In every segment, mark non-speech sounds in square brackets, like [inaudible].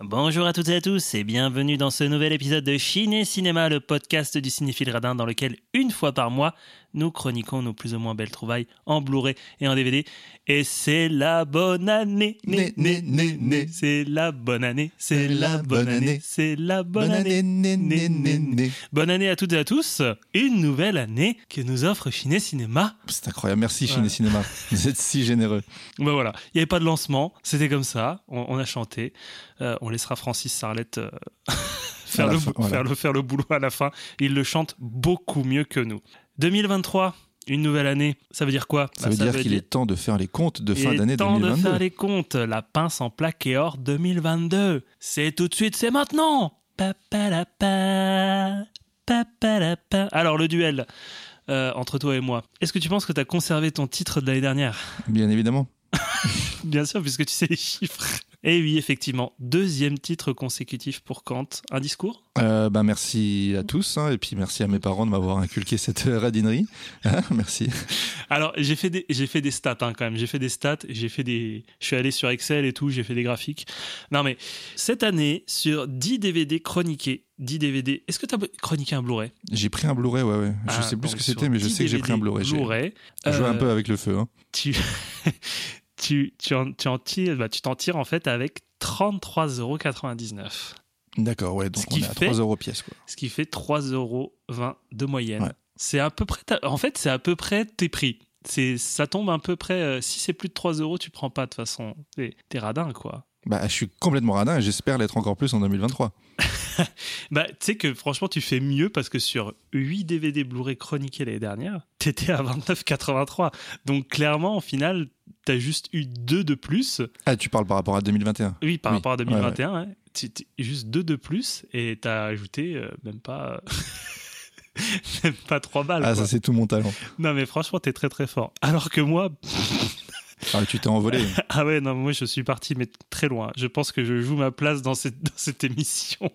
Bonjour à toutes et à tous et bienvenue dans ce nouvel épisode de Ciné Cinéma, le podcast du cinéphile radin dans lequel, une fois par mois, nous chroniquons nos plus ou moins belles trouvailles en Blu-ray et en DVD. Et c'est la bonne année, né, né, né, né. C'est la bonne année, c'est la bonne année, c'est la bonne année. né, né, né, né. Bonne année à toutes et à tous, une nouvelle année que nous offre Ciné Cinéma. C'est incroyable, merci Ciné. Cinéma. [laughs] Vous êtes si généreux. Ben voilà, il n'y avait pas de lancement, c'était comme ça, on, a chanté. Euh, on laissera Francis Sarlette euh, [laughs] faire, le, fin, bou- voilà. faire, le, faire le boulot à la fin. Il le chante beaucoup mieux que nous. 2023, une nouvelle année, ça veut dire quoi? Ça Bah, veut dire qu'il est temps de faire les comptes de fin il est d'année temps de 2022. faire les comptes. La pince en plaque et or 2022. C'est tout de suite, c'est maintenant. Papalapa, papalapa. Alors, le duel euh, entre toi et moi. Est-ce que tu penses que tu as conservé ton titre de l'année dernière? Bien évidemment. [laughs] Bien sûr, puisque tu sais les chiffres. Et oui, effectivement, deuxième titre consécutif pour Kant. Un discours? Euh, ben, merci à tous hein, et puis merci à mes parents de m'avoir inculqué cette [laughs] radinerie. Hein, merci. Alors, j'ai fait des, j'ai fait des stats hein, quand même. J'ai fait des stats, j'ai fait des. Je suis allé sur Excel et tout, j'ai fait des graphiques. Non, mais cette année, sur 10 DVD chroniqués, 10 DVD, est-ce que tu as chroniqué un Blu-ray? J'ai pris un Blu-ray, ouais, ouais. Je Ah, sais plus ce que c'était, mais je 10 sais que j'ai pris un Blu-ray. J'ai Blu-ray, joué un euh, peu avec le feu. Hein. tu, [laughs] tu, tu, en, tu, en tires, bah, tu t'en tires en fait avec 33,99€. D'accord, ouais. Donc Ce on qui est à fait- 3 euros pièce, quoi. Ce qui fait 3,20€ de moyenne. Ouais. C'est à peu près. ta- En fait, c'est à peu près tes prix. C'est, ça tombe à peu près. euh, si c'est plus de 3 euros, tu prends pas de toute façon. T'es, t'es radin, quoi. Bah, je suis complètement radin et j'espère l'être encore plus en 2023. [laughs] Bah, tu sais que franchement, tu fais mieux parce que sur 8 DVD Blu-ray chroniqués l'année dernière, t'étais à 29,83. Donc, clairement, au final, t'as juste eu 2 de plus. Ah, tu parles par rapport à 2021 Oui, par Oui, rapport à ouais, 2021, ouais. Tu- tu- juste 2 de plus et t'as ajouté euh, même pas. [laughs] même pas 3 balles. Ah, quoi. ça, c'est tout mon talent. Non, mais franchement, t'es très très fort. Alors que moi, [laughs] Ah, tu t'es envolé. [laughs] ah ouais, non, moi je suis parti, mais très loin. Je pense que je joue ma place dans cette, [laughs] dans cette émission.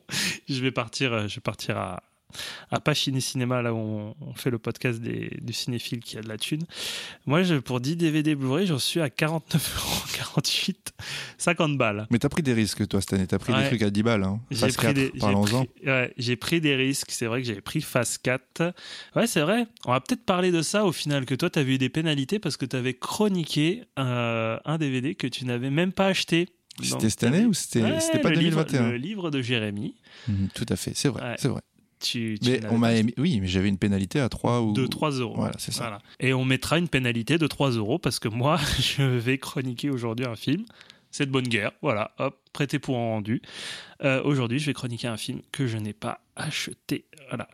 Je vais partir, euh, je vais partir à, à pas Ciné Cinéma, là où on, on fait le podcast des, du cinéphile qui a de la thune. Moi, je, pour 10 DVD Blu-ray, j'en suis à 49,48 50 balles. Mais t'as pris des risques, toi, cette année. T'as pris Ouais. des trucs à 10 balles. Hein. J'ai Phase pris, 4, des, j'ai, parlons-en. ouais, j'ai pris des risques. C'est vrai que j'avais pris Phase 4. Ouais, c'est vrai. On va peut-être parler de ça au final, que toi, tu avais eu des pénalités parce que tu avais chroniqué euh, un DVD que tu n'avais même pas acheté. C'était cette année ou c'était Ouais, pas le livre- 2021 Le livre de Jérémy. Mhm, Tout à fait, c'est vrai, Ouais. c'est vrai. Tu, tu Mais on m'a émis- oui, mais j'avais une pénalité à 3 ou de 3 euros. Voilà, c'est ça. Et on mettra une pénalité de 3 euros parce que moi, [laughs] je vais chroniquer aujourd'hui un film. C'est de bonne guerre. Voilà, hop, prêté pour en rendu. Euh, aujourd'hui, je vais chroniquer un film que je n'ai pas acheté. Voilà.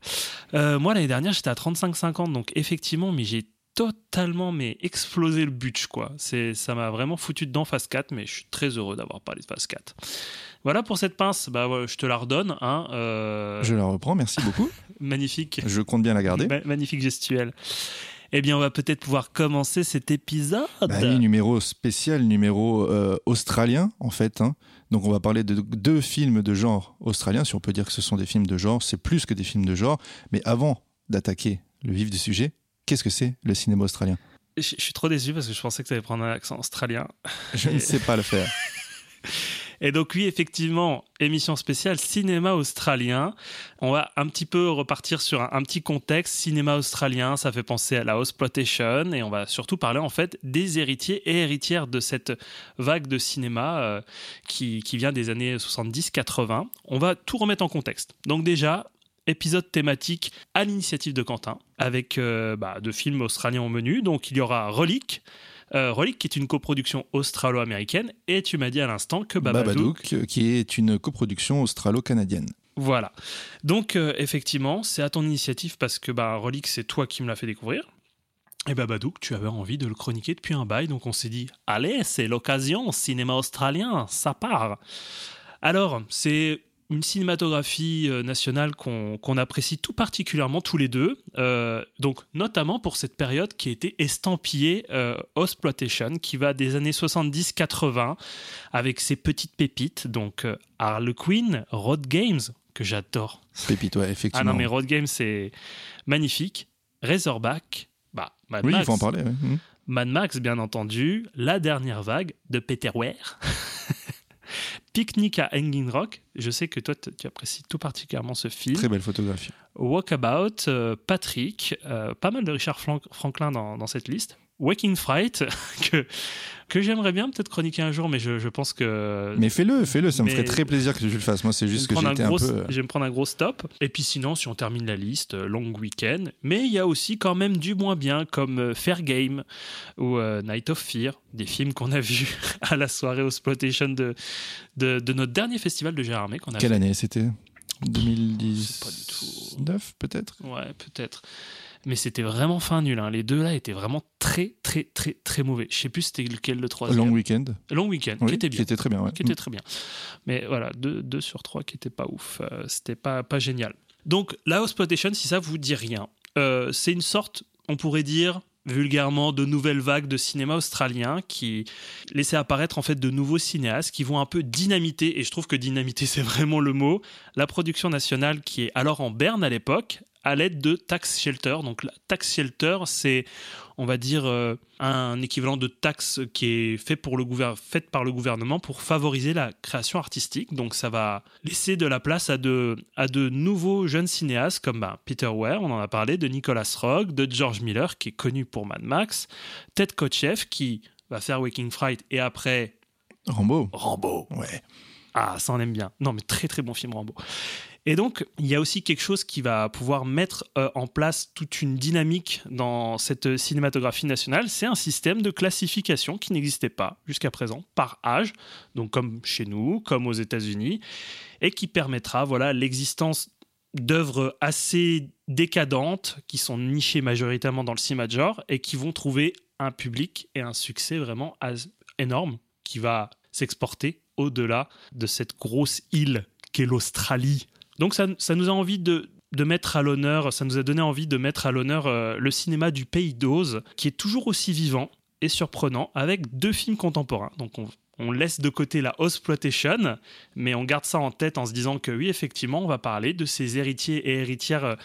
Euh, moi, l'année dernière, j'étais à 35,50. Donc, effectivement, mais j'ai totalement mais explosé le budget quoi. C'est ça m'a vraiment foutu dedans phase 4 mais je suis très heureux d'avoir parlé de phase 4. Voilà pour cette pince, bah ouais, je te la redonne hein, euh, Je la reprends, merci beaucoup. [laughs] magnifique. Je compte bien la garder. Ma- magnifique gestuelle. Eh bien, on va peut-être pouvoir commencer cet épisode. Bah oui, numéro spécial, numéro euh, australien en fait. hein. Donc on va parler de deux films de genre australien, si on peut dire que ce sont des films de genre, c'est plus que des films de genre. Mais avant d'attaquer le vif du sujet, qu'est-ce que c'est le cinéma australien? Je, je suis trop déçu parce que je pensais que tu allais prendre un accent australien. Je ne sais pas le faire. [laughs] Et donc oui, effectivement, émission spéciale cinéma australien. On va un petit peu repartir sur un, un petit contexte. Cinéma australien, ça fait penser à la exploitation et on va surtout parler en fait des héritiers et héritières de cette vague de cinéma euh, qui, qui vient des années 70-80. On va tout remettre en contexte. Donc déjà, épisode thématique à l'initiative de Quentin avec euh, bah, deux films australiens au menu. Donc il y aura Relique. Euh, Relique qui est une coproduction australo-américaine et tu m'as dit à l'instant que Babadook, Babadook, euh, qui est une coproduction australo-canadienne. voilà. Donc, euh, effectivement, c'est à ton initiative parce que bah, Relic, c'est toi qui me l'as fait découvrir. Et Babadook, tu avais envie de le chroniquer depuis un bail, donc on s'est dit, allez, c'est l'occasion, cinéma australien, ça part. Alors, c'est une cinématographie euh, nationale qu'on apprécie tout particulièrement tous les deux, euh, donc notamment pour cette période qui a été estampillée euh, Exploitation, qui va des années 70-80 avec ses petites pépites, donc euh, Harlequin, Road Games, que j'adore. Pépite, ouais, Ah effectivement. non, mais Road Games, c'est magnifique. Razorback, bah, Mad oui, il Max. faut en parler. ouais. Mad Max, bien entendu. La dernière vague de Peter Weir. [laughs] Picnic à Hanging Rock. Je sais que toi, tu apprécies tout particulièrement ce film. Très belle photographie. Walkabout, euh, Patrick, euh, pas mal de Richard Franklin dans, dans cette liste. Waking Fright, [laughs] que, que j'aimerais bien peut-être chroniquer un jour, mais je, je pense que. Mais fais-le, fais-le, ça me ferait très plaisir que tu le fasses. Moi, c'est juste que un j'étais un gros, peu. je vais me prendre un gros stop. Et puis sinon, si on termine la liste, euh, Long Weekend. Mais il y a aussi quand même du moins bien, comme euh, Fair Game ou euh, Night of Fear, des films qu'on a vus [laughs] à la soirée Exploitation de, de, de notre dernier festival de Gérardmer qu'on a Quelle fait. année c'était? Pas du 2019 peut-être? Ouais, peut-être. Mais c'était vraiment fin nul. hein. Les deux là étaient vraiment très, très, très, très mauvais. Je sais plus c'était lequel le troisième. Long Weekend. Long Weekend, Oui, qui était bien. très bien. ouais. qui était très bien. Mais voilà, 2 deux, sur 3 qui n'étaient pas ouf. Euh, C'était pas, pas génial. Donc, la Exploitation, si ça vous dit rien, euh, c'est une sorte, on pourrait dire vulgairement, de nouvelles vagues de cinéma australien qui laissaient apparaître en fait de nouveaux cinéastes qui vont un peu dynamiter, et je trouve que dynamiter [laughs] c'est vraiment le mot, la production nationale qui est alors en berne à l'époque, à l'aide de Tax Shelter. Donc, la Tax Shelter, c'est on va dire, euh, un équivalent de taxe qui est fait pour le faite par le gouvernement pour favoriser la création artistique. Donc ça va laisser de la place à de, à de nouveaux jeunes cinéastes comme bah, Peter Weir, on en a parlé, de Nicholas Rock, de George Miller, qui est connu pour Mad Max, Ted Kotcheff, qui va faire Waking Fright et après Rambo. Rambo. Ouais. Ah, ça on aime bien. Non, mais très très bon film Rambo. Et donc, il y a aussi quelque chose qui va pouvoir mettre euh, en place toute une dynamique dans cette cinématographie nationale. C'est un système de classification qui n'existait pas jusqu'à présent par âge, donc comme chez nous, comme aux États-Unis, et qui permettra voilà l'existence d'œuvres assez décadentes qui sont nichées majoritairement dans le cinéma de genre et qui vont trouver un public et un succès vraiment énorme qui va s'exporter au-delà de cette grosse île qu'est l'Australie. Donc ça, nous a donné envie de mettre à l'honneur euh, le cinéma du pays d'Oz, qui est toujours aussi vivant et surprenant, avec deux films contemporains. Donc on, laisse de côté la Ozploitation, mais on garde ça en tête en se disant que oui, effectivement, on va parler de ces héritiers et héritières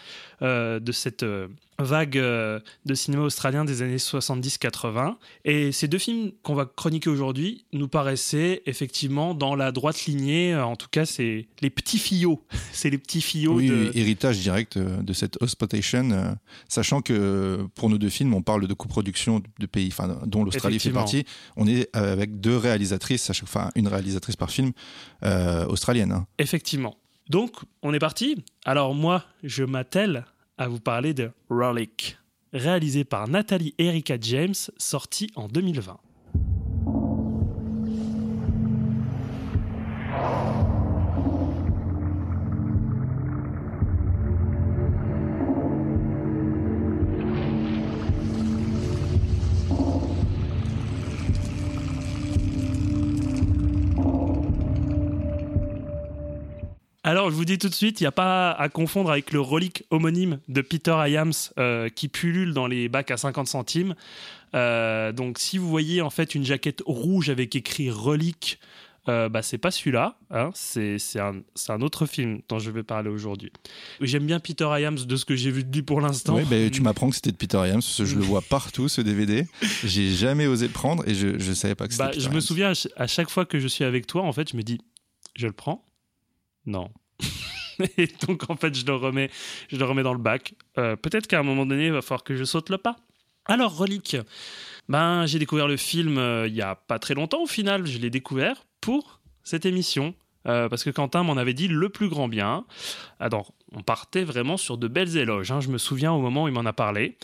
euh, de cette euh, vague euh, de cinéma australien des années 70-80. Et ces deux films qu'on va chroniquer aujourd'hui nous paraissaient effectivement dans la droite lignée, en tout cas, c'est les petits fillots. [laughs] c'est les petits fillots Oui, de... héritage direct de cette euh, sachant que pour nos deux films, on parle de coproduction de pays, enfin, dont l'Australie fait partie. On est avec deux réalisatrices, fois, une réalisatrice par film australienne. hein. Effectivement. Donc, on est parti. Alors moi, je m'attelle à vous parler de Rollick, réalisé par Nathalie Erika James, sorti en 2020. Alors, je vous dis tout de suite, il n'y a pas à confondre avec le relique homonyme de Peter Hyams euh, qui pullule dans les bacs à 50 centimes. Euh, donc, si vous voyez en fait une jaquette rouge avec écrit relique, euh, bah, c'est pas celui-là. hein. c'est c'est un, c'est un autre film dont je vais parler aujourd'hui. J'aime bien Peter Hyams de ce que j'ai vu de lui pour l'instant. Oui, ben, tu m'apprends que c'était de Peter Hyams, parce que je le vois partout ce DVD. J'ai jamais osé le prendre et je je savais pas que c'était. Bah, Peter je me Hyams. souviens à chaque fois que je suis avec toi, en fait, je me dis, je le prends Non. [laughs] Et donc, en fait, je le remets, je le remets dans le bac. Euh, Peut-être qu'à un moment donné, il va falloir que je saute le pas. Alors, Relique, ben, j'ai découvert le film euh, il y a pas très longtemps au final. Je l'ai découvert pour cette émission. Euh, parce que Quentin m'en avait dit le plus grand bien. Alors, on partait vraiment sur de belles éloges. hein. Je me souviens au moment où il m'en a parlé.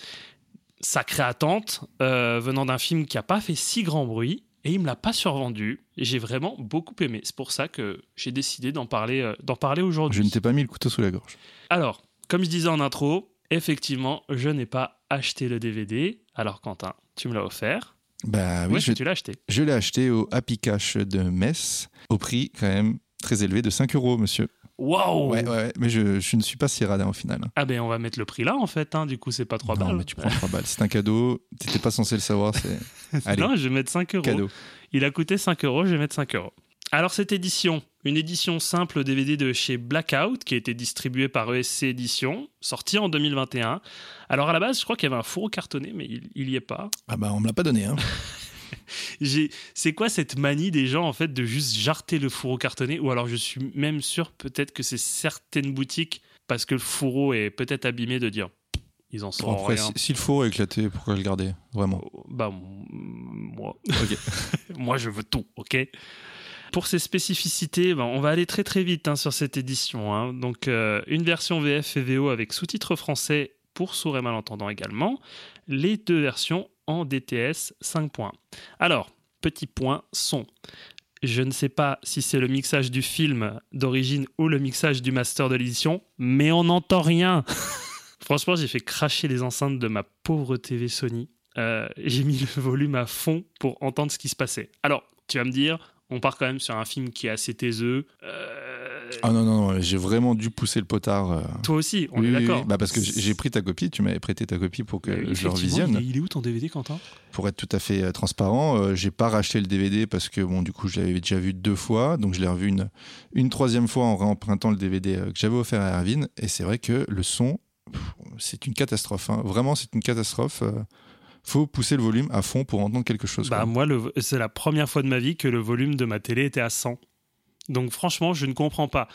Sacrée attente, venant d'un film qui n'a pas fait si grand bruit, et il me l'a pas survendu. Et j'ai vraiment beaucoup aimé. C'est pour ça que j'ai décidé d'en parler, euh, d'en parler aujourd'hui. Je ne t'ai pas mis le couteau sous la gorge. Alors, comme je disais en intro, effectivement, je n'ai pas acheté le DVD. Alors, Quentin, tu me l'as offert. Bah oui, je, que tu l'as acheté? je l'ai acheté au Happy Cash de Metz, au prix quand même très élevé de 5 euros, monsieur. Waouh Ouais, ouais, ouais, mais je, je ne suis pas si radin au final. Ah ben on va mettre le prix là en fait, hein. du coup c'est pas 3 non, balles. mais tu prends 3 balles. C'est un cadeau. T'étais pas censé le savoir. [laughs] Allez. non, je vais mettre 5 euros. cadeau. Il a coûté 5 euros, je vais mettre 5 euros. Alors cette édition, une édition simple DVD de chez Blackout qui a été distribuée par ESC Édition, sortie en 2021. Alors à la base, je crois qu'il y avait un fourreau cartonné, mais il, il y est pas. Ah bah on me l'a pas donné. Hein. [laughs] [laughs] J'ai- C'est quoi cette manie des gens en fait de juste jarter le fourreau cartonné? Ou alors je suis même sûr peut-être que c'est certaines boutiques parce que le fourreau est peut-être abîmé de dire ils en sont Après, rien. si, si le four est éclaté, pourquoi le garder Vraiment? Bah m- moi, [laughs] moi je veux tout, ok? Pour ces spécificités, ben, on va aller très très vite hein, sur cette édition. hein. Donc euh, une version VF et VO avec sous-titres français pour sourds et malentendants également. Les deux versions en DTS 5 points. Alors, petit point son. Je ne sais pas si c'est le mixage du film d'origine ou le mixage du master de l'édition, mais on n'entend rien. [laughs] Franchement, j'ai fait cracher les enceintes de ma pauvre TV Sony. Euh, j'ai mis le volume à fond pour entendre ce qui se passait. Alors, tu vas me dire, on part quand même sur un film qui est assez taiseux. Euh, Ah non, non, non, j'ai vraiment dû pousser le potard. euh. Toi aussi, on Oui, est d'accord. oui. Bah parce que j'ai pris ta copie, tu m'avais prêté ta copie pour que Euh, je le revisionne. Il est, il est où ton DVD, Quentin? Pour être tout à fait euh, transparent, euh, j'ai pas racheté le DVD parce que bon, du coup, je l'avais déjà vu deux fois, donc je l'ai revu une, une troisième fois en réempruntant le DVD euh, que j'avais offert à Erwin, et c'est vrai que le son, c'est une catastrophe. hein. Vraiment, c'est une catastrophe. faut pousser le volume à fond pour entendre quelque chose. Bah moi, le- c'est la première fois de ma vie que le volume de ma télé était à 100. Donc franchement, je ne comprends pas.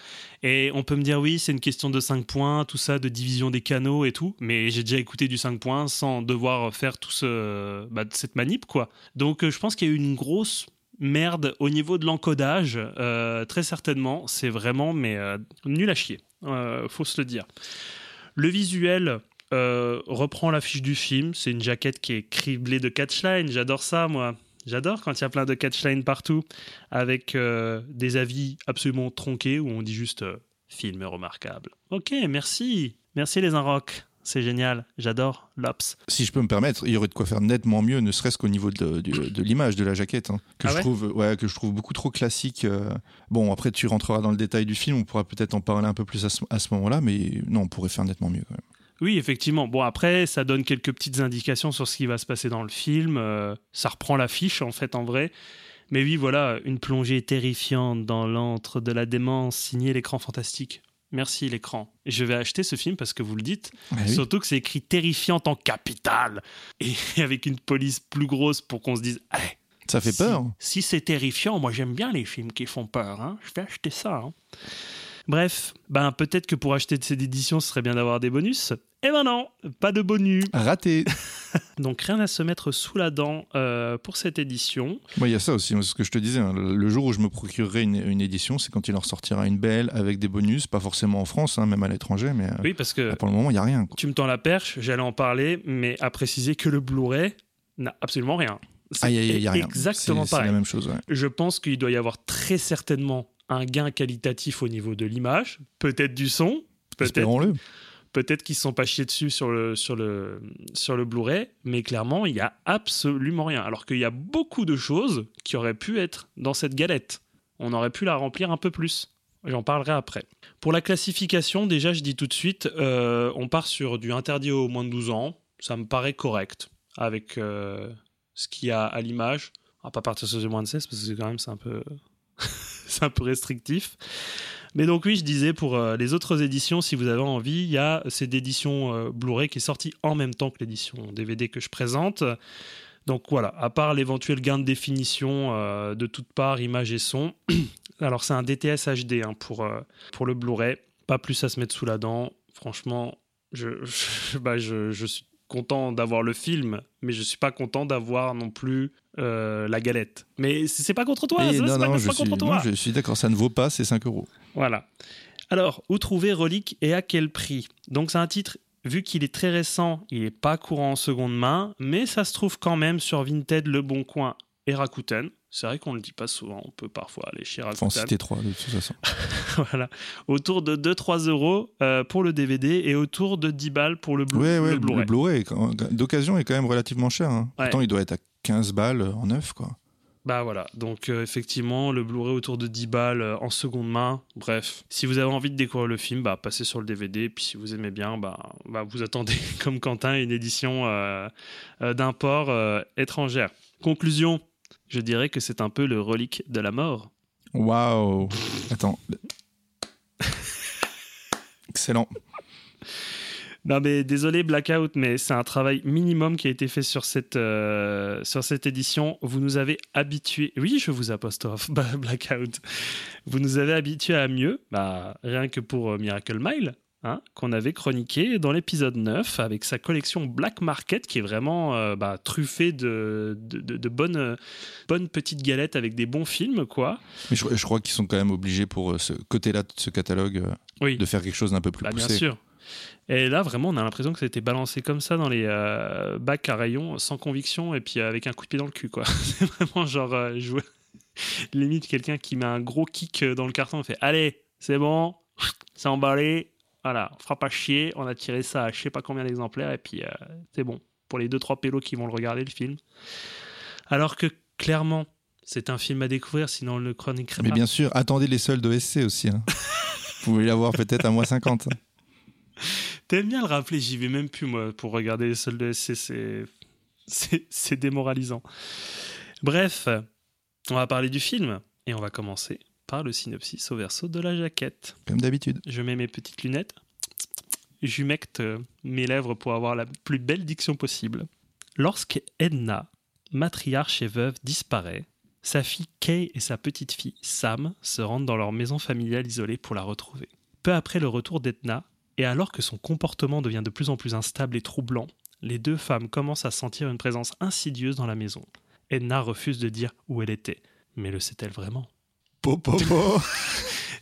Et on peut me dire oui, c'est une question de 5 points, tout ça, de division des canaux et tout, mais j'ai déjà écouté du 5 points sans devoir faire tout ce, bah, cette manip, quoi. Donc euh, je pense qu'il y a eu une grosse merde au niveau de l'encodage, euh, très certainement. C'est vraiment, mais euh, nul à chier, faut se le dire. Le visuel reprend l'affiche du film. C'est une jaquette qui est criblée de catchline. J'adore ça, moi. J'adore quand il y a plein de catchline partout, avec euh, des avis absolument tronqués où on dit juste euh, film remarquable. Ok, merci. Merci les Inrocks. C'est génial. J'adore l'Ops. Si je peux me permettre, il y aurait de quoi faire nettement mieux, ne serait-ce qu'au niveau de, de- de l'image de la jaquette, hein, que, Ah je ouais? trouve, ouais, que je trouve beaucoup trop classique. euh. Bon, après, tu rentreras dans le détail du film, on pourra peut-être en parler un peu plus à ce, à ce moment-là, mais non, on pourrait faire nettement mieux. Quand même. Oui, effectivement. Bon, après, ça donne quelques petites indications sur ce qui va se passer dans le film. Euh, ça reprend l'affiche, en fait, en vrai. Mais oui, voilà, une plongée terrifiante dans l'antre de la démence, signé l'écran fantastique. Merci l'écran. Je vais acheter ce film parce que vous le dites. Oui. Surtout que c'est écrit terrifiante en capital. Et [laughs] avec une police plus grosse pour qu'on se dise Eh, Ça fait si- peur. Si c'est terrifiant, moi j'aime bien les films qui font peur. hein. Je vais acheter ça. hein. Bref, ben peut-être que pour acheter de cette édition, ce serait bien d'avoir des bonus. Eh ben non, pas de bonus. Raté. [laughs] Donc rien à se mettre sous la dent euh, pour cette édition. Moi, il y a ça aussi, ce que je te disais. hein. Le jour où je me procurerai une, une édition, c'est quand il en ressortira une belle avec des bonus, pas forcément en France, hein, même à l'étranger, mais euh, Oui, parce que pour le moment, il n'y a rien. quoi. tu me tends la perche, j'allais en parler, mais à préciser que le Blu-ray n'a absolument rien. C'est Ah, il n'y a, rien. exactement C'est- C'est pareil. la même chose. ouais. Je pense qu'il doit y avoir très certainement un gain qualitatif au niveau de l'image, peut-être du son, peut-être Espérons-le. peut-être qu'ils ne se sont pas chiés dessus sur le, sur le, sur le Blu-ray, mais clairement, il n'y a absolument rien. Alors qu'il y a beaucoup de choses qui auraient pu être dans cette galette. On aurait pu la remplir un peu plus. J'en parlerai après. Pour la classification, déjà, je dis tout de suite, euh, on part sur du interdit aux moins de 12 ans. Ça me paraît correct avec euh, ce qu'il y a à l'image. On va pas partir sur du moins de 16 parce que quand même, c'est un peu, [laughs] c'est un peu restrictif. Mais donc oui, je disais pour euh, les autres éditions, si vous avez envie, il y a cette édition euh, Blu-ray qui est sortie en même temps que l'édition DVD que je présente. Donc voilà, à part l'éventuel gain de définition euh, de toutes parts, image et son. [clears throat] Alors c'est un DTS HD hein, pour, pour le Blu-ray. Pas plus à se mettre sous la dent. Franchement, je, [laughs] bah, je, suis content d'avoir le film, mais je suis pas content d'avoir non plus euh, la galette. Mais c'est pas contre toi, c'est non, pas, non, je pas suis, contre toi. non, je suis d'accord, ça ne vaut pas ces 5 euros. Voilà. Alors, où trouver Relique et à quel prix? Donc, c'est un titre, vu qu'il est très récent, il n'est pas courant en seconde main, mais ça se trouve quand même sur Vinted, Le Bon Coin et Rakuten. C'est vrai qu'on ne le dit pas souvent, on peut parfois aller chez Rakuten. citer 3 de toute façon. [laughs] voilà. Autour de 2-3 euros euh, pour le DVD et autour de 10 balles pour le, Blu- Ouais, ouais, le Blu-ray. Blu-ray d'occasion est quand même relativement cher. hein. Ouais. Pourtant, il doit être à 15 balles en neuf, quoi. Bah voilà, donc euh, effectivement, le Blu-ray autour de 10 balles euh, en seconde main. Bref, si vous avez envie de découvrir le film, bah passez sur le DVD. Puis si vous aimez bien, bah, bah vous attendez [laughs] comme Quentin une édition euh, d'import euh, étrangère. Conclusion, je dirais que c'est un peu le relique de la mort. Waouh Attends. [laughs] Excellent. Non mais désolé Blackout, mais c'est un travail minimum qui a été fait sur cette, euh, sur cette édition. Vous nous avez habitués, oui je vous apostrophe, [laughs] bah, Blackout, vous nous avez habitués à mieux, bah, rien que pour euh, Miracle Mile, hein, qu'on avait chroniqué dans l'épisode 9 avec sa collection Black Market qui est vraiment euh, bah, truffée de, de, de- de bonnes, bonnes petites galettes avec des bons films quoi. Mais je, je crois qu'ils sont quand même obligés pour ce côté-là de ce catalogue Oui. de faire quelque chose d'un peu plus Bah, bien poussé. sûr. Et là, vraiment, on a l'impression que ça a été balancé comme ça dans les euh, bacs à rayons, sans conviction, et puis avec un coup de pied dans le cul, quoi. [laughs] C'est vraiment genre euh, jouer. [laughs] Limite, quelqu'un qui met un gros kick euh, dans le carton et fait Allez, c'est bon, c'est emballé, voilà, on fera pas chier, on a tiré ça à je sais pas combien d'exemplaires, et puis euh, c'est bon. Pour les 2-3 pélos qui vont le regarder, le film. Alors que, clairement, c'est un film à découvrir, sinon on le chroniquerait Mais pas. bien sûr, attendez les soldes OSC aussi. hein. [laughs] Vous pouvez l'avoir peut-être à moins 50. [laughs] T'aimes bien le rappeler, j'y vais même plus moi pour regarder les soldes de SC, c'est c'est c'est démoralisant. Bref, on va parler du film et on va commencer par le synopsis au verso de la jaquette. Comme d'habitude. Je mets mes petites lunettes, j'humecte euh, mes lèvres pour avoir la plus belle diction possible. Lorsque Edna, matriarche et veuve, disparaît, sa fille Kay et sa petite fille Sam se rendent dans leur maison familiale isolée pour la retrouver. Peu après le retour d'Edna, et alors que son comportement devient de plus en plus instable et troublant, les deux femmes commencent à sentir une présence insidieuse dans la maison. Edna refuse de dire où elle était, mais le sait-elle vraiment? Po, po, po.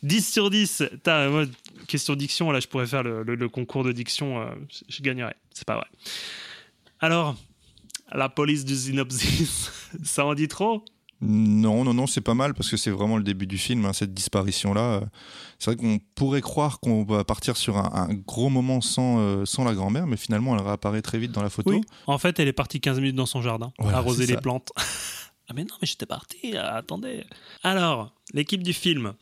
10 sur 10. Putain, moi, question diction, là, je pourrais faire le, le- le concours de diction, euh, je gagnerais. C'est pas vrai. Alors, la police du synopsis, [laughs] ça en dit trop? Non, non, non, c'est pas mal parce que c'est vraiment le début du film, hein, cette disparition-là. C'est vrai qu'on pourrait croire qu'on va partir sur un, un gros moment sans, euh, sans la grand-mère, mais finalement elle réapparaît très vite dans la photo. En fait, elle est partie 15 minutes dans son jardin, Voilà, arroser les ça. plantes. [laughs] ah mais non, mais j'étais parti, euh, attendez. Alors, l'équipe du film.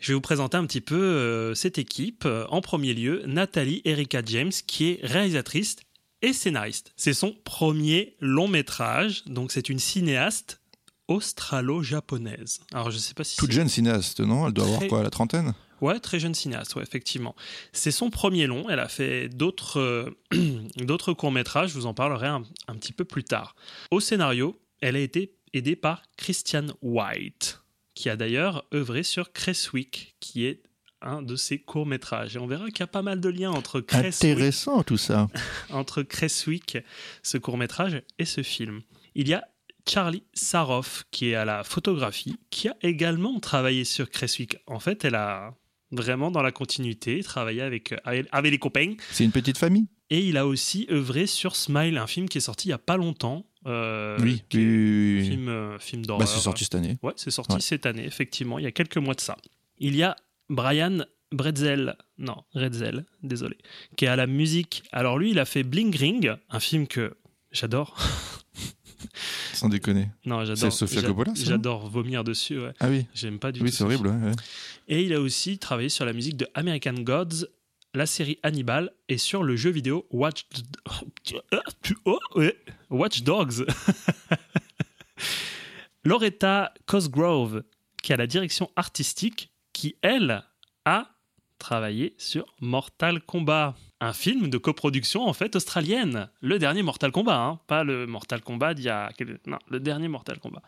Je vais vous présenter un petit peu euh, cette équipe. En premier lieu, Nathalie Erika James, qui est réalisatrice et scénariste. C'est son premier long métrage, donc c'est une cinéaste australo-japonaise. Alors je sais pas si Toute jeune cinéaste, non? Elle doit avoir Très- quoi, la trentaine? Ouais, très jeune cinéaste, ouais, effectivement. C'est son premier long. Elle a fait d'autres euh, [clears throat] d'autres courts-métrages. Je vous en parlerai un, un petit peu plus tard. Au scénario, elle a été aidée par Christian White, qui a d'ailleurs œuvré sur Cresswick, qui est un de ses courts-métrages. Et on verra qu'il y a pas mal de liens entre Cresswick, Intéressant tout ça. [laughs] entre Cresswick, ce court-métrage, et ce film. Il y a Charlie Saroff, qui est à la photographie, qui a également travaillé sur Cresswick. En fait, elle a vraiment dans la continuité travaillé avec, euh, avec avec les copains. C'est une petite famille Et il a aussi œuvré sur Smile, un film qui est sorti il n'y a pas longtemps. euh, Oui, qui est oui, oui, un oui. Film, euh, film Bah, d'horreur. c'est sorti cette année. Ouais, c'est sorti Ouais. cette année, effectivement, il y a quelques mois de ça. Il y a Brian Bretzel, non, Redzel, désolé, qui est à la musique. Alors lui, il a fait Bling Ring, un film que j'adore. [laughs] [laughs] Sans déconner. Non, j'adore. C'est Sofia Coppola, J'adore vomir dessus, ouais. Ah oui, J'aime pas du oui tout. c'est ce horrible. film. ouais, ouais. Et il a aussi travaillé sur la musique de American Gods, la série Hannibal et sur le jeu vidéo Watch, [laughs] Oh. Watch Dogs. [laughs] Loretta Cosgrove, qui a la direction artistique, qui elle a travaillé sur Mortal Kombat, un film de coproduction en fait australienne. Le dernier Mortal Kombat, hein, pas le Mortal Kombat d'il y a non, le dernier Mortal Kombat.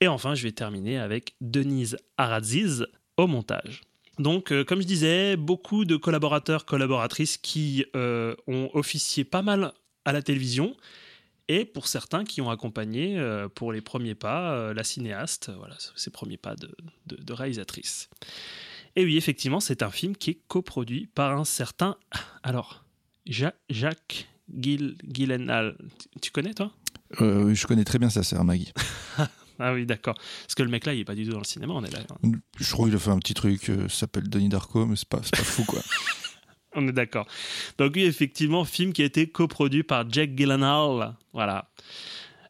Et enfin, je vais terminer avec Denise Aradziz au montage. Donc, euh, comme je disais, beaucoup de collaborateurs, collaboratrices qui euh, ont officié pas mal à la télévision et pour certains qui ont accompagné euh, pour les premiers pas la cinéaste, voilà, ses premiers pas de réalisatrice. Et oui, effectivement, c'est un film qui est coproduit par un certain. Alors, Ja- Jacques Gil- Gyllenhaal. Tu- connais, toi? Euh, je connais très bien sa sœur Maggie. [laughs] Ah oui, d'accord. Parce que le mec là, il est pas du tout dans le cinéma, on est là. Je crois qu'il a fait un petit truc, euh, ça s'appelle Denis Darko, mais c'est pas, pas fou quoi. [laughs] On est d'accord. Donc oui, effectivement, film qui a été coproduit par Jack Gyllenhaal. Voilà.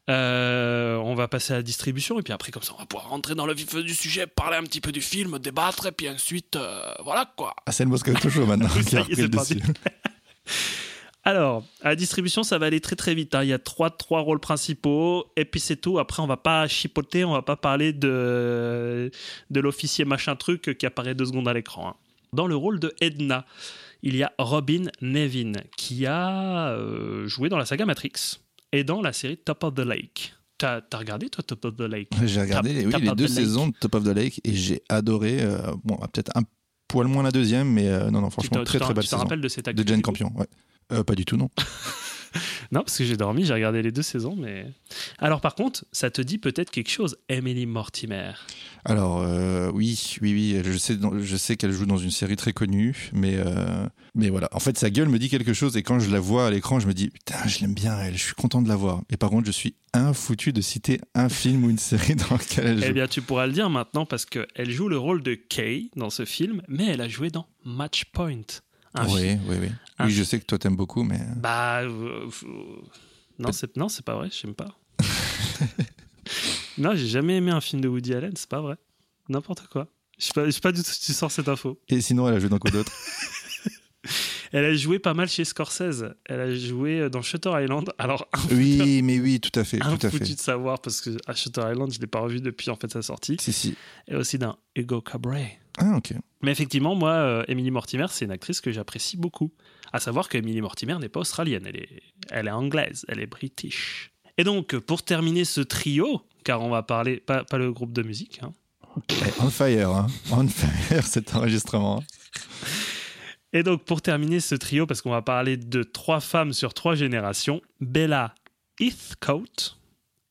Euh, on va passer à la distribution et puis après comme ça on va pouvoir rentrer dans le vif du sujet, parler un petit peu du film, débattre et puis ensuite euh, voilà quoi. Ah, c'est le Moscato Show maintenant. [laughs] Qui a repris le dessus. [laughs] Alors, à la distribution, ça va aller très très vite. hein. Il y a trois, trois rôles principaux, et puis c'est tout. Après, on va pas chipoter, on va pas parler de, de l'officier machin truc qui apparaît deux secondes à l'écran. hein. Dans le rôle de Edna, il y a Robin Nevin, qui a euh, joué dans la saga Matrix et dans la série Top of the Lake. T'as as regardé toi Top of the Lake? J'ai regardé Top- oui, les deux saisons de Top of the Lake et j'ai adoré. euh, bon, peut-être un poil moins la deuxième, mais euh, non, non, franchement, très très belle tu te saison. rappelles de cette De actrice Jane Campion, ouais. Euh, pas du tout, non. [laughs] [laughs] Non, parce que j'ai dormi, j'ai regardé les deux saisons, mais. Alors par contre, ça te dit peut-être quelque chose, Emily Mortimer? Alors, euh, oui, oui, oui, je sais, je sais qu'elle joue dans une série très connue, mais, euh, mais voilà. En fait, sa gueule me dit quelque chose et quand je la vois à l'écran, je me dis, putain, je l'aime bien, elle, je suis content de la voir. Et par contre, je suis infoutu de citer un film ou une série [laughs] dans lequel elle joue. Eh bien, tu pourras le dire maintenant parce qu'elle joue le rôle de Kay dans ce film, mais elle a joué dans Match Point. Un oui, film- oui, oui. Un Oui, je sais que toi t'aimes beaucoup, mais. Bah. euh, euh, non, c'est non, c'est pas vrai, je n'aime pas. [laughs] non, j'ai jamais aimé un film de Woody Allen, c'est pas vrai. N'importe quoi. Je sais pas, je sais pas du tout si tu sors cette info. Et sinon, elle a joué dans quoi d'autre? [laughs] Elle a joué pas mal chez Scorsese. Elle a joué euh, dans Shutter Island. Alors, Oui, mais oui, tout à fait, tout à foutu fait. de savoir parce que à Shutter Island, je l'ai pas revu depuis en fait sa sortie. Si, si. Et aussi dans Hugo Cabret. Ah, ok. Mais effectivement, moi, euh, Emily Mortimer, c'est une actrice que j'apprécie beaucoup. À savoir que Emily Mortimer n'est pas australienne, elle est, elle est anglaise, elle est british. Et donc, pour terminer ce trio, car on va parler, pas, pas le groupe de musique, hein. On fire, hein. On fire cet enregistrement. et donc pour terminer ce trio, parce qu'on va parler de trois femmes sur trois générations, Bella Heathcote,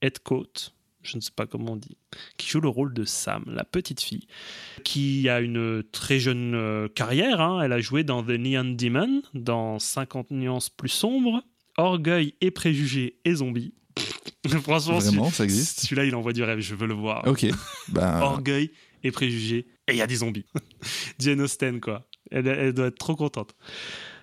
Heathcote, je ne sais pas comment on dit, qui joue le rôle de Sam, la petite fille, qui a une très jeune euh, carrière. hein. Elle a joué dans The Neon Demon, dans 50 nuances plus sombres, Orgueil et préjugés et zombies. [laughs] Franchement, Vraiment, ça existe? Celui-là, il envoie du rêve, je veux le voir. Ok. Ben, [laughs] Orgueil et préjugés, et il y a des zombies. [laughs] Jane Austen, quoi. Elle, elle doit être trop contente.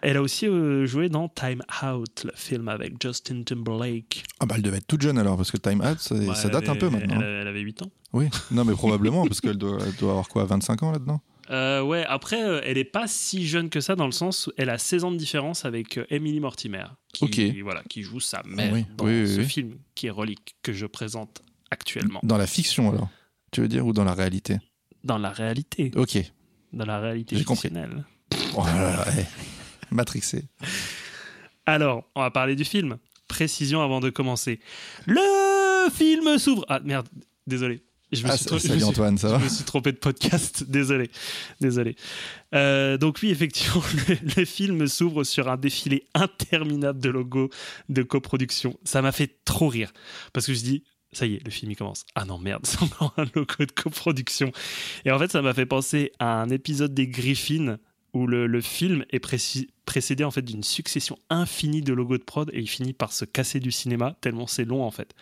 Elle a aussi euh, joué dans Time Out, le film avec Justin Timberlake. ah bah, elle devait être toute jeune alors, parce que Time Out, ça, Ouais, ça date un peu maintenant. Elle, elle avait 8 ans. Oui, non, mais [laughs] probablement, parce qu'elle doit, avoir quoi, 25 ans là-dedans? Euh, ouais, après, euh, elle est pas si jeune que ça dans le sens où elle a 16 ans de différence avec euh, Emily Mortimer, qui, voilà, qui joue sa mère Oui, dans oui, ce oui. film qui est relique que je présente actuellement. Dans la fiction alors Tu veux dire, ou dans la réalité? Dans la réalité, Ok. dans la réalité J'ai compris. Oh là là, eh. Matrixé. Alors, on va parler du film. Précision avant de commencer. Le film s'ouvre. Ah merde, désolé. Je me, Ah, suis, je salut suis- Antoine, ça je va me suis trompé de podcast. [laughs] Désolé. Désolé. Euh, donc, oui, effectivement, [laughs] le, le film s'ouvre sur un défilé interminable de logos de coproduction. Ça m'a fait trop rire. Parce que je dis. Ça y est, le film il commence. Ah non, merde, [laughs] c'est encore un logo de coproduction. Et en fait, ça m'a fait penser à un épisode des Griffins où le, le film est précédé en fait d'une succession infinie de logos de prod et il finit par se casser du cinéma tellement c'est long en fait.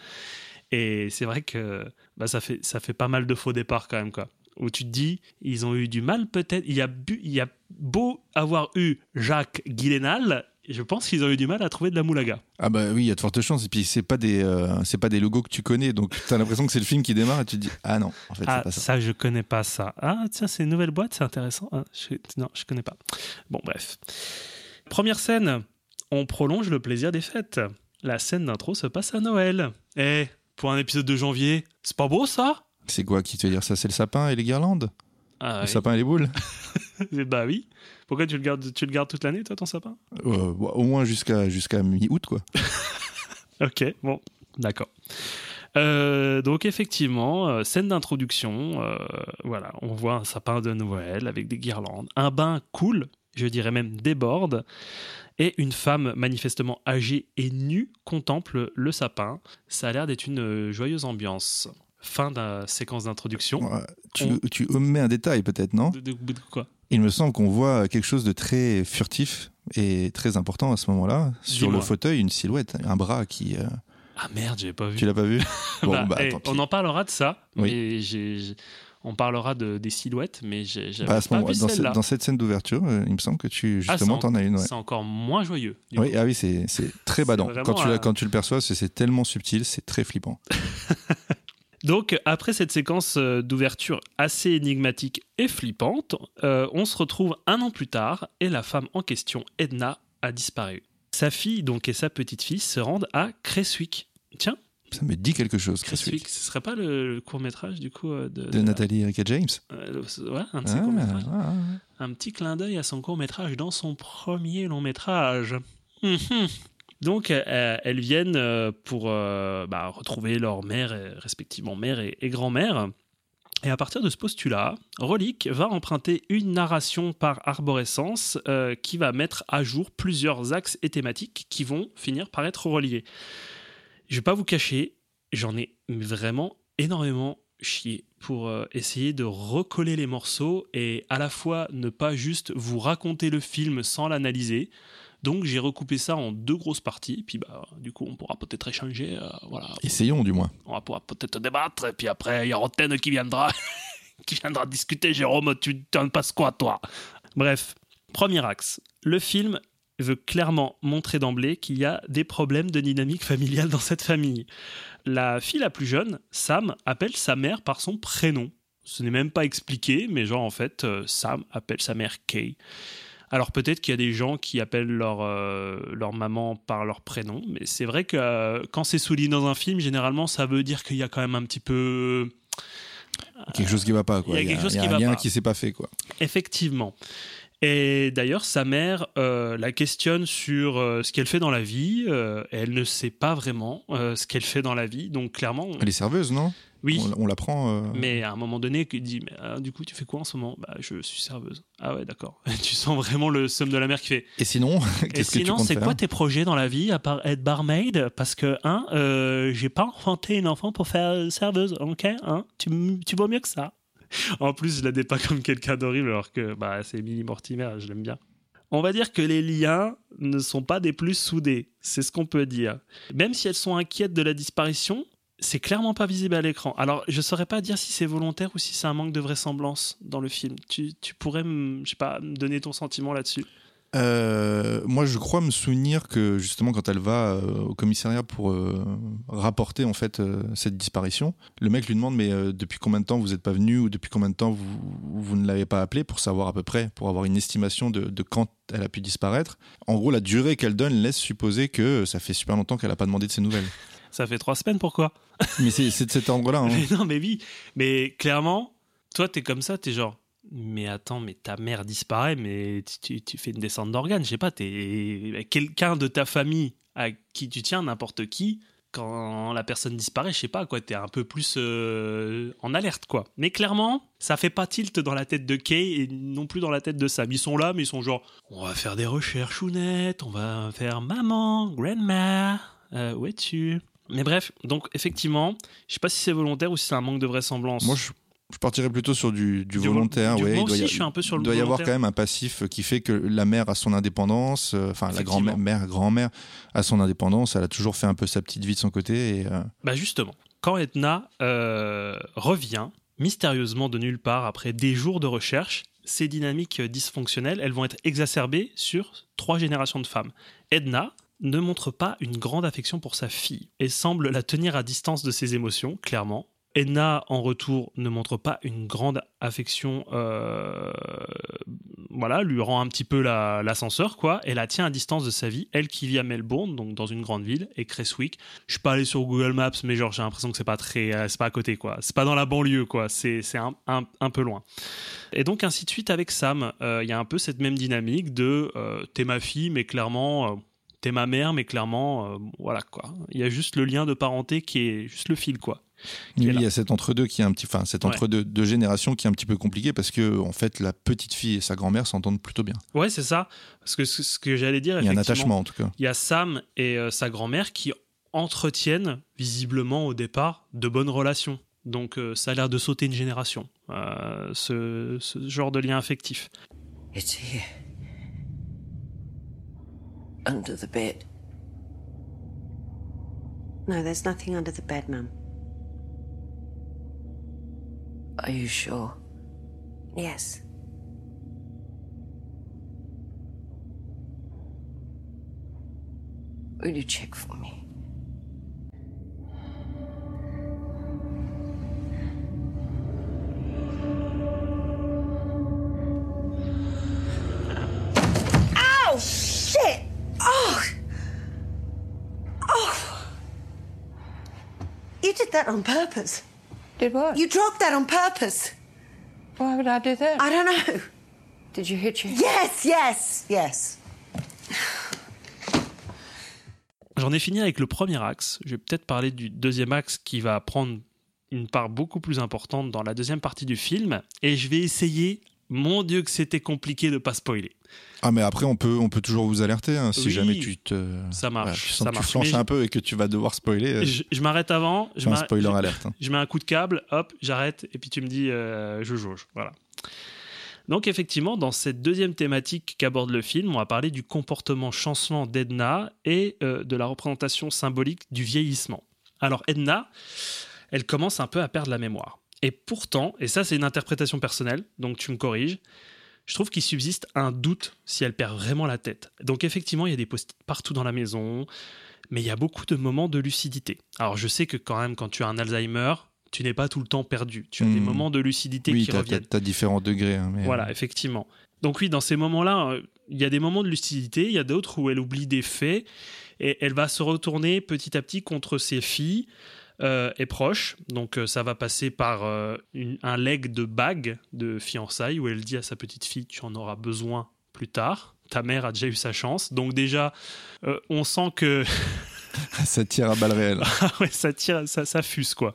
Et c'est vrai que bah, ça, fait, ça fait pas mal de faux départs quand même quoi. Où tu te dis, ils ont eu du mal peut-être. Il y a, il y a beau avoir eu Jacques Guillenal, je pense qu'ils ont eu du mal à trouver de la moulaga. Ah bah oui, il y a de fortes chances. Et puis c'est pas des, euh, c'est pas des logos que tu connais, donc t'as l'impression que c'est le film qui démarre et tu te dis ah non, en fait Ah, c'est pas ça. ça, je connais pas ça. Ah, tiens, c'est une nouvelle boîte, c'est intéressant. Ah, je- non, je connais pas. Bon, bref. Première scène, on prolonge le plaisir des fêtes. La scène d'intro se passe à Noël. Eh, pour un épisode de janvier, c'est pas beau ça? C'est quoi qui te veut dire ça? C'est le sapin et les guirlandes? Ah, Le oui. sapin et les boules [laughs] Bah oui. Pourquoi tu le gardes, tu le gardes toute l'année, toi, ton sapin? Euh, Au moins jusqu'à jusqu'à mi-août quoi. [laughs] Ok, bon, d'accord. Euh, donc effectivement, euh, scène d'introduction, voilà, on voit un sapin de Noël avec des guirlandes, un bain cool, je dirais même déborde, et une femme manifestement âgée et nue contemple le sapin. Ça a l'air d'être une joyeuse ambiance. Fin de la séquence d'introduction. Ouais, Tu, On- tu omets un détail peut-être, non De, de- de quoi? Il me semble qu'on voit quelque chose de très furtif et très important à ce moment-là. Sur le fauteuil, une silhouette, un bras qui. euh, Ah merde, j'ai pas vu. Tu l'as pas vu? [laughs] Bon, Bah, bah, eh, on en parlera de ça, Oui. On parlera de, des silhouettes, mais j'ai Bah, pas moment, vu dans, ce- dans cette scène d'ouverture, euh, il me semble que tu Ah, justement c'est t'en as une. ouais. C'est encore moins joyeux. Oui, ah oui, c'est très badant. Quand tu, quand le perçois, c'est tellement subtil, c'est très flippant. [laughs] Donc, après cette séquence euh, d'ouverture assez énigmatique et flippante, euh, on se retrouve un an plus tard et la femme en question, Edna, a disparu. Sa fille, donc, et sa petite fille se rendent à Creswick. Tiens, Ça me dit quelque chose, Creswick, ce serait pas le, le court-métrage, du coup, euh, de, De Nathalie Erika James. euh, ouais, un de ses Ah, ah, ah. Un petit clin d'œil à son court-métrage dans son premier long-métrage. Mhm. Donc, euh, elles viennent euh, pour euh, bah, retrouver leur mère, respectivement mère et, grand-mère. Et à partir de ce postulat, Relic va emprunter une narration par arborescence euh, qui va mettre à jour plusieurs axes et thématiques qui vont finir par être reliés. Je vais pas vous cacher, j'en ai vraiment énormément chié pour euh, essayer de recoller les morceaux et à la fois ne pas juste vous raconter le film sans l'analyser. Donc j'ai recoupé ça en deux grosses parties, puis bah du coup on pourra peut-être échanger, euh, voilà, Essayons du moins. on va pouvoir peut-être débattre, et puis après, il y a Rotten qui viendra, [laughs] qui viendra discuter. Jérôme, tu t'en passes quoi, toi? Bref, premier axe. Le film veut clairement montrer d'emblée qu'il y a des problèmes de dynamique familiale dans cette famille. La fille la plus jeune, Sam, appelle sa mère par son prénom. Ce n'est même pas expliqué, mais genre en fait, euh, Sam appelle sa mère Kay. Alors peut-être qu'il y a des gens qui appellent leur, euh, leur maman par leur prénom, mais c'est vrai que euh, quand c'est souligné dans un film, généralement ça veut dire qu'il y a quand même un petit peu... Quelque chose qui va pas, quoi. il y a quelque chose il y a qui un va pas. qui s'est pas fait, quoi. Effectivement. Et d'ailleurs, sa mère euh, la questionne sur euh, ce qu'elle fait dans la vie. euh, elle ne sait pas vraiment euh, ce qu'elle fait dans la vie. Donc clairement, on- Elle est serveuse, non? Oui. On, on l'apprend. euh, Mais à un moment donné, il dit mais, ah, Du coup, tu fais quoi en ce moment? Bah, je suis serveuse. Ah ouais, d'accord. [laughs] tu sens vraiment le somme de la mère qui fait Et sinon, [laughs] Et qu'est-ce que tu sinon, c'est quoi tes projets dans la vie à part être barmaid? Parce que, hein, euh, j'ai pas enfanté une enfant pour faire serveuse, ok hein tu, tu vaux mieux que ça. [laughs] En plus, je la dépeins comme quelqu'un d'horrible alors que bah, c'est Millie Mortimer, je l'aime bien. On va dire que les liens ne sont pas des plus soudés, c'est ce qu'on peut dire. Même si elles sont inquiètes de la disparition, c'est clairement pas visible à l'écran. Alors, je saurais pas dire si c'est volontaire ou si c'est un manque de vraisemblance dans le film. Tu, tu pourrais, je sais pas, me donner ton sentiment là-dessus Euh, moi, je crois me souvenir que justement, quand elle va euh, au commissariat pour euh, rapporter en fait cette disparition, le mec lui demande mais depuis combien de temps vous n'êtes pas venu ou depuis combien de temps vous, vous ne l'avez pas appelé pour savoir à peu près, pour avoir une estimation de, de quand elle a pu disparaître. En gros, la durée qu'elle donne laisse supposer que ça fait super longtemps qu'elle n'a pas demandé de ses nouvelles. Ça fait trois semaines, pourquoi [laughs] mais c'est de cet ordre-là. hein. Mais non, mais oui. Mais clairement, toi, t'es comme ça, t'es genre. Mais attends, mais ta mère disparaît, mais tu, tu- tu fais une descente d'organes, je sais pas, t'es quelqu'un de ta famille à qui tu tiens, n'importe qui, quand la personne disparaît, je sais pas, quoi, t'es un peu plus euh, en alerte, quoi. Mais clairement, ça fait pas tilt dans la tête de Kay et non plus dans la tête de Sam. Ils sont là, mais ils sont genre, on va faire des recherches hounettes, on va faire maman, grandma, euh, où es-tu? Mais bref, donc effectivement, je sais pas si c'est volontaire ou si c'est un manque de vraisemblance. Moi, je, je partirais plutôt sur du, du Du vol- volontaire. du- ouais, moi il doit aussi, y je suis un peu sur le Il doit y avoir quand même un passif qui fait que la mère a son indépendance, euh, enfin la grand-mère, grand-mère a son indépendance. Elle a toujours fait un peu sa petite vie de son côté. Et, euh, Bah justement, quand Edna euh, revient mystérieusement de nulle part après des jours de recherche, ces dynamiques dysfonctionnelles, elles vont être exacerbées sur trois générations de femmes. Edna ne montre pas une grande affection pour sa fille et semble la tenir à distance de ses émotions, clairement. Edna, en retour, ne montre pas une grande affection, euh, voilà, lui rend un petit peu la- l'ascenseur, quoi, et la tient à distance de sa vie, elle qui vit à Melbourne, donc dans une grande ville, et Creswick, je suis pas allé sur Google Maps, mais genre j'ai l'impression que c'est pas très, euh, c'est pas à côté quoi. C'est pas dans la banlieue quoi. C'est un, un, un peu loin. Et donc ainsi de suite avec Sam, Euh, il y a un peu cette même dynamique de t'es ma fille, mais clairement t'es ma mère, mais clairement euh, voilà quoi. Il y a juste le lien de parenté qui est juste le fil quoi. Il y a cet entre-deux qui est un petit, enfin cet Ouais. entre-deux de générations qui est un petit peu compliqué parce que en fait la petite fille et sa grand-mère s'entendent plutôt bien. Ouais c'est ça. Parce que ce que j'allais dire Il y a un attachement en tout cas. Il y a Sam et euh, sa grand-mère qui entretiennent visiblement au départ de bonnes relations. Donc euh, ça a l'air de sauter une génération, euh, ce, ce genre de lien affectif. It's here. Under the bed. No, there's nothing under the bed, Mum. Are you sure? Yes. Will you check for me? Did that on purpose. Did what? You dropped that on purpose. Why would I do that? I don't know. Did you hit your Yes, yes, yes. J'en ai fini avec le premier axe. Je vais peut-être parler du deuxième axe qui va prendre une part beaucoup plus importante dans la deuxième partie du film. Et je vais essayer, mon Dieu que c'était compliqué de pas spoiler. Ah, mais après, on peut, on peut toujours vous alerter hein, si Oui. jamais tu te. Ça marche, tu ça tu flanches Mais un peu et que tu vas devoir spoiler. euh, Je, je m'arrête avant. Je c'est un spoiler alerte. hein. [laughs] Je mets un coup de câble, hop, j'arrête, et puis tu me dis, euh, je jauge. Voilà. Donc effectivement, dans cette deuxième thématique qu'aborde le film, on va parler du comportement chancelant d'Edna et euh, de la représentation symbolique du vieillissement. Alors Edna, elle commence un peu à perdre la mémoire. Et pourtant, et ça c'est une interprétation personnelle, donc tu me corriges, je trouve qu'il subsiste un doute si elle perd vraiment la tête. Donc effectivement, il y a des post partout dans la maison, mais il y a beaucoup de moments de lucidité. Alors je sais que quand même, quand tu as un Alzheimer, tu n'es pas tout le temps perdu. Tu as des Hmm. moments de lucidité Oui, qui reviennent. t'as différents degrés. hein, mais, Voilà, effectivement. Donc oui, dans ces moments-là, euh, il y a des moments de lucidité, il y a d'autres où elle oublie des faits, et elle va se retourner petit à petit contre ses filles euh, et proches. Donc euh, ça va passer par euh, une- un leg de bague de fiançailles, où elle dit à sa petite fille, tu en auras besoin plus tard. Ta mère a déjà eu sa chance. Donc déjà, on sent que [laughs] Ça tire à balles réelles. [laughs] ah ouais, ça tire, ça, ça fuse quoi.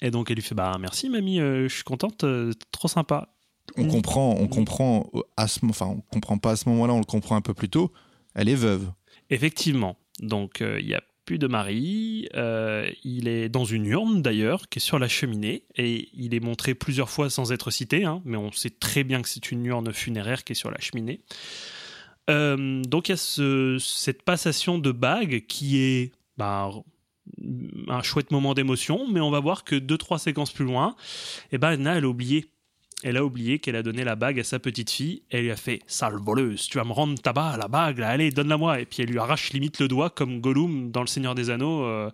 Et donc elle lui fait bah merci mamie, je suis contente, trop sympa. On Mm. comprend, on comprend à ce, enfin, on comprend pas à ce moment-là, on le comprend un peu plus tôt. Elle est veuve. Effectivement. Donc il y a plus de mari, euh, il est dans une urne d'ailleurs qui est sur la cheminée et il est montré plusieurs fois sans être cité, hein, mais on sait très bien que c'est une urne funéraire qui est sur la cheminée. Euh, donc il y a ce- cette passation de bague qui est bah, un chouette moment d'émotion, mais on va voir que deux trois séquences plus loin, eh ben Edna elle a oublié. Elle a oublié qu'elle a donné la bague à sa petite fille. Elle lui a fait Sale voleuse, tu vas me rendre ta bague, la bague, là, allez, donne-la moi. Et puis elle lui arrache limite le doigt, comme Gollum dans Le Seigneur des Anneaux, euh,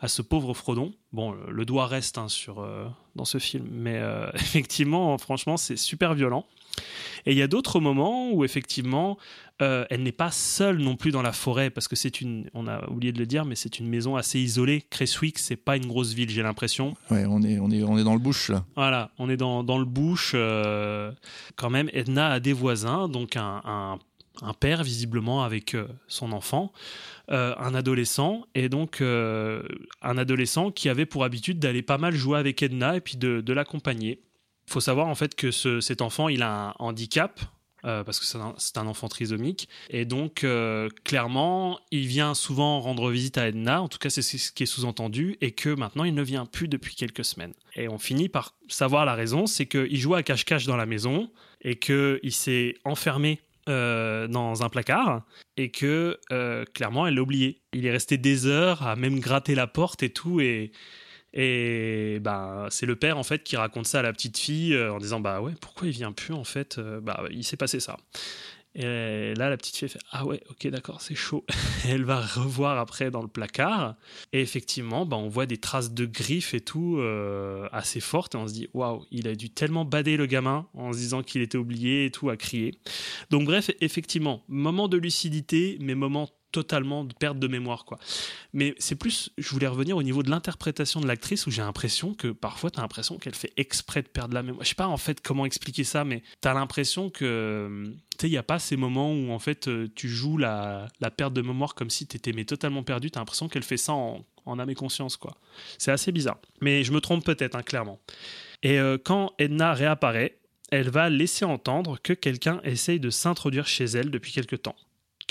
à ce pauvre Frodon. Bon, le- le doigt reste hein, sur, euh, dans ce film, mais euh, [laughs] effectivement, franchement, c'est super violent. Et il y a d'autres moments où effectivement, euh, elle n'est pas seule non plus dans la forêt, parce que c'est une, on a oublié de le dire, mais c'est une maison assez isolée. Cresswick, c'est pas une grosse ville, j'ai l'impression. Ouais, on est, on est, on est dans le bush là. Voilà, on est dans, dans le bush. euh, quand même, Edna a des voisins, donc un, un- un père visiblement avec euh, son enfant, euh, un adolescent, et donc euh, un adolescent qui avait pour habitude d'aller pas mal jouer avec Edna et puis de, de l'accompagner. Faut savoir en fait que ce- cet enfant, il a un handicap. euh, parce que c'est un, enfant trisomique. Et donc, euh, clairement, il vient souvent rendre visite à Edna, en tout cas c'est ce qui est sous-entendu, et que maintenant il ne vient plus depuis quelques semaines. Et on finit par savoir la raison, c'est qu'il jouait à cache-cache dans la maison, et qu'il s'est enfermé euh, dans un placard, et que clairement elle l'a oublié. Il est resté des heures à même gratter la porte et tout, et, et ben, c'est le père en fait qui raconte ça à la petite fille euh, en disant bah ouais pourquoi il vient plus en fait Euh, bah il s'est passé ça. Et là la petite fille fait ah ouais ok d'accord c'est chaud. [laughs] Elle va revoir après dans le placard et effectivement bah, on voit des traces de griffes et tout euh, assez fortes et on se dit waouh il a dû tellement bader le gamin en se disant qu'il était oublié et tout à crier. Donc bref effectivement moment de lucidité mais moment totalement de perte de mémoire quoi. Mais c'est plus, je voulais revenir au niveau de l'interprétation de l'actrice où j'ai l'impression que parfois tu as l'impression qu'elle fait exprès de perdre la mémoire. Je sais pas en fait comment expliquer ça, mais tu as l'impression que, il n'y a pas ces moments où en fait euh, tu joues la, la perte de mémoire comme si tu étais totalement perdu. Tu as l'impression qu'elle fait ça en, en âme et conscience quoi. C'est assez bizarre. Mais je me trompe peut-être, hein, clairement. Et euh, quand Edna réapparaît, elle va laisser entendre que quelqu'un essaye de s'introduire chez elle depuis quelque temps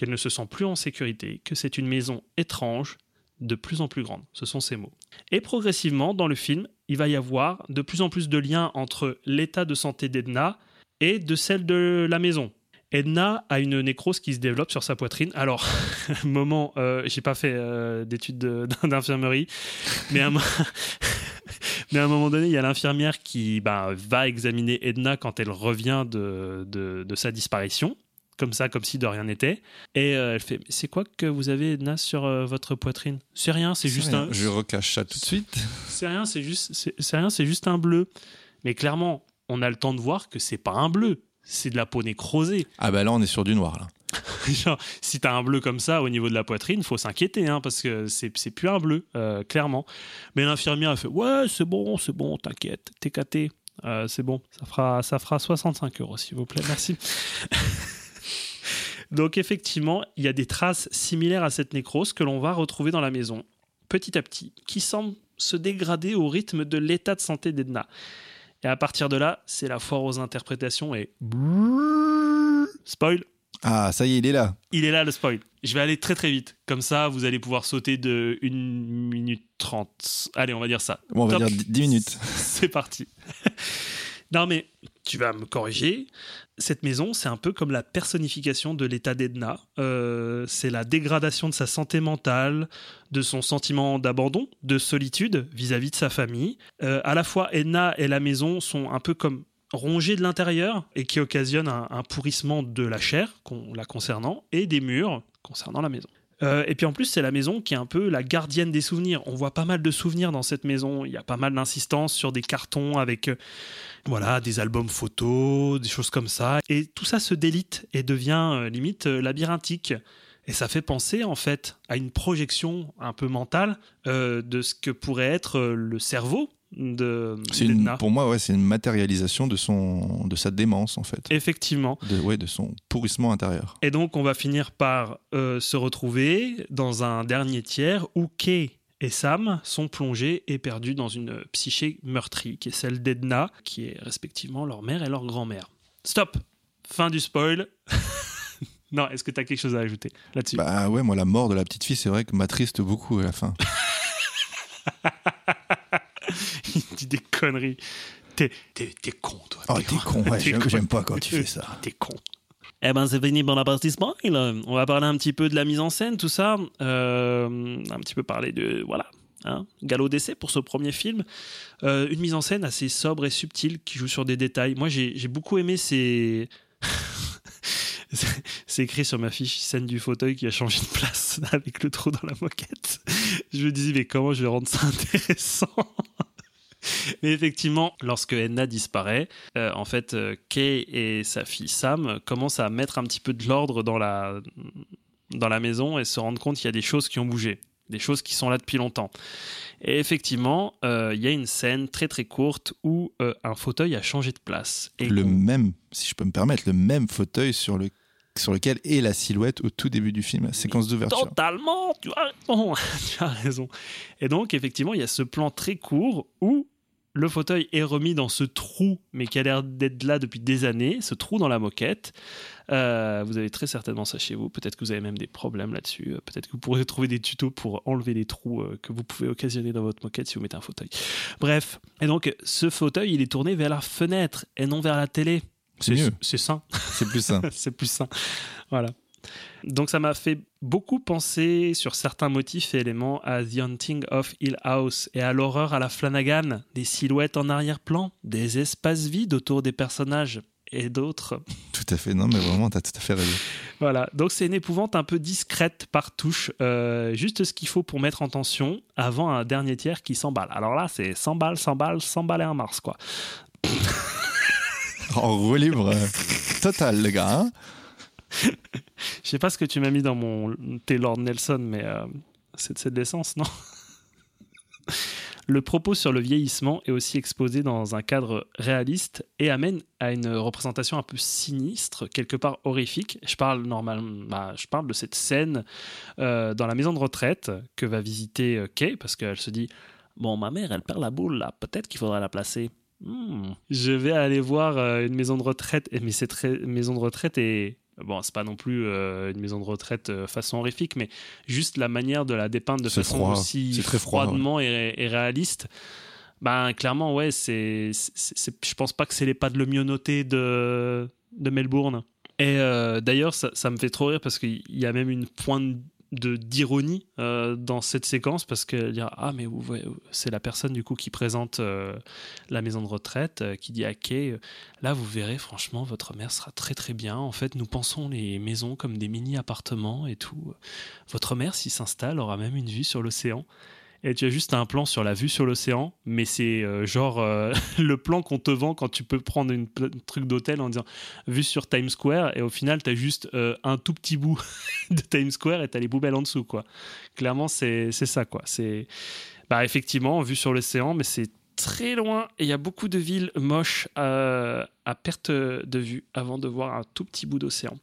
qu'elle ne se sent plus en sécurité, que c'est une maison étrange, de plus en plus grande. Ce sont ces mots. Et progressivement, dans le film, il va y avoir de plus en plus de liens entre l'état de santé d'Edna et de celle de la maison. Edna a une nécrose qui se développe sur sa poitrine. Alors, [laughs] moment, euh, j'ai pas fait euh, d'études de- [laughs] d'infirmerie, [laughs] mais à un moment donné, il y a l'infirmière qui bah, va examiner Edna quand elle revient de sa disparition. Comme ça, comme si de rien n'était. Et euh, elle fait C'est quoi que vous avez, Edna, sur euh, votre poitrine? C'est rien, c'est juste rien. un. Je recache ça tout de suite. [laughs] C'est rien, c'est juste, c'est rien, c'est juste un bleu. Mais clairement, on a le temps de voir que c'est pas un bleu, c'est de la peau nécrosée. Ah bah là, on est sur du noir là. [laughs] Genre, si t'as un bleu comme ça au niveau de la poitrine, faut s'inquiéter, hein, parce que c'est c'est plus un bleu, euh, clairement. Mais l'infirmière a fait ouais, c'est bon, c'est bon, t'inquiète, t'es caté. Euh, c'est bon, ça fera, ça fera 65 euros, s'il vous plaît, merci. [laughs] Donc effectivement, il y a des traces similaires à cette nécrose que l'on va retrouver dans la maison, petit à petit, qui semblent se dégrader au rythme de l'état de santé d'Edna. Et à partir de là, c'est la foire aux interprétations et... Spoil Ah, ça y est, il est là. il est là le spoil. Je vais aller très très vite. Comme ça, vous allez pouvoir sauter de 1 minute 30. Allez, on va dire ça. Bon, on va dire 10 minutes. [laughs] C'est parti. [laughs] non mais, tu vas me corriger. Cette maison, c'est un peu comme la personnification de l'état d'Edna. Euh, c'est la dégradation de sa santé mentale, de son sentiment d'abandon, de solitude vis-à-vis de sa famille. Euh, à la fois, Edna et la maison sont un peu comme rongés de l'intérieur et qui occasionnent un, pourrissement de la chair la concernant et des murs concernant la maison. Euh, et puis en plus, c'est la maison qui est un peu la gardienne des souvenirs. On voit pas mal de souvenirs dans cette maison. Il y a pas mal d'insistance sur des cartons avec voilà, des albums photos, des choses comme ça. Et tout ça se délite et devient euh, limite euh, labyrinthique. Et ça fait penser en fait à une projection un peu mentale euh, de ce que pourrait être le cerveau de une- pour moi, ouais, c'est une matérialisation de, son, de sa démence, en fait. Effectivement. De, ouais, de son pourrissement intérieur. Et donc, on va finir par euh, se retrouver dans un dernier tiers où Kay et Sam sont plongés et perdus dans une psyché meurtrie, qui est celle d'Edna, qui est respectivement leur mère et leur grand-mère. Stop Fin du spoil. [laughs] non, est-ce que tu as quelque chose à ajouter là-dessus? Bah ouais, moi, la mort de la petite fille, c'est vrai que m'attriste beaucoup à la fin. [laughs] Il dit des conneries. T'es, t'es- t'es con, toi. Oh, t'es con, ouais, [laughs] con. j'aime pas quand tu fais ça. T'es con. Eh ben, c'est fini pour la partie spoil. On va parler un petit peu de la mise en scène, tout ça. Euh, un petit peu parler de. Voilà. Hein, galop d'essai pour ce premier film. Euh, une mise en scène assez sobre et subtile qui joue sur des détails. Moi, j'ai beaucoup aimé ces. [laughs] C'est écrit sur ma fiche scène du fauteuil qui a changé de place [laughs] avec le trou dans la moquette. Je me disais, mais comment je vais rendre ça [laughs] intéressant? Mais effectivement, lorsque Edna disparaît, euh, en fait, euh, Kay et sa fille Sam commencent à mettre un petit peu de l'ordre dans la, dans la maison et se rendent compte qu'il y a des choses qui ont bougé, des choses qui sont là depuis longtemps. Et effectivement, euh, il y a une scène très très courte où euh, un fauteuil a changé de place. Et le même, si je peux me permettre, le même fauteuil sur, le, sur lequel est la silhouette au tout début du film, la séquence d'ouverture. Totalement, tu as raison. [laughs] tu as raison. Et donc, effectivement, il y a ce plan très court où le fauteuil est remis dans ce trou, mais qui a l'air d'être là depuis des années, ce trou dans la moquette. Euh, vous avez très certainement ça chez vous. Peut-être que vous avez même des problèmes là-dessus. Euh, Peut-être que vous pourrez trouver des tutos pour enlever les trous euh, que vous pouvez occasionner dans votre moquette si vous mettez un fauteuil. Bref. Et donc, ce fauteuil, il est tourné vers la fenêtre et non vers la télé. C'est mieux. C'est sain. C'est plus ça. [laughs] c'est plus sain. Voilà. Donc ça m'a fait beaucoup penser sur certains motifs et éléments à The Haunting of Hill House et à l'horreur à la Flanagan, des silhouettes en arrière-plan, des espaces vides autour des personnages et d'autres. [laughs] Tout à fait. Non, mais vraiment, t'as tout à fait raison. Voilà, donc c'est une épouvante un peu discrète par touche, euh, juste ce qu'il faut pour mettre en tension avant un dernier tiers qui s'emballe. Alors là, c'est 100 balles, 100 balles, 100 balles et un Mars, quoi. En roue libre [laughs] total, le gars. hein. [laughs] Je sais pas ce que tu m'as mis dans mon Taylor Nelson, mais euh, c'est de l'essence, non? Le propos sur le vieillissement est aussi exposé dans un cadre réaliste et amène à une représentation un peu sinistre, quelque part horrifique. Je parle normalement, bah, je parle de cette scène euh, dans la maison de retraite que va visiter euh, Kay parce qu'elle se dit bon ma mère elle perd la boule là, peut-être qu'il faudra la placer. Hmm. Je vais aller voir une maison de retraite, et- mais cette maison de retraite est bon, c'est pas non plus euh, une maison de retraite euh, façon horrifique, mais juste la manière de la dépeindre de façon froid. aussi C'est très froid, froidement et, et réaliste. Ben clairement, ouais, c'est, je pense pas que c'est les pas de le mieux noté de, de Melbourne. Et euh, d'ailleurs, ça, ça me fait trop rire parce qu'il y a même une pointe de d'ironie euh, dans cette séquence parce que dire ah mais c'est la personne du coup qui présente euh, la maison de retraite euh, qui dit à là vous verrez franchement votre mère sera très très bien. En fait nous pensons les maisons comme des mini appartements et tout. Votre mère s'y s'installe aura même une vue sur l'océan et tu as juste un plan sur la vue sur l'océan mais c'est euh, genre euh, [laughs] le plan qu'on te vend quand tu peux prendre une, un truc d'hôtel en disant vue sur Times Square et au final tu as juste euh, un tout petit bout [laughs] de Times Square et tu as les poubelles en dessous quoi. Clairement c'est ça quoi. C'est bah effectivement vue sur l'océan mais c'est très loin et il y a beaucoup de villes moches à perte de vue avant de voir un tout petit bout d'océan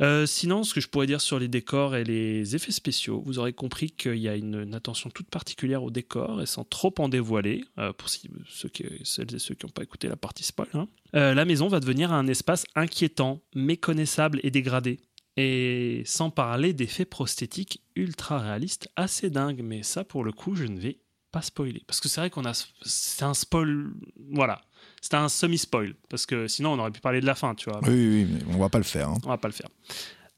euh, sinon, ce que je pourrais dire sur les décors et les effets spéciaux, vous aurez compris qu'il y a une, attention toute particulière aux décors et sans trop en dévoiler, euh, pour ceux qui, celles et ceux qui n'ont pas écouté la partie spoil. hein. Euh, la maison va devenir un espace inquiétant, méconnaissable et dégradé. Et sans parler d'effets prosthétiques ultra réalistes, assez dingues. Mais ça, pour le coup, je ne vais pas spoiler. Parce que c'est vrai qu'on a. C'est un spoil. Voilà. C'était un semi-spoil. Parce que sinon, on aurait pu parler de la fin, tu vois. Oui, oui, oui, mais on va pas le faire. hein. On va pas le faire.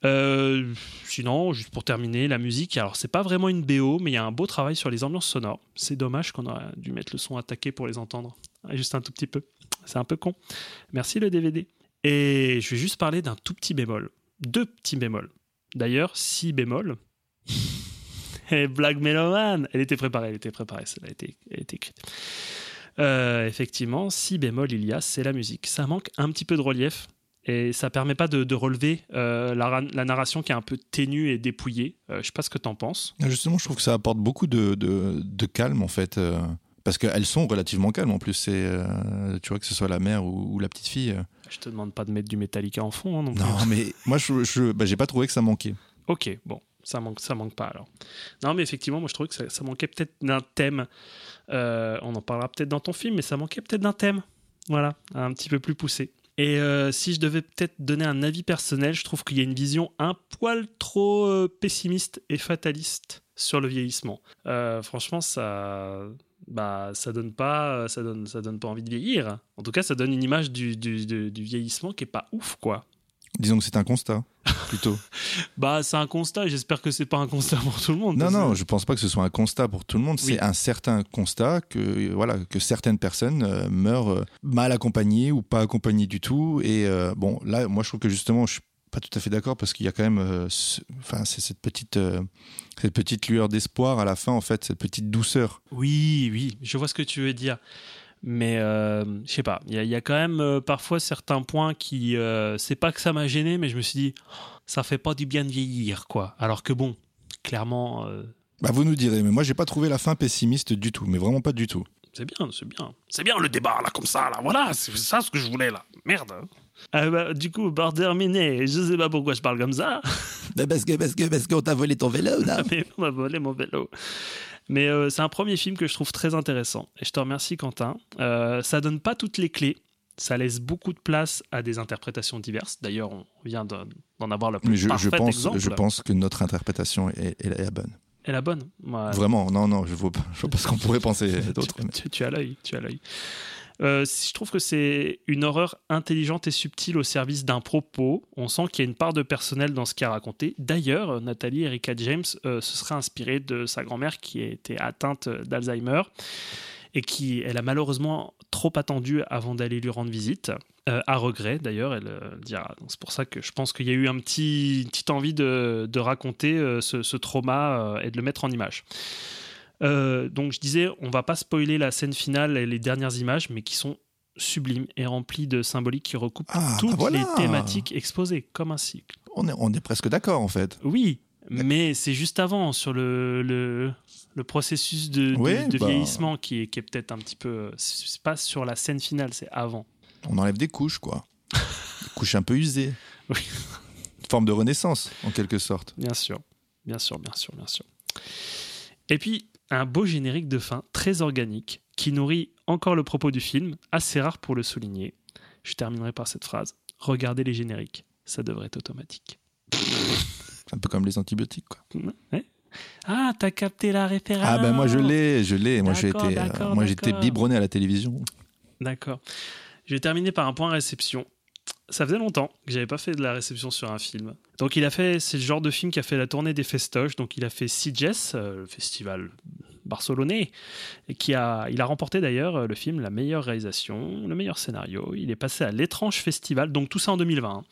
Euh, sinon, juste pour terminer, la musique. Alors, c'est pas vraiment une BO, mais il y a un beau travail sur les ambiances sonores. C'est dommage qu'on aurait dû mettre le son attaqué pour les entendre. Juste un tout petit peu. C'est un peu con. Merci le DVD. Et je vais juste parler d'un tout petit bémol. Deux petits bémols. D'ailleurs, si bémol. [laughs] Et Black Meloman Elle était préparée, elle était préparée, ça a été, elle a été écrite. Euh, effectivement, si bémol il y a, c'est la musique. Ça manque un petit peu de relief et ça permet pas de, de relever euh, la, ra- la narration qui est un peu ténue et dépouillée. Euh, je sais pas ce que t'en penses. Justement, je trouve que ça apporte beaucoup de, de, de calme en fait. euh, parce qu'elles sont relativement calmes en plus. C'est, euh, tu vois, que ce soit la mère ou, ou la petite fille. Je te demande pas de mettre du Metallica en fond hein, non plus. Non, mais moi, je, je bah, j'ai pas trouvé que ça manquait. Ok, bon, ça manque, ça manque pas alors. Non, mais effectivement, moi je trouvais que ça, manquait peut-être d'un thème. Euh, on en parlera peut-être dans ton film, mais ça manquait peut-être d'un thème. Voilà, un petit peu plus poussé. Et euh, si je devais peut-être donner un avis personnel, je trouve qu'il y a une vision un poil trop euh, pessimiste et fataliste sur le vieillissement. Franchement, ça, bah, ça donne pas, ça donne, ça donne pas envie de vieillir. En tout cas, ça donne une image du, du, du- du vieillissement qui est pas ouf, quoi. Disons que c'est un constat, [laughs] plutôt. Bah, c'est un constat. J'espère que c'est pas un constat pour tout le monde. non, non, je pense pas que ce soit un constat pour tout le monde. Oui. C'est un certain constat que, voilà, que certaines personnes euh, meurent euh, mal accompagnées ou pas accompagnées du tout. Et euh, bon, là, moi, je trouve que justement, je suis pas tout à fait d'accord parce qu'il y a quand même, ce- enfin, c'est cette petite, cette petite lueur d'espoir à la fin, en fait, cette petite douceur. Oui, oui, je vois ce que tu veux dire. Mais euh, je sais pas, il y, a- il y a quand même euh, parfois certains points qui. euh, c'est pas que ça m'a gêné, mais je me suis dit, ça fait pas du bien de vieillir, quoi. Alors que bon, clairement, euh, Bah, vous nous direz, mais moi, j'ai pas trouvé la fin pessimiste du tout, mais vraiment pas du tout. c'est bien, c'est bien. C'est bien le débat, là, comme ça, là. Voilà, c'est ça ce que je voulais, là. Merde. Ah bah, du coup, par terminer, je sais pas pourquoi je parle comme ça. [laughs] Parce que, parce que, parce qu'on t'a volé ton vélo, là. [laughs] mais on m'a volé mon vélo. Mais euh, c'est un premier film que je trouve très intéressant. Et je te remercie, Quentin. Euh, ça donne pas toutes les clés. Ça laisse beaucoup de place à des interprétations diverses. D'ailleurs, on vient d'en avoir le plus Mais je, je pense, exemple. je pense que notre interprétation est, est- est la bonne. Et la bonne? Ouais. Vraiment, non, non, je vois pas, je vois pas ce qu'on pourrait penser [laughs] d'autre. Tu, tu- tu as l'œil, tu as l'œil. Euh, je trouve que c'est une horreur intelligente et subtile au service d'un propos. On sent qu'il y a une part de personnel dans ce qui est raconté. D'ailleurs, Nathalie Erika James euh, se serait inspirée de sa grand-mère qui était atteinte d'Alzheimer et qui, elle a malheureusement trop attendu avant d'aller lui rendre visite. Euh, à regret d'ailleurs, elle euh, dira. C'est pour ça que je pense qu'il y a eu un petit, une petite envie de, raconter euh, ce, trauma euh, et de le mettre en image. Euh, donc je disais, on va pas spoiler la scène finale et les dernières images, mais qui sont sublimes et remplies de symboliques qui recoupent Ah, toutes bah voilà. les thématiques exposées, comme un cycle. On est, on est presque d'accord, en fait. Oui, mais c'est juste avant, sur le, le, le processus de, de- Ouais, de bah. vieillissement qui est, qui est peut-être un petit peu... C'est pas sur la scène finale, c'est avant. On enlève des couches, quoi. [laughs] Des couches un peu usées. Oui. Une forme de renaissance, en quelque sorte. Bien sûr, bien sûr, bien sûr, bien sûr. Et puis, un beau générique de fin, très organique, qui nourrit encore le propos du film, assez rare pour le souligner. Je terminerai par cette phrase. Regardez les génériques, ça devrait être automatique. Un peu comme les antibiotiques, quoi. Ouais. Ah, t'as capté la référence Ah, ben moi, je l'ai, je l'ai. Moi, j'ai été, euh, moi, j'étais biberonné à la télévision. D'accord. Je vais terminer par un point réception. Ça faisait longtemps que j'avais pas fait de la réception sur un film. Donc il a fait, c'est le genre de film qui a fait la tournée des festoches. Donc il a fait Sitges, euh, le festival barcelonais, qui a, il a remporté d'ailleurs euh, le film la meilleure réalisation, le meilleur scénario. Il est passé à l'étrange festival, donc tout ça en 2020. hein.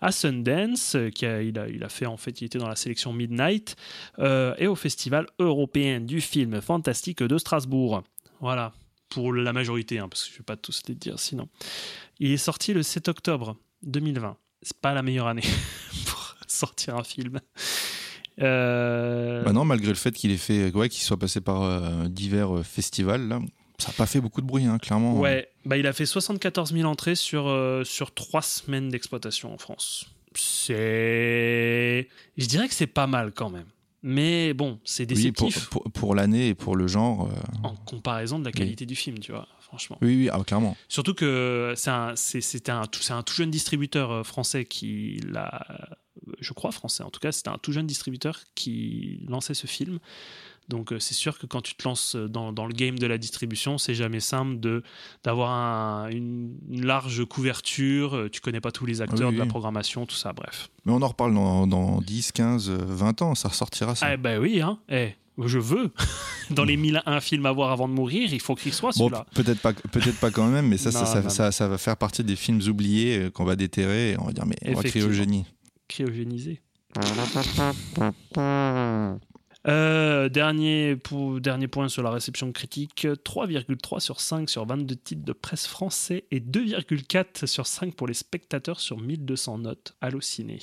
À Sundance, euh, qui a, il, a, fait en fait, il était dans la sélection Midnight, et au festival européen du film fantastique de Strasbourg. Voilà, pour la majorité, hein, parce que je ne vais pas tous les dire sinon. Il est sorti le 7 octobre 2020. C'est pas la meilleure année [laughs] pour sortir un film. Euh, Bah non, malgré le fait qu'il ait fait, ouais, qu'il soit passé par euh, divers euh, festivals, là, ça n'a pas fait beaucoup de bruit, hein, clairement. ouais, bah il a fait 74 000 entrées sur, euh, sur 3 semaines d'exploitation en France. C'est. Je dirais que c'est pas mal quand même. Mais bon, c'est Oui, pour, déceptif pour, pour l'année et pour le genre. euh, en comparaison de la qualité du film, tu vois, franchement. Oui, oui, ah, clairement. Surtout que c'est un, c'est, un, un tout jeune distributeur euh, français qui l'a. Je crois français en tout cas, c'était un tout jeune distributeur qui lançait ce film. Donc euh, c'est sûr que quand tu te lances dans, dans le game de la distribution, c'est jamais simple de, d'avoir un- une, une large couverture, euh, tu connais pas tous les acteurs Oui, de la programmation, tout ça, bref. Mais on en reparle dans, dans 10, 15, euh, 20 ans, ça ressortira ça. Ah bah oui, hein, eh, je veux. [laughs] dans les 1001 films à voir avant de mourir, il faut qu'il soit Bon, celui-là. peut-être pas, peut-être pas quand même, mais ça, ça, [laughs] Non, ça, non, ça- ça va faire partie des films oubliés euh, qu'on va déterrer. Et on va dire, mais on va crier au Effectivement. génie. cryogénisé. [laughs] Euh, dernier, pour, dernier point sur la réception critique 3,3 sur 5 sur 22 titres de presse français et 2,4 sur 5 pour les spectateurs sur 1200 notes hallucinées.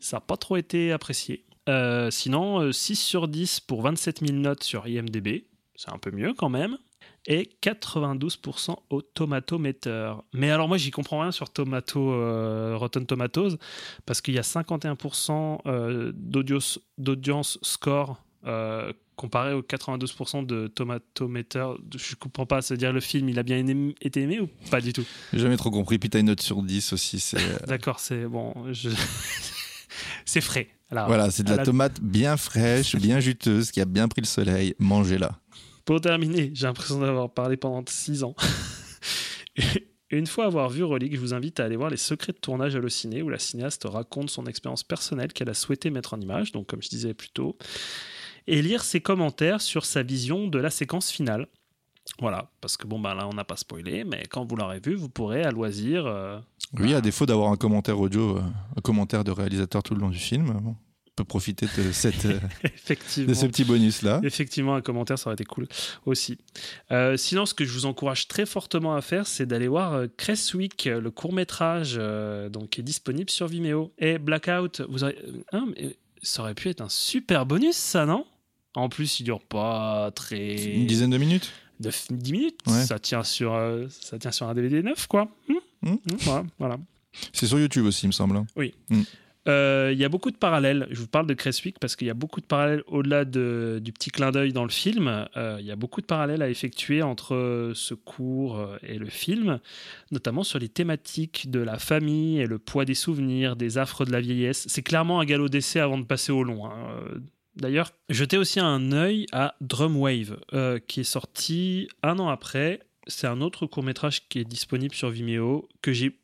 Ça n'a pas trop été apprécié. Euh, sinon, euh, 6 sur 10 pour 27 000 notes sur IMDb, c'est un peu mieux quand même. Et 92% au Tomatometer. Mais alors moi j'y comprends rien sur Tomato, euh, Rotten Tomatoes parce qu'il y a 51% euh, d'audience score euh, comparé aux 92% de Tomatometer. Je comprends pas, c'est-à-dire le film il a bien aimé- été aimé ou pas du tout? J'ai jamais trop compris. Puis t'as une note sur 10 aussi. C'est, euh, [laughs] D'accord, c'est bon, je- [laughs] c'est frais. Alors, voilà, c'est de à la la- tomate bien fraîche, bien juteuse, qui a bien pris le soleil. Mangez-la. Pour terminer, j'ai l'impression d'avoir parlé pendant 6 ans. [laughs] Une fois avoir vu Relique, je vous invite à aller voir les secrets de tournage hallucinés où la cinéaste raconte son expérience personnelle qu'elle a souhaité mettre en image, donc comme je disais plus tôt, et lire ses commentaires sur sa vision de la séquence finale. Voilà, parce que bon, ben là, on n'a pas spoilé, mais quand vous l'aurez vu, vous pourrez à loisir. euh, Oui, à défaut d'avoir un commentaire audio, euh, un commentaire de réalisateur tout le long du film, bon, on peut profiter de, [laughs] cette, euh, effectivement. de ce petit bonus-là. Effectivement, un commentaire, ça aurait été cool aussi. Euh, sinon, ce que je vous encourage très fortement à faire, c'est d'aller voir Cresswick, le court métrage, donc qui est disponible sur Vimeo. Et Blackout, vous aurez, hein, mais ça aurait pu être un super bonus, ça, non? En plus, il dure pas très. Une dizaine de minutes? De 10 minutes? Ouais. Ça tient sur, euh, ça tient sur un DVD neuf, quoi. Hmm? Hmm? Hmm, voilà, voilà. C'est sur YouTube aussi, il me semble. Euh, Il y a beaucoup de parallèles. Je vous parle de Creswick parce qu'il y a beaucoup de parallèles au-delà de- du petit clin d'œil dans le film. Euh, il y a beaucoup de parallèles à effectuer entre ce cours euh, et le film, notamment sur les thématiques de la famille et le poids des souvenirs, des affres de la vieillesse. C'est clairement un galop d'essai avant de passer au long. hein. D'ailleurs, jetez aussi un œil à Drumwave, euh, qui est sorti un an après. C'est un autre court métrage qui est disponible sur Vimeo que j'ai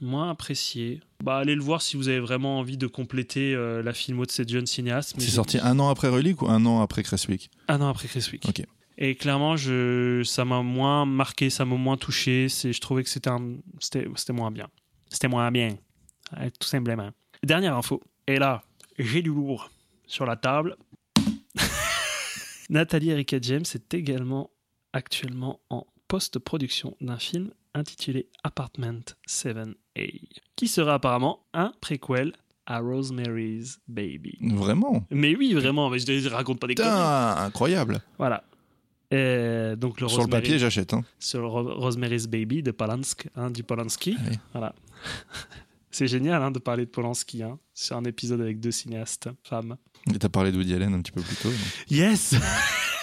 moins apprécié. Bah, allez le voir si vous avez vraiment envie de compléter euh, la filmo de cette jeune cinéaste. C'est sorti un an après Relic ou un an après Cresswick Un an après Chris Wick. Ok. Et clairement, je, ça m'a moins marqué, ça m'a moins touché. C'est, je trouvais que c'était, c'était, c'était moins bien. C'était moins bien, Ouais, tout simplement. Dernière info. Et là, j'ai du lourd sur la table. [laughs] Nathalie Erika James est également actuellement en post-production d'un film intitulé Apartment 7A, qui sera apparemment un préquel à Rosemary's Baby. Vraiment? Mais oui, vraiment, mais je ne raconte pas des conneries. Incroyable Voilà. Et donc le Sur le papier, j'achète. hein. sur le Ro- Rosemary's Baby de Polanski, hein, du Polanski. Oui. Voilà. [laughs] C'est génial hein, de parler de Polanski hein, sur un épisode avec deux cinéastes femmes. Et t'as parlé de Woody Allen un petit peu plus tôt. donc. Yes [laughs]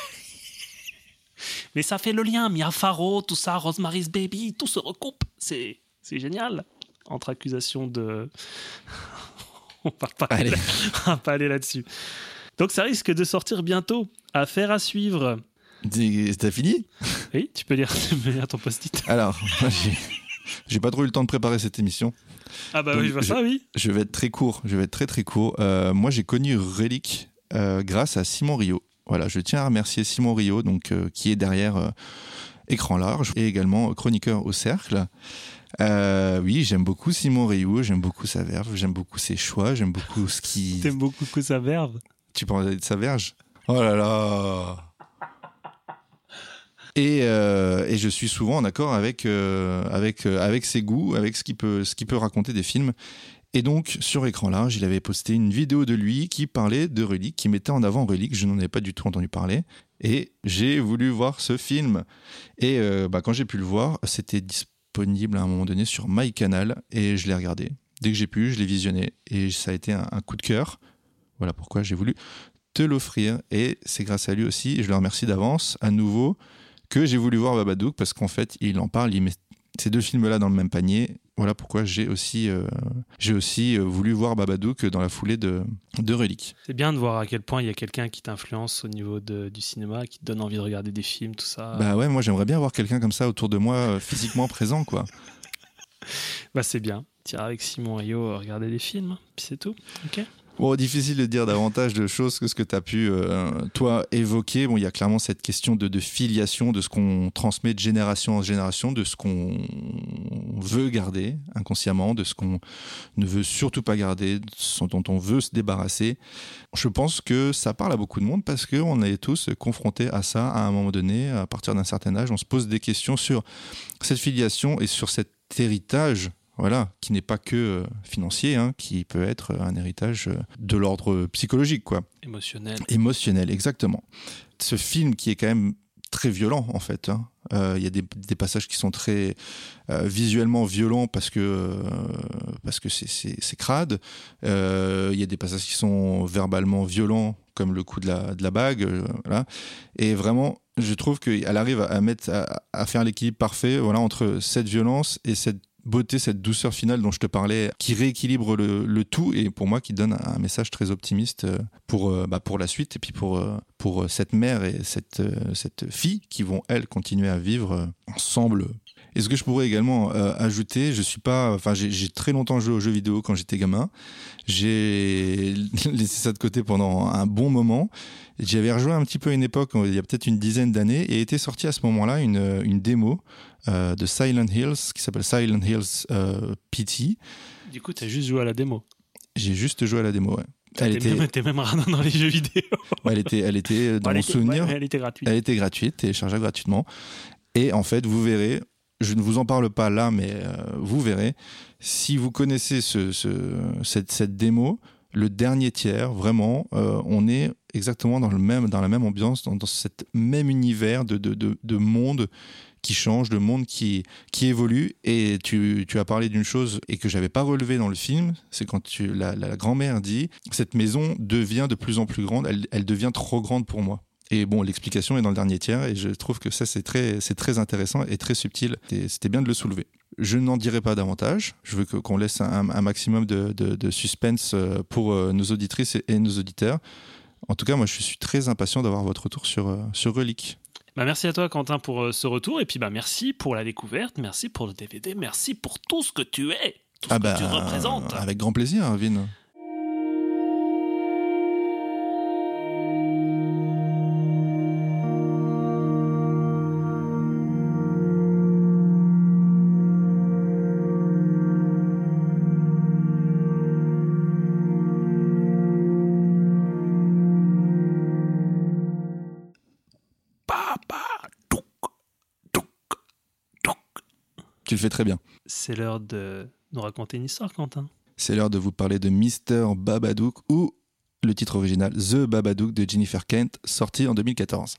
Mais ça fait le lien, Mia Farrow, tout ça, Rosemary's Baby, tout se recoupe. C'est, c'est génial. Entre accusations de... [laughs] On va pas aller, Allez. là- on va pas aller là-dessus. Donc ça risque de sortir bientôt. Affaire à suivre. T'as fini? Oui, tu peux lire, [laughs] tu peux lire ton post-it. Alors, j'ai- J'ai pas trop eu le temps de préparer cette émission. Ah bah Donc, oui, je vois ça, oui. Je vais être très court. Je vais être très très court. Euh, moi, j'ai connu Relique euh, grâce à Simon Rio. Voilà, je tiens à remercier Simon Rio, donc euh, qui est derrière euh, Écran Large et également chroniqueur au Cercle. Euh, oui, j'aime beaucoup Simon Rio. J'aime beaucoup sa verve. J'aime beaucoup ses choix. J'aime beaucoup ce qui. [laughs] T'aimes beaucoup que sa verve? Tu parlais de sa verge? Oh là là et, euh, et je suis souvent en accord avec, euh, avec, euh, avec ses goûts, avec ce qu'il peut, ce qu'il peut raconter des films. Et donc, sur écran large, il avait posté une vidéo de lui qui parlait de Relique, qui mettait en avant Relique. Je n'en avais pas du tout entendu parler. Et j'ai voulu voir ce film. Et euh, bah, quand j'ai pu le voir, c'était disponible à un moment donné sur MyCanal. Et je l'ai regardé. Dès que j'ai pu, je l'ai visionné. Et ça a été un, un coup de cœur. Voilà pourquoi j'ai voulu te l'offrir. Et c'est grâce à lui aussi, et je le remercie d'avance, à nouveau, que j'ai voulu voir Babadook, parce qu'en fait, il en parle, il met ces deux films-là dans le même panier. Voilà pourquoi j'ai aussi, euh, j'ai aussi euh, voulu voir Babadook dans la foulée de, de Relique. C'est bien de voir à quel point il y a quelqu'un qui t'influence au niveau de- du cinéma, qui te donne envie de regarder des films, tout ça. Bah ouais, moi j'aimerais bien avoir quelqu'un comme ça autour de moi, euh, physiquement présent, quoi. [laughs] Bah, c'est bien. T'iras avec Simon Rio regarder des films, puis c'est tout. Ok. Bon, difficile de dire davantage de choses que ce que tu as pu, euh, toi, évoquer. Bon, il y a clairement cette question de, filiation, de ce qu'on transmet de génération en génération, de ce qu'on veut garder inconsciemment, de ce qu'on ne veut surtout pas garder, dont on veut se débarrasser. Je pense que ça parle à beaucoup de monde parce qu'on est tous confrontés à ça à un moment donné, à partir d'un certain âge. On se pose des questions sur cette filiation et sur cet héritage voilà, qui n'est pas que euh, financier, hein, qui peut être un héritage euh, de l'ordre psychologique, quoi, Émotionnel. émotionnel, exactement. Ce film qui est quand même très violent, en fait. hein. Euh, Il y a des, des passages qui sont très euh, visuellement violents parce que euh, parce que c'est- crade. Euh, Il y a des passages qui sont verbalement violents, comme le coup de la, de la bague. euh, voilà. Et vraiment, je trouve qu'elle arrive à, mettre, à, à faire l'équilibre parfait voilà, entre cette violence et cette beauté, cette douceur finale dont je te parlais, qui rééquilibre le, tout et pour moi qui donne un message très optimiste euh, pour, euh, bah, pour la suite et puis pour, euh, pour cette mère et cette, cette fille qui vont, elles, continuer à vivre ensemble. Et ce que je pourrais également ajouter, je suis pas, enfin j'ai très longtemps joué aux jeux vidéo quand j'étais gamin. J'ai [laughs] laissé ça de côté pendant un bon moment. J'avais rejoué un petit peu à une époque, il y a peut-être une dizaine d'années, et était sorti à ce moment-là une, une démo euh, de Silent Hills qui s'appelle Silent Hills euh, PT. Du coup, t'as juste joué à la démo. J'ai juste joué à la démo. Ouais. Elle T'es était, même, même radin dans les jeux vidéo. [laughs] ouais, elle était, elle était dans elle mon était, souvenir. ouais, elle était gratuite. Elle était gratuite, téléchargeable gratuitement. Et en fait, vous verrez, je ne vous en parle pas là, mais euh, vous verrez, si vous connaissez ce, ce- cette, cette démo, le dernier tiers, vraiment, euh, on est exactement dans, le même, dans la même ambiance, dans, dans cet même univers de, de, de, de monde qui change, de monde qui, qui évolue. Et tu, tu as parlé d'une chose et que j'avais pas relevé dans le film, c'est quand tu, la, grand-mère dit cette maison devient de plus en plus grande, elle, elle devient trop grande pour moi. Et bon, l'explication est dans le dernier tiers, et je trouve que ça, c'est très, très intéressant et très subtil. C'était bien de le soulever. Je n'en dirai pas davantage. Je veux qu'on laisse un, maximum de, suspense euh, pour euh, nos auditrices et, et nos auditeurs. En tout cas, moi, je suis très impatient d'avoir votre retour sur, euh, sur Relique. Bah, merci à toi, Quentin, pour euh, ce retour. Et puis, bah, merci pour la découverte. Merci pour le DVD. Merci pour tout ce que tu es. Tout ce Ah bah, que tu représentes. avec grand plaisir, Vin. Très bien. C'est l'heure de nous raconter une histoire, Quentin. C'est l'heure de vous parler de Mr. Babadook ou le titre original The Babadook de Jennifer Kent, sorti en 2014.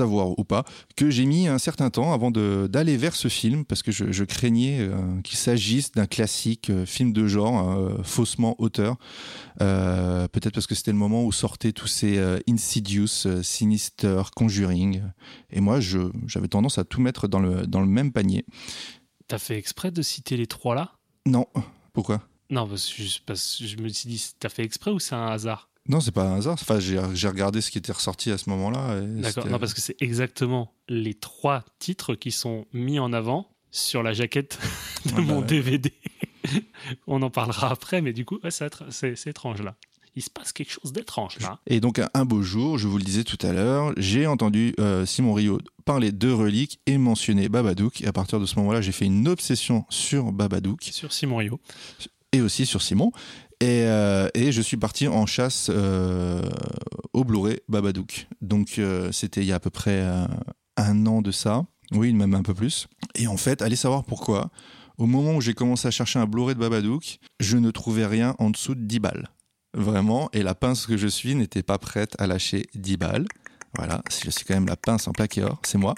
Savoir ou pas que j'ai mis un certain temps avant d'aller vers ce film parce que je, je craignais euh, qu'il s'agisse d'un classique euh, film de genre euh, faussement auteur. Peut-être parce que c'était le moment où sortaient tous ces Insidious, Sinister, Conjuring. Et moi, j'avais tendance à tout mettre dans le, dans le même panier. T'as fait exprès de citer les trois là? Non, pourquoi? Non, parce que, parce que je me suis dit, t'as fait exprès ou c'est un hasard? Non, c'est pas un hasard. Enfin, j'ai regardé ce qui était ressorti à ce moment-là. D'accord. Non, parce que c'est exactement les trois titres qui sont mis en avant sur la jaquette [laughs] de Ah bah mon ouais. DVD. [laughs] On en parlera après, mais du coup, ouais, c'est étrange là. Il se passe quelque chose d'étrange là. Et donc un beau jour, je vous le disais tout à l'heure, j'ai entendu euh, Simon Rio parler de reliques et mentionner Babadook. Et à partir de ce moment-là, j'ai fait une obsession sur Babadook Sur Simon Rio. et aussi sur Simon. Et, euh, et je suis parti en chasse euh, au Blu-ray Babadook. Donc euh, c'était il y a à peu près un an de ça. Oui, même un peu plus. Et en fait, allez savoir pourquoi. Au moment où j'ai commencé à chercher un Blu-ray de Babadook, je ne trouvais rien en dessous de 10 balles. Vraiment. Et la pince que je suis n'était pas prête à lâcher 10 balles. Voilà, je suis quand même la pince en plaqué or, c'est moi.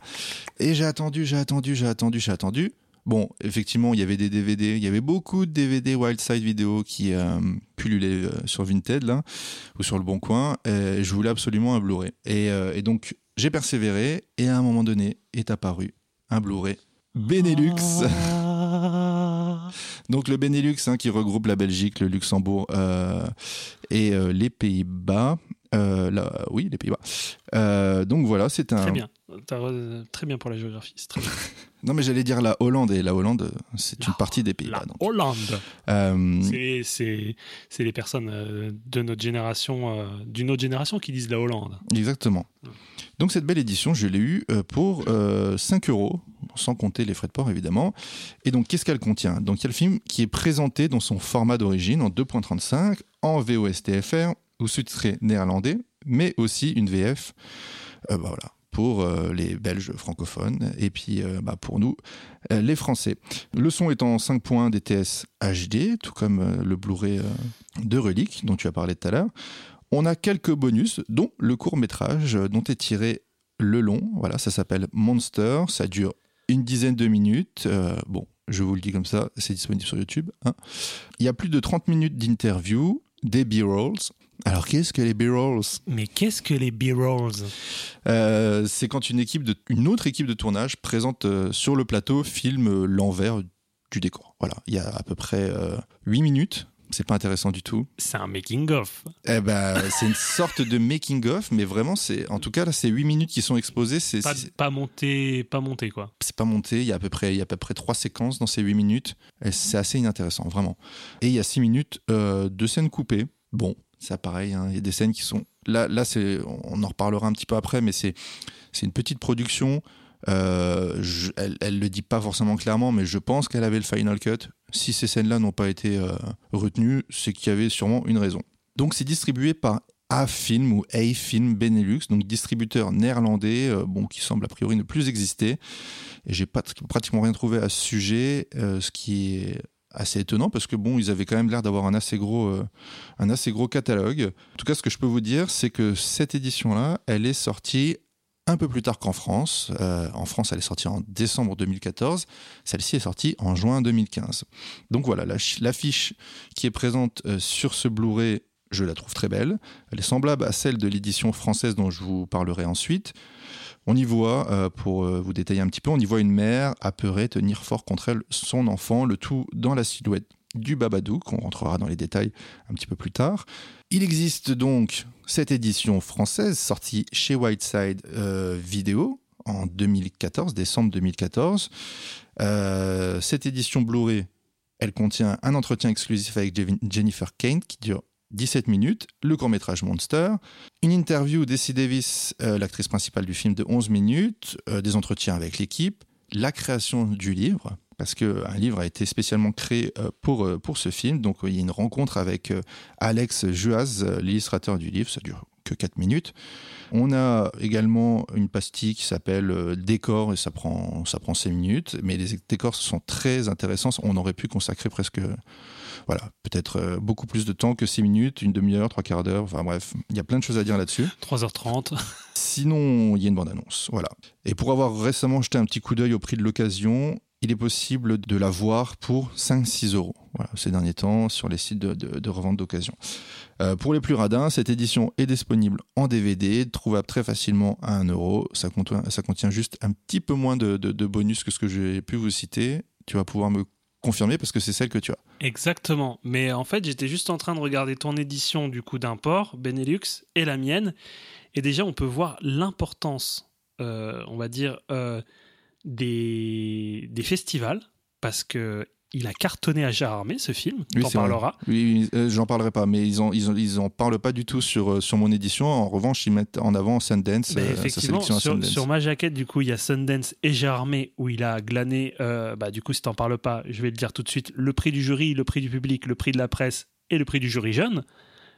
Et j'ai attendu, j'ai attendu, j'ai attendu, j'ai attendu. Bon, effectivement, il y avait des DVD, il y avait beaucoup de DVD Wildside Vidéo qui euh, pullulaient euh, sur Vinted là, ou sur le Bon Coin. Et je voulais absolument un Blu-ray. Et, euh, et donc, j'ai persévéré, et à un moment donné, est apparu un Blu-ray Benelux. Donc le Benelux hein, qui regroupe la Belgique, le Luxembourg euh, et les Pays-Bas. Là, oui, les Pays-Bas. Donc voilà, c'est un. Très bien. Très bien pour la géographie. c'est très bien. [laughs] Non, mais j'allais dire la Hollande et la Hollande, c'est une partie des Pays-Bas. La. Hollande. Euh, C'est- les personnes euh, de notre génération, euh, d'une autre génération qui disent la Hollande. Exactement. Donc cette belle édition, je l'ai eue pour euh, 5 euros, sans compter les frais de port évidemment. Et donc qu'est-ce qu'elle contient? Donc il y a le film qui est présenté dans son format d'origine en 2.35 en VOSTFR ou sous-titré néerlandais, mais aussi une VF. euh, bah voilà pour euh, les Belges francophones et puis euh, bah, pour nous, euh, les Français. Le son est en 5 points DTS HD, tout comme le Blu-ray de Relique dont tu as parlé tout à l'heure. On a quelques bonus, dont le court métrage dont est tiré le long. Voilà, ça s'appelle Monster. Ça dure une dizaine de minutes. Bon, je vous le dis comme ça, c'est disponible sur YouTube. hein. Il y a plus de 30 minutes d'interview, des B-rolls. Alors, qu'est-ce que les B-rolls? Mais qu'est-ce que les B-rolls? Euh, C'est quand une, équipe de, une autre équipe de tournage présente euh, sur le plateau, filme euh, l'envers du décor. Voilà, il y a à peu près euh, 8 minutes. C'est pas intéressant du tout. C'est un making-of. Eh ben, c'est une sorte de making of, mais vraiment, c'est en tout cas là, c'est 8 minutes qui sont exposées. C'est Pas, monté, pas monté quoi. c'est pas monté. Il y a à peu près, il y a à peu près trois séquences dans ces 8 minutes. C'est assez inintéressant, vraiment. Et il y a 6 minutes de scènes coupées. Bon, c'est pareil. hein, Il y a des scènes qui sont là, on en reparlera un petit peu après, mais c'est, une petite production. Euh, elle, elle le dit pas forcément clairement, mais je pense qu'elle avait le final cut. Si ces scènes-là n'ont pas été euh, retenues, c'est qu'il y avait sûrement une raison. Donc c'est distribué par A-Film ou A-Film Benelux, donc distributeur néerlandais, euh, bon, qui semble a priori ne plus exister. Et j'ai pratiquement rien trouvé à ce sujet, ce qui est assez étonnant parce que bon, ils avaient quand même l'air d'avoir un assez gros, euh, un assez gros catalogue. En tout cas, ce que je peux vous dire, c'est que cette édition-là, elle est sortie un peu plus tard qu'en France. Euh, en France, elle est sortie en décembre 2014. Celle-ci est sortie en juin 2015. Donc voilà, la ch- l'affiche qui est présente euh, sur ce Blu-ray, je la trouve très belle. Elle est semblable à celle de l'édition française dont je vous parlerai ensuite. On y voit, euh, pour euh, vous détailler un petit peu, on y voit une mère apeurée tenir fort contre elle son enfant, le tout dans la silhouette du Babadook. On rentrera dans les détails un petit peu plus tard. Il existe donc cette édition française sortie chez Whiteside euh, Vidéo en 2014, décembre 2014. Euh, cette édition Blu-ray, elle contient un entretien exclusif avec Jennifer Kane qui dure 17 minutes, le court-métrage Monster, une interview d'Essie Davis, euh, l'actrice principale du film, de 11 minutes, euh, des entretiens avec l'équipe, la création du livre, parce qu'un livre a été spécialement créé euh, pour, euh, pour ce film. Donc euh, il y a une rencontre avec euh, Alex Juaz, euh, l'illustrateur du livre, ça dure que 4 minutes. On a également une pastille qui s'appelle euh, Décor et ça prend, ça prend 5 minutes, mais les décors sont très intéressants. On aurait pu consacrer presque, voilà, peut-être euh, beaucoup plus de temps que 6 minutes, une demi-heure, trois quarts d'heure. Enfin bref, il y a plein de choses à dire là-dessus. 3h30. [laughs] Sinon, il y a une bande-annonce. Voilà. Et pour avoir récemment jeté un petit coup d'œil au prix de l'occasion, il est possible de la voir pour 5-6 euros voilà, ces derniers temps sur les sites de, de- de revente d'occasion. Euh, pour les plus radins, cette édition est disponible en DVD, trouvable très facilement à 1 euro. Ça contient, ça contient juste un petit peu moins de, de- de bonus que ce que j'ai pu vous citer. Tu vas pouvoir me confirmer parce que c'est celle que tu as. Exactement. Mais en fait, j'étais juste en train de regarder ton édition du coup d'import, Benelux, et la mienne. Et déjà, on peut voir l'importance, euh, on va dire, euh, des, des festivals. Parce que il a cartonné à Gérardmer, ce film. Oui, T'en parleras. Oui, oui, euh, j'en parlerai pas, mais ils en, ils ils parlent pas du tout sur, euh, sur mon édition. En revanche, ils mettent en avant Sundance, Ben, euh, sa effectivement, sélection à sur, Sundance. sur ma jaquette, du coup, il y a Sundance et Gérardmer où il a glané, euh, bah, du coup, si t'en parles pas, je vais le dire tout de suite, le prix du jury, le prix du public, le prix de la presse et le prix du jury jeune.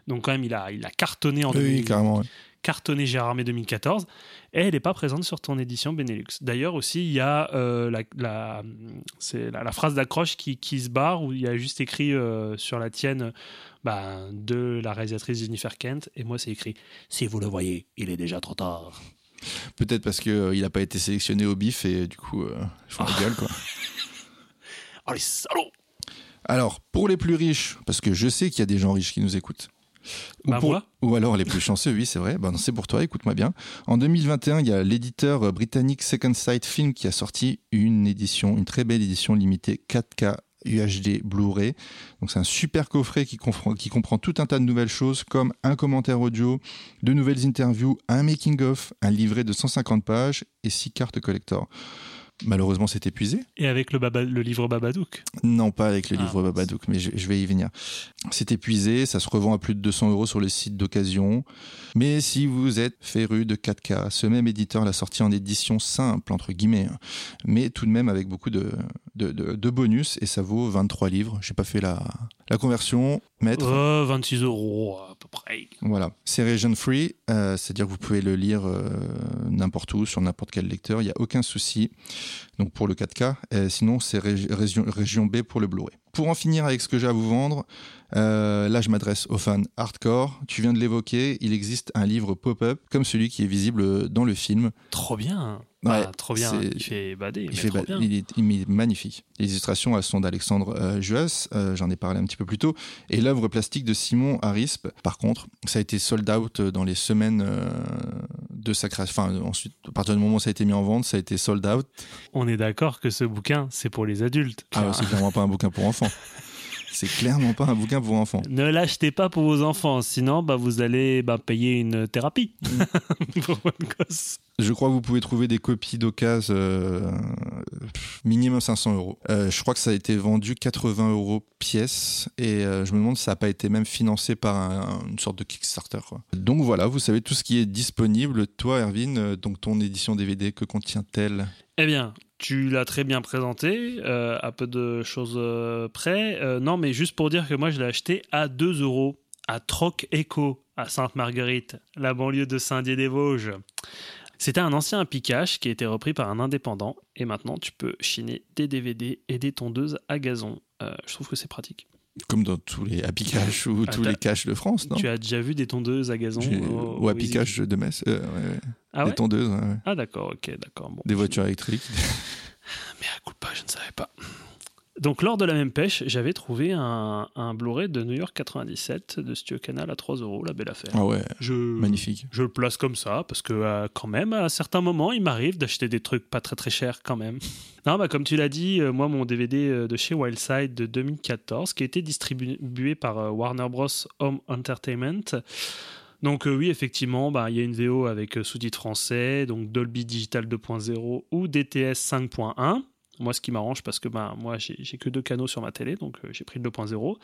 Donc, quand même, il a, il a cartonné en Oui, 2000 oui, carrément. ouais. Cartonné Gérardmer 2014 et elle n'est pas présente sur ton édition Benelux. D'ailleurs aussi il y a euh, la, la, c'est la, la phrase d'accroche qui, qui se barre où il y a juste écrit euh, sur la tienne bah, de la réalisatrice Jennifer Kent et moi c'est écrit si vous le voyez il est déjà trop tard. Peut-être parce qu'il n'a pas été sélectionné au bif et du coup, euh, je fous la gueule. Quoi. [laughs] Oh les salauds Alors, pour les plus riches, parce que je sais qu'il y a des gens riches qui nous écoutent. Ou, Bah, pour- moi. ou alors les plus chanceux, oui, c'est vrai. Ben, c'est pour toi, écoute-moi bien. En 2021, il y a l'éditeur britannique Second Sight Film qui a sorti une édition, une très belle édition limitée 4K UHD Blu-ray. Donc c'est un super coffret qui comprend, qui comprend tout un tas de nouvelles choses comme un commentaire audio, de nouvelles interviews, un making-of, un livret de 150 pages et six cartes collector. Malheureusement, c'est épuisé. Et avec le, baba- le livre Babadook. Non, pas avec le Ah, livre. Babadook, mais je, je vais y venir. C'est épuisé, ça se revend à plus de 200 euros sur les sites d'occasion. Mais si vous êtes féru de 4K, ce même éditeur l'a sorti en édition simple, entre guillemets, hein, mais tout de même avec beaucoup de, de, de- de bonus, et ça vaut 23 livres. J'ai pas fait la, la conversion, maître. Oh, 26 euros Voilà, c'est region free, euh, c'est-à-dire que vous pouvez le lire euh, n'importe où, sur n'importe quel lecteur, il n'y a aucun souci. Donc pour le 4K, euh, sinon c'est régi- région, région B pour le Blu-ray. Pour en finir avec ce que j'ai à vous vendre, euh, là je m'adresse aux fans hardcore. Tu viens de l'évoquer, il existe un livre pop-up comme celui qui est visible dans le film. Trop bien. Ouais, Ah, trop bien. Il fait bader. Il, mais fait trop ba- bien. il est, il est magnifique. Les illustrations sont d'Alexandre euh, Juas, euh, j'en ai parlé un petit peu plus tôt, et l'œuvre plastique de Simon Harispe. Par contre, ça a été sold out dans les semaines euh, de sa création. Enfin, ensuite, à partir du moment où ça a été mis en vente, ça a été sold out. On est d'accord que ce bouquin, c'est pour les adultes. Ah, c'est clairement pas un bouquin pour enfants. [laughs] C'est clairement pas un bouquin pour enfants. Ne l'achetez pas pour vos enfants, sinon bah, vous allez bah, payer une thérapie [laughs] pour votre gosse. Je crois que vous pouvez trouver des copies d'occasion euh, minimum 500 euros. Euh, je crois que ça a été vendu 80 euros pièce et euh, je me demande si ça n'a pas été même financé par un- une sorte de Kickstarter. quoi. Donc voilà, vous savez tout ce qui est disponible. Toi, Erwin, donc ton édition DVD, que contient-elle? Eh bien, tu l'as très bien présenté, euh, à peu de choses euh, près. Euh, non, mais juste pour dire que moi, je l'ai acheté à 2 euros à Troc Echo, à Sainte-Marguerite, la banlieue de Saint-Dié-des-Vosges. C'était un ancien piquage qui a été repris par un indépendant et maintenant tu peux chiner des DVD et des tondeuses à gazon. Je trouve que c'est pratique. Comme dans tous les Happy Cash ou Ah, tous les caches de France, non Tu as déjà vu des tondeuses à gazon au- Ou Happy Cash de Metz. euh, ouais, ouais. Ah des ouais tondeuses. Ah d'accord, ok, d'accord. Bon. des voitures électriques. [laughs] Mais à coup pas, je ne savais pas. Donc, lors de la même pêche, j'avais trouvé un, un Blu-ray de New York 97 de Studio Canal à 3 euros, la belle affaire. Ah ouais, Je, magnifique. Je le place comme ça parce que, euh, quand même, à certains moments, il m'arrive d'acheter des trucs pas très très chers quand même. [laughs] non, bah, comme tu l'as dit, euh, moi, mon DVD euh, de chez Wildside de 2014, qui a été distribué par euh, Warner Bros. Home Entertainment. Donc euh, oui, effectivement, bah, il y a une VO avec euh, sous-titres français, donc Dolby Digital 2.0 ou DTS 5.1. Moi, ce qui m'arrange parce que bah, moi, j'ai que deux canaux sur ma télé, donc euh, j'ai pris le 2.0.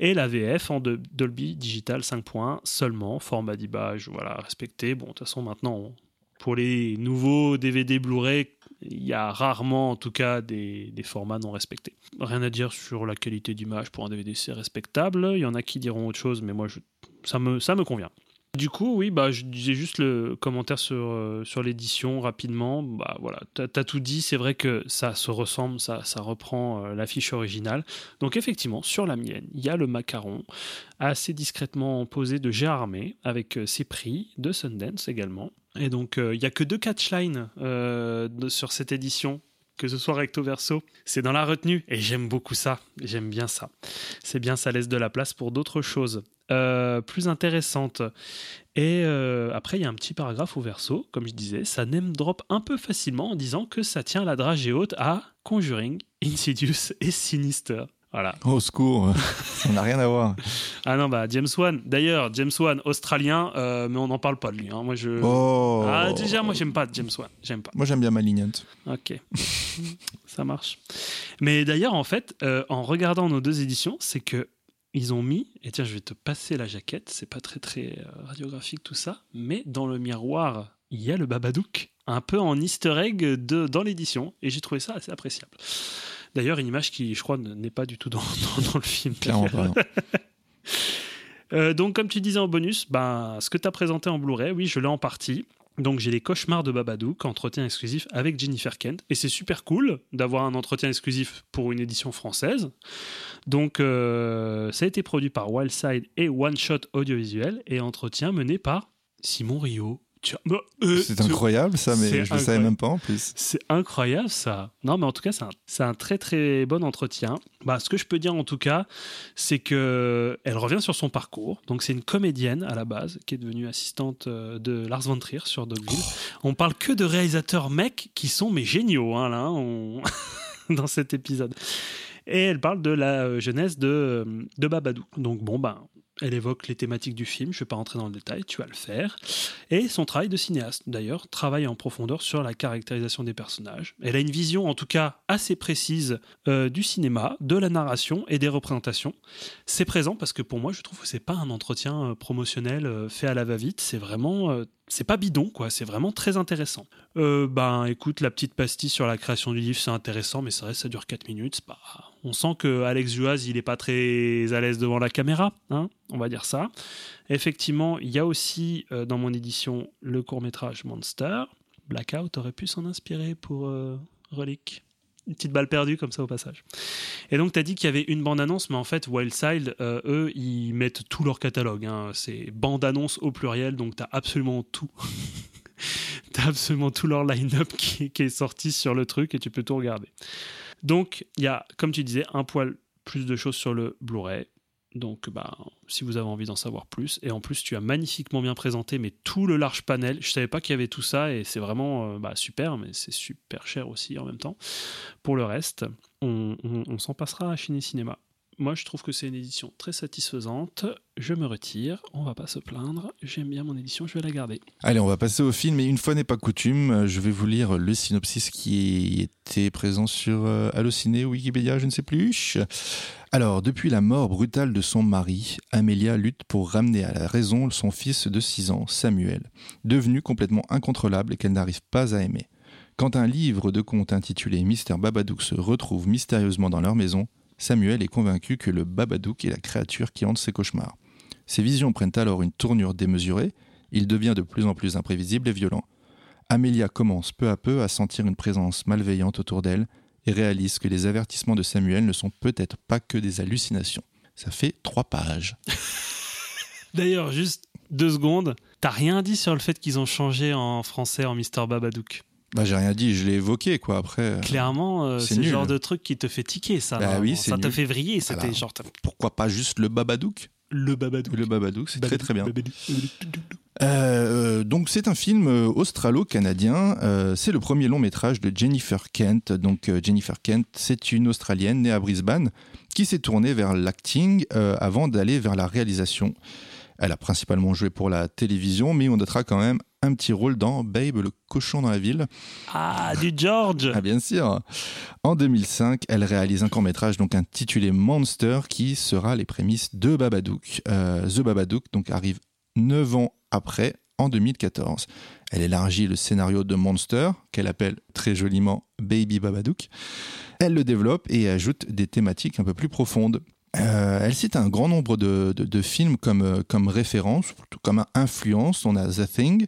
Et la VF en Dolby Digital 5.1 seulement, format d'image, voilà, respecté. Bon, de toute façon, maintenant, pour les nouveaux DVD Blu-ray, il y a rarement, en tout cas, des, formats non respectés. Rien à dire sur la qualité d'image pour un DVD, c'est respectable. Il y en a qui diront autre chose, mais moi, ça, me, ça me convient. Du coup, oui, bah, je disais juste le commentaire sur, euh, l'édition rapidement. Bah, voilà, as tout dit. C'est vrai que ça se ressemble, ça, reprend euh, l'affiche originale. Donc, effectivement, sur la mienne, il y a le macaron assez discrètement posé de Gérardmer avec euh, ses prix de Sundance également. Et donc, il y a que deux catchlines de- sur cette édition, que ce soit recto verso. C'est dans la retenue. Et j'aime beaucoup ça. J'aime bien ça. C'est bien, ça laisse de la place pour d'autres choses euh, plus intéressantes. Et euh, après, il y a un petit paragraphe au verso. Comme je disais, ça name drop un peu facilement en disant que ça tient la dragée haute à Conjuring, Insidious et Sinister. Voilà. Au secours, [laughs] ça n'a rien à voir. Ah non, bah James Wan. D'ailleurs, James Wan, australien, euh, mais on n'en parle pas de lui. hein. Moi, je. Oh. Ah, déjà, moi, j'aime pas James Wan. J'aime pas. Moi, j'aime bien Malignant. Ok. [laughs] Ça marche. Mais d'ailleurs, en fait, euh, en regardant nos deux éditions, c'est que ils ont mis, et tiens, je vais te passer la jaquette, c'est pas très très euh, radiographique tout ça, mais dans le miroir, il y a le Babadook, un peu en easter egg de, dans l'édition, et j'ai trouvé ça assez appréciable. D'ailleurs, une image qui, je crois, ne- n'est pas du tout dans, [laughs] dans- dans le film. Clairement pas. [laughs] Euh, donc, comme tu disais en bonus, ben, ce que tu as présenté en Blu-ray, oui, je l'ai en partie. Donc, j'ai les cauchemars de Babadook, entretien exclusif avec Jennifer Kent. Et c'est super cool d'avoir un entretien exclusif pour une édition française. Donc, euh, ça a été produit par Wildside et One Shot Audiovisuel et entretien mené par Simon Rio. Bah, euh, C'est incroyable ça, mais je le savais même pas en plus. c'est incroyable ça. Non, mais en tout cas, c'est un, très très bon entretien. Bah, ce que je peux dire en tout cas, c'est que elle revient sur son parcours. Donc, c'est une comédienne à la base qui est devenue assistante euh, de Lars von Trier sur Dogville. On parle que de réalisateurs mecs qui sont mais géniaux hein, là, on- [laughs] dans cet épisode. Et elle parle de la euh, jeunesse de, de Babadook. Donc, bon, ben. Elle évoque les thématiques du film, je ne vais pas rentrer dans le détail, tu vas le faire. Et son travail de cinéaste, d'ailleurs, travaille en profondeur sur la caractérisation des personnages. Elle a une vision, en tout cas, assez précise euh, du cinéma, de la narration et des représentations. C'est présent parce que pour moi, je trouve que c'est pas un entretien euh, promotionnel euh, fait à la va-vite. C'est vraiment, c'est pas bidon, quoi. C'est vraiment très intéressant. Euh, ben, écoute, la petite pastille sur la création du livre, c'est intéressant, mais ça reste, ça dure 4 minutes. C'est pas... On sent que Alex Juaz, il est pas très à l'aise devant la caméra, hein, on va dire ça. Effectivement, il y a aussi euh, dans mon édition le court métrage Monster. Blackout aurait pu s'en inspirer pour euh, Relic. Une petite balle perdue comme ça au passage. Et donc, tu as dit qu'il y avait une bande-annonce, mais en fait, Wildside, euh, eux, ils mettent tout leur catalogue. hein. C'est bande-annonce au pluriel, donc tu as absolument tout. [laughs] tu as absolument tout leur line-up qui est sorti sur le truc et tu peux tout regarder. Donc, il y a, comme tu disais, un poil plus de choses sur le Blu-ray. Donc, bah, si vous avez envie d'en savoir plus, et en plus, tu as magnifiquement bien présenté, mais tout le large panel. Je savais pas qu'il y avait tout ça, et c'est vraiment euh, bah, super, mais c'est super cher aussi en même temps. Pour le reste, on, s'en passera à Ciné Cinéma. Moi, je trouve que c'est une édition très satisfaisante. Je me retire, on va pas se plaindre. J'aime bien mon édition, je vais la garder. Allez, on va passer au film. Et une fois n'est pas coutume, euh, je vais vous lire le synopsis qui était présent sur euh, Allociné, Wikipédia, je ne sais plus. Alors, depuis la mort brutale de son mari, Amélia lutte pour ramener à la raison son fils de 6 ans, Samuel, devenu complètement incontrôlable et qu'elle n'arrive pas à aimer. Quand un livre de contes intitulé Mystère Babadook se retrouve mystérieusement dans leur maison, Samuel est convaincu que le Babadook est la créature qui hante ses cauchemars. Ses visions prennent alors une tournure démesurée, il devient de plus en plus imprévisible et violent. Amélia commence peu à peu à sentir une présence malveillante autour d'elle et réalise que les avertissements de Samuel ne sont peut-être pas que des hallucinations. Ça fait trois pages. [laughs] D'ailleurs, juste deux secondes, t'as rien dit sur le fait qu'ils ont changé en français en Mister Babadook? Bah, j'ai rien dit, je l'ai évoqué, quoi. Après, Clairement, euh, c'est le genre de truc qui te fait tiquer, ça. Bah oui, ça te nul. fait vriller. C'était genre pourquoi pas juste le Babadook? Le Babadook. Le Babadook, c'est très Babadook, très bien. Babadook. Euh, donc c'est un film euh, australo-canadien. Euh, c'est le premier long métrage de Jennifer Kent. Donc euh, Jennifer Kent, c'est une Australienne née à Brisbane qui s'est tournée vers l'acting euh, avant d'aller vers la réalisation. Elle a principalement joué pour la télévision, mais on notera quand même un petit rôle dans Babe, le cochon dans la ville. Ah, du George Ah bien sûr. En 2005, elle réalise un court-métrage donc intitulé Monster qui sera les prémices de Babadook. Euh, The Babadook donc arrive 9 ans après, en 2014. Elle élargit le scénario de Monster, qu'elle appelle très joliment Baby Babadook. Elle le développe et ajoute des thématiques un peu plus profondes. Euh, elle cite un grand nombre de, de- films comme, euh, comme référence, comme influence. On a The Thing,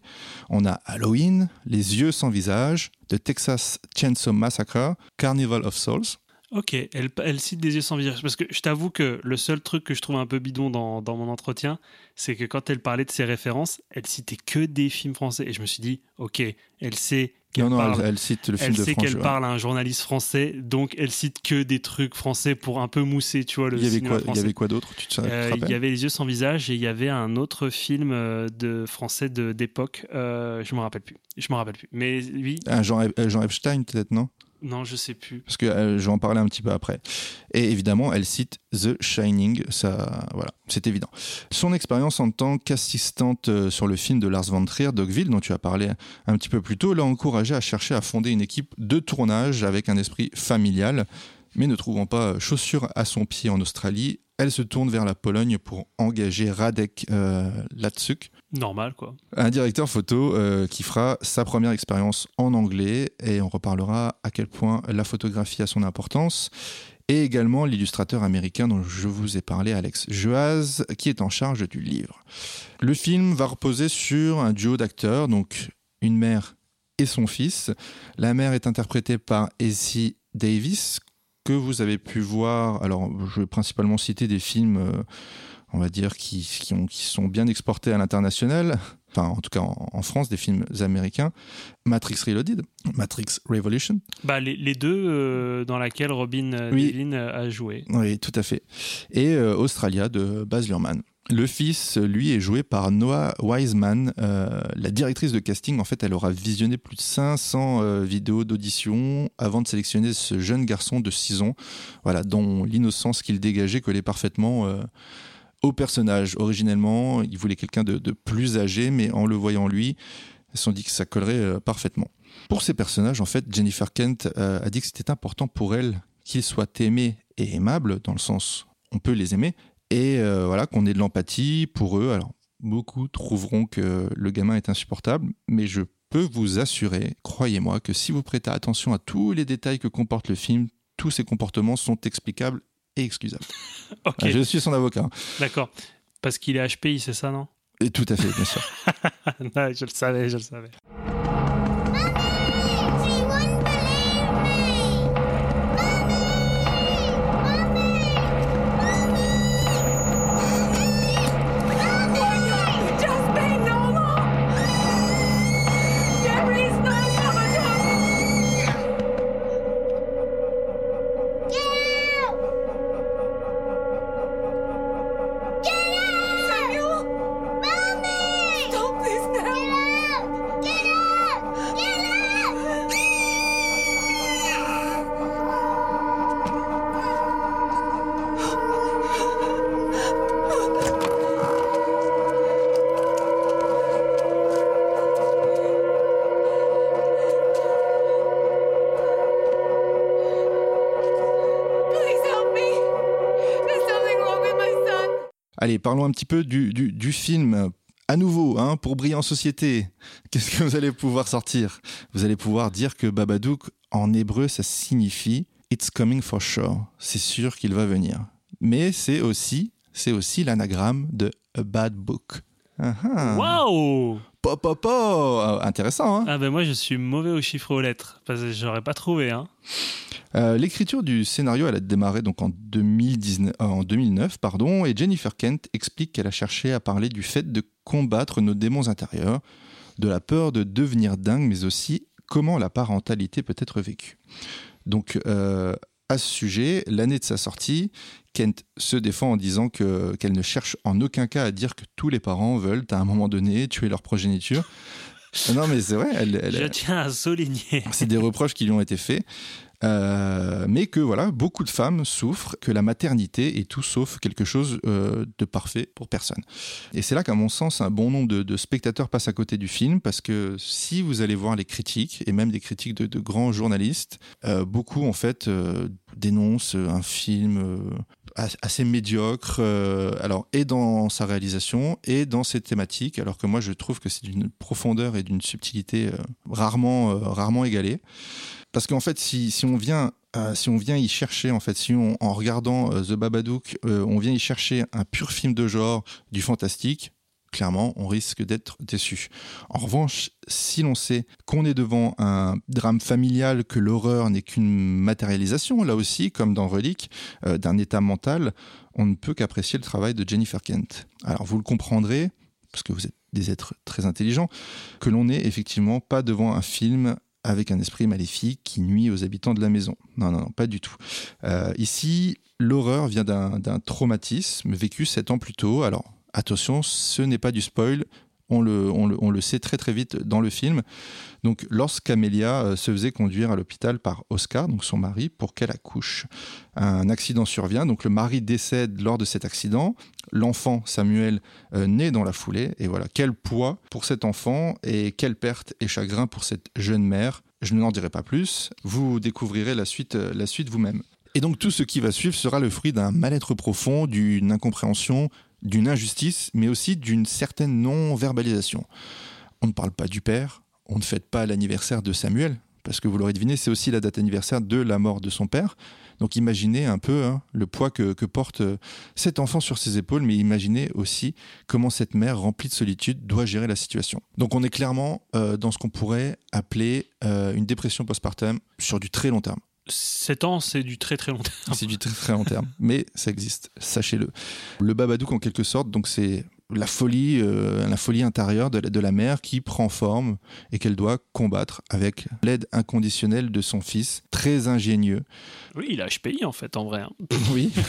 on a Halloween, Les yeux sans visage, The Texas Chainsaw Massacre, Carnival of Souls. Ok, elle, elle cite des yeux sans visage. Parce que je t'avoue que le seul truc que je trouve un peu bidon dans, dans mon entretien, c'est que quand elle parlait de ses références, elle citait que des films français. Et je me suis dit, ok, elle sait qu'elle Non, non, parle. elle, elle cite le film elle de sait Franck qu'elle parle à un journaliste français, donc elle cite que des trucs français pour un peu mousser, tu vois, le Il y avait cinéma quoi, il y français. avait quoi d'autre Tu te, Euh, il y avait Les yeux sans visage et il y avait un autre film euh, de français de d'époque. Euh, je me rappelle plus. Je me rappelle plus. Mais oui, Un Jean, euh, Jean Epstein, peut-être, non? Non, je sais plus. Parce que euh, je vais en parler un petit peu après. Et évidemment, elle cite The Shining, ça, voilà, c'est évident. Son expérience en tant qu'assistante euh, sur le film de Lars von Trier, Dogville, dont tu as parlé un petit peu plus tôt, l'a encouragée à chercher à fonder une équipe de tournage avec un esprit familial. Mais ne trouvant pas chaussure à son pied en Australie, elle se tourne vers la Pologne pour engager Radek euh, Latsuk, Normal, quoi. un directeur photo euh, qui fera sa première expérience en anglais et on reparlera à quel point la photographie a son importance et également l'illustrateur américain dont je vous ai parlé, Alex Joaz, qui est en charge du livre. Le film va reposer sur un duo d'acteurs, donc une mère et son fils. La mère est interprétée par Essie Davis, que vous avez pu voir. Alors, je vais principalement citer des films, euh, on va dire, qui, qui, ont, qui sont bien exportés à l'international. Enfin, en tout cas en, en France, des films américains. Matrix Reloaded, Matrix Revolution. Bah, les, les deux euh, dans laquelle Robin euh, Oui. Devlin euh, a joué. Oui, tout à fait. Et euh, Australia de Baz Luhrmann. Le fils, lui, est joué par Noah Wiseman. Euh, la directrice de casting, en fait, elle aura visionné plus de 500 euh, vidéos d'audition avant de sélectionner ce jeune garçon de 6 ans, voilà, dont l'innocence qu'il dégageait collait parfaitement euh, au personnage. Originellement, il voulait quelqu'un de, plus âgé, mais en le voyant lui, ils se sont dit que ça collerait euh, parfaitement. Pour ces personnages, en fait, Jennifer Kent euh, a dit que c'était important pour elle qu'ils soient aimés et aimables, dans le sens on peut les aimer, et euh, voilà qu'on ait de l'empathie pour eux. Alors, beaucoup trouveront que le gamin est insupportable, mais je peux vous assurer, croyez-moi, que si vous prêtez attention à tous les détails que comporte le film, tous ces comportements sont explicables et excusables. [laughs] Ok, Ah, Je suis son avocat. d'accord. Parce qu'il est HPI, c'est ça, non? Et tout à fait, bien sûr. [laughs] Je le savais, je le savais. Parlons un petit peu du, du, film. À nouveau, hein, pour briller en société, qu'est-ce que vous allez pouvoir sortir? Vous allez pouvoir dire que Babadook, en hébreu, ça signifie It's coming for sure. C'est sûr qu'il va venir. Mais c'est aussi, c'est aussi l'anagramme de A Bad Book. Ah, ah. Waouh Po, po, po. Ah, Intéressant, hein Ah ben moi je suis mauvais aux chiffres aux lettres parce que j'aurais pas trouvé hein. Euh, L'écriture du scénario, elle a démarré donc en, 2019, euh, en 2009, pardon, et Jennifer Kent explique qu'elle a cherché à parler du fait de combattre nos démons intérieurs, de la peur de devenir dingue, mais aussi comment la parentalité peut être vécue. Donc, euh, à ce sujet, l'année de sa sortie, Kent se défend en disant que- qu'elle ne cherche en aucun cas à dire que tous les parents veulent, à un moment donné, tuer leur progéniture. [laughs] non, mais c'est vrai, elle, elle- Je tiens à souligner. c'est des reproches qui lui ont été faits. Euh, mais que voilà, beaucoup de femmes souffrent, que la maternité est tout sauf quelque chose euh, de parfait pour personne. Et c'est là qu'à mon sens, un bon nombre de, spectateurs passent à côté du film, parce que si vous allez voir les critiques, et même des critiques de, grands journalistes, euh, beaucoup en fait euh, dénoncent un film as- assez médiocre, alors et dans sa réalisation et dans ses thématiques, alors que moi je trouve que c'est d'une profondeur et d'une subtilité rarement, rarement égalée. Parce qu'en fait, si, on vient euh, si on vient y chercher, en fait, si en regardant euh, The Babadook, euh, on vient y chercher un pur film de genre, du fantastique, clairement, on risque d'être déçu. En revanche, si l'on sait qu'on est devant un drame familial, que l'horreur n'est qu'une matérialisation, là aussi, comme dans Relique, d'un état mental, on ne peut qu'apprécier le travail de Jennifer Kent. Alors vous le comprendrez, parce que vous êtes des êtres très intelligents, que l'on n'est effectivement pas devant un film avec un esprit maléfique qui nuit aux habitants de la maison. Non, non, non, pas du tout. Euh, ici, l'horreur vient d'un traumatisme vécu sept ans plus tôt. Alors, attention, ce n'est pas du spoil. On le, sait très très vite dans le film. Donc, lorsqu'Amelia euh, se faisait conduire à l'hôpital par Oscar, donc son mari, pour qu'elle accouche, un accident survient. Donc, le mari décède lors de cet accident. L'enfant, Samuel, euh, naît dans la foulée. Et voilà, quel poids pour cet enfant et quelle perte et chagrin pour cette jeune mère? Je n'en dirai pas plus. Vous découvrirez la suite, euh, la suite vous-même. Et donc, tout ce qui va suivre sera le fruit d'un mal-être profond, d'une incompréhension, d'une injustice, mais aussi d'une certaine non-verbalisation. On ne parle pas du père, on ne fête pas l'anniversaire de Samuel, parce que vous l'aurez deviné, c'est aussi la date anniversaire de la mort de son père. Donc imaginez un peu hein, le poids que, porte euh, cet enfant sur ses épaules, mais imaginez aussi comment cette mère remplie de solitude doit gérer la situation. Donc on est clairement euh, dans ce qu'on pourrait appeler euh, une dépression postpartum sur du très long terme. 7 ans, c'est du très très long terme. C'est du très très long terme, [laughs] mais ça existe, sachez-le. Le Babadook, en quelque sorte, donc c'est la folie, euh, la folie intérieure de la, de la mère qui prend forme et qu'elle doit combattre avec l'aide inconditionnelle de son fils, très ingénieux. Oui, il a HPI en fait, en vrai. hein. Oui. [laughs]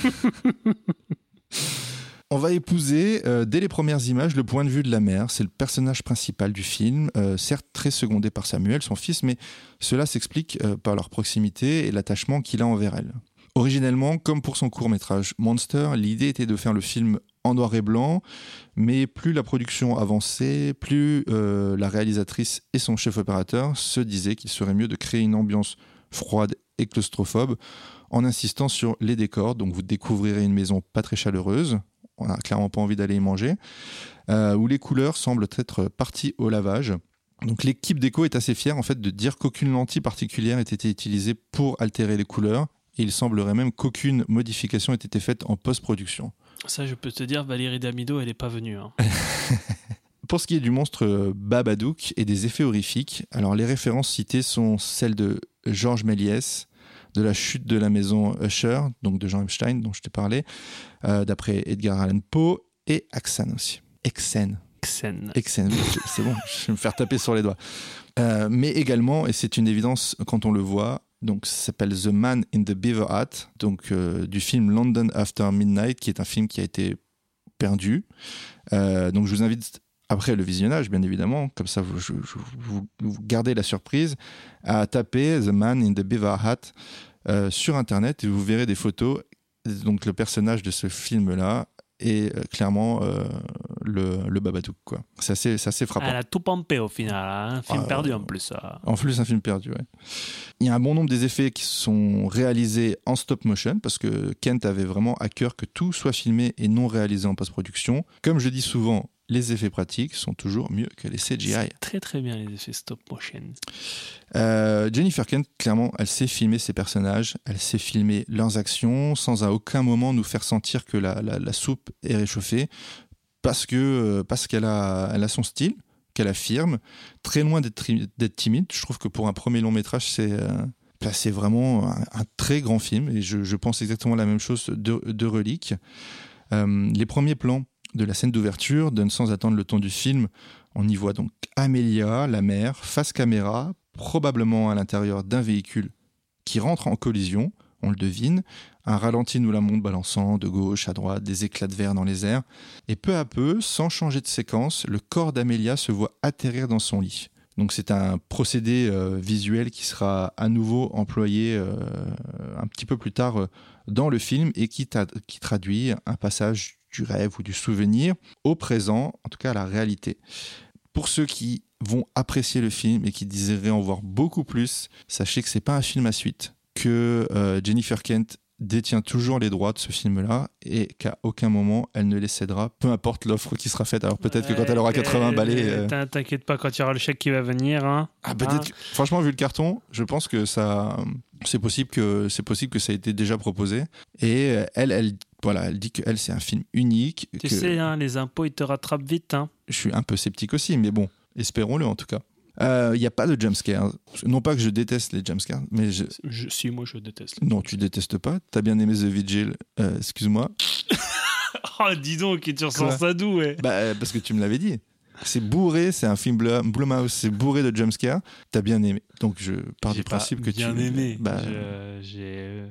On va épouser, euh, dès les premières images, le point de vue de la mère. C'est le personnage principal du film, euh, certes très secondé par Samuel, son fils, mais cela s'explique euh, par leur proximité et l'attachement qu'il a envers elle. Originellement, comme pour son court métrage Monster, l'idée était de faire le film en noir et blanc, mais plus la production avançait, plus la réalisatrice et son chef opérateur se disaient qu'il serait mieux de créer une ambiance froide et claustrophobe en insistant sur les décors. Donc vous découvrirez une maison pas très chaleureuse, on n'a clairement pas envie d'aller y manger, euh, où les couleurs semblent être parties au lavage. Donc l'équipe déco est assez fière en fait de dire qu'aucune lentille particulière ait été utilisée pour altérer les couleurs. Et il semblerait même qu'aucune modification ait été faite en post-production. Ça, je peux te dire, Valérie Damido, elle est pas venue. hein. [laughs] Pour ce qui est du monstre euh, Babadook et des effets horrifiques, alors les références citées sont celles de Georges Méliès, de la chute de la maison Usher, donc de Jean Epstein dont je t'ai parlé, euh, d'après Edgar Allan Poe et Axan aussi. Exen. Xen. Exen, c'est bon, je vais me faire taper sur les doigts. Euh, mais également, et c'est une évidence quand on le voit, donc ça s'appelle The Man in the Beaver Hat, donc euh, du film London After Midnight, qui est un film qui a été perdu. Euh, donc je vous invite après le visionnage, bien évidemment, comme ça vous, je- je- vous- vous gardez la surprise, à taper The Man in the Beaver Hat euh, sur internet et vous verrez des photos. Donc le personnage de ce film-là est euh, clairement euh, le, le Babadook. quoi. C'est assez, c'est assez frappant. Elle a tout pompé au final. hein. Un film Ah, perdu en plus. En plus, un film perdu, ouais. Il y a un bon nombre des effets qui sont réalisés en stop motion parce que Kent avait vraiment à cœur que tout soit filmé et non réalisé en post-production. Comme je dis souvent, les effets pratiques sont toujours mieux que les CGI. Très très bien les effets stop motion. Euh, Jennifer Kent, clairement, elle sait filmer ses personnages, elle sait filmer leurs actions sans à aucun moment nous faire sentir que la, la- la soupe est réchauffée parce que euh, parce qu'elle a, elle a son style qu'elle affirme, très loin d'être timide. Je trouve que pour un premier long métrage, c'est euh, bah, vraiment un, un très grand film et je, je pense exactement la même chose de, de Relique. Euh, les premiers plans de la scène d'ouverture donnent sans attendre le ton du film. On y voit donc Amelia, la mère, face caméra, probablement à l'intérieur d'un véhicule qui rentre en collision, on le devine. Un ralenti nous la montre balançant de gauche à droite, des éclats de verre dans les airs. Et peu à peu, sans changer de séquence, le corps d'Amelia se voit atterrir dans son lit. Donc c'est un procédé euh, visuel qui sera à nouveau employé euh, un petit peu plus tard euh, dans le film et qui traduit un passage du rêve ou du souvenir au présent, en tout cas à la réalité. Pour ceux qui vont apprécier le film et qui désireraient en voir beaucoup plus, sachez que c'est pas un film à suite, que euh, Jennifer Kent détient toujours les droits de ce film-là et qu'à aucun moment elle ne les cédera, peu importe l'offre qui sera faite. Alors peut-être que quand elle aura 80 balais. euh, T'in- T'inquiète pas quand il y aura le chèque qui va venir. Hein. Ah, peut-être. que- Franchement, vu le carton, je pense que ça, c'est possible que c'est possible que ça ait été déjà proposé. Et euh, elle, elle, voilà, elle dit que elle, c'est un film unique. Tu que sais, hein, les impôts, ils te rattrapent vite. Hein. Je suis un peu sceptique aussi, mais bon, espérons-le en tout cas. Il n'y a pas de jumpscare. Non pas que je déteste les jumpscares, mais je... Je, si, moi, je déteste. non, tu détestes pas. T'as bien aimé The Vigil. Euh, Excuse-moi. [laughs] Oh, dis donc, tu ressens ça d'où, ouais. Bah, euh, parce que tu me l'avais dit. C'est bourré, c'est un film Blum- Blumhouse, c'est bourré de jumpscares. T'as bien aimé. Donc je pars J'ai du principe que bien tu. aimé. Bah, Je- J'ai. euh,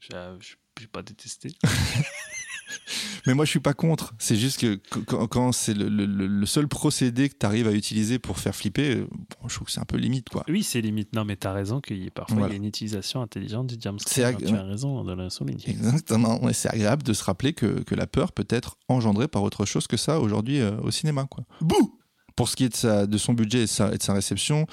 j'ai j'ai pas détesté. [laughs] Mais moi, je suis pas contre. C'est juste que qu- quand, quand c'est le, le- le- le seul procédé que tu arrives à utiliser pour faire flipper, euh, bon, je trouve que c'est un peu limite, quoi. Oui, c'est limite. Non, mais t'as raison qu'il y ait parfois Voilà. y a une utilisation intelligente du jumpscare. ag- Tu as raison de le souligner. Exactement. C'est agréable de se rappeler que, que la peur peut être engendrée par autre chose que ça aujourd'hui euh, au cinéma, quoi. Bouh Pour ce qui est de, sa, de son budget et de sa, et de sa réception,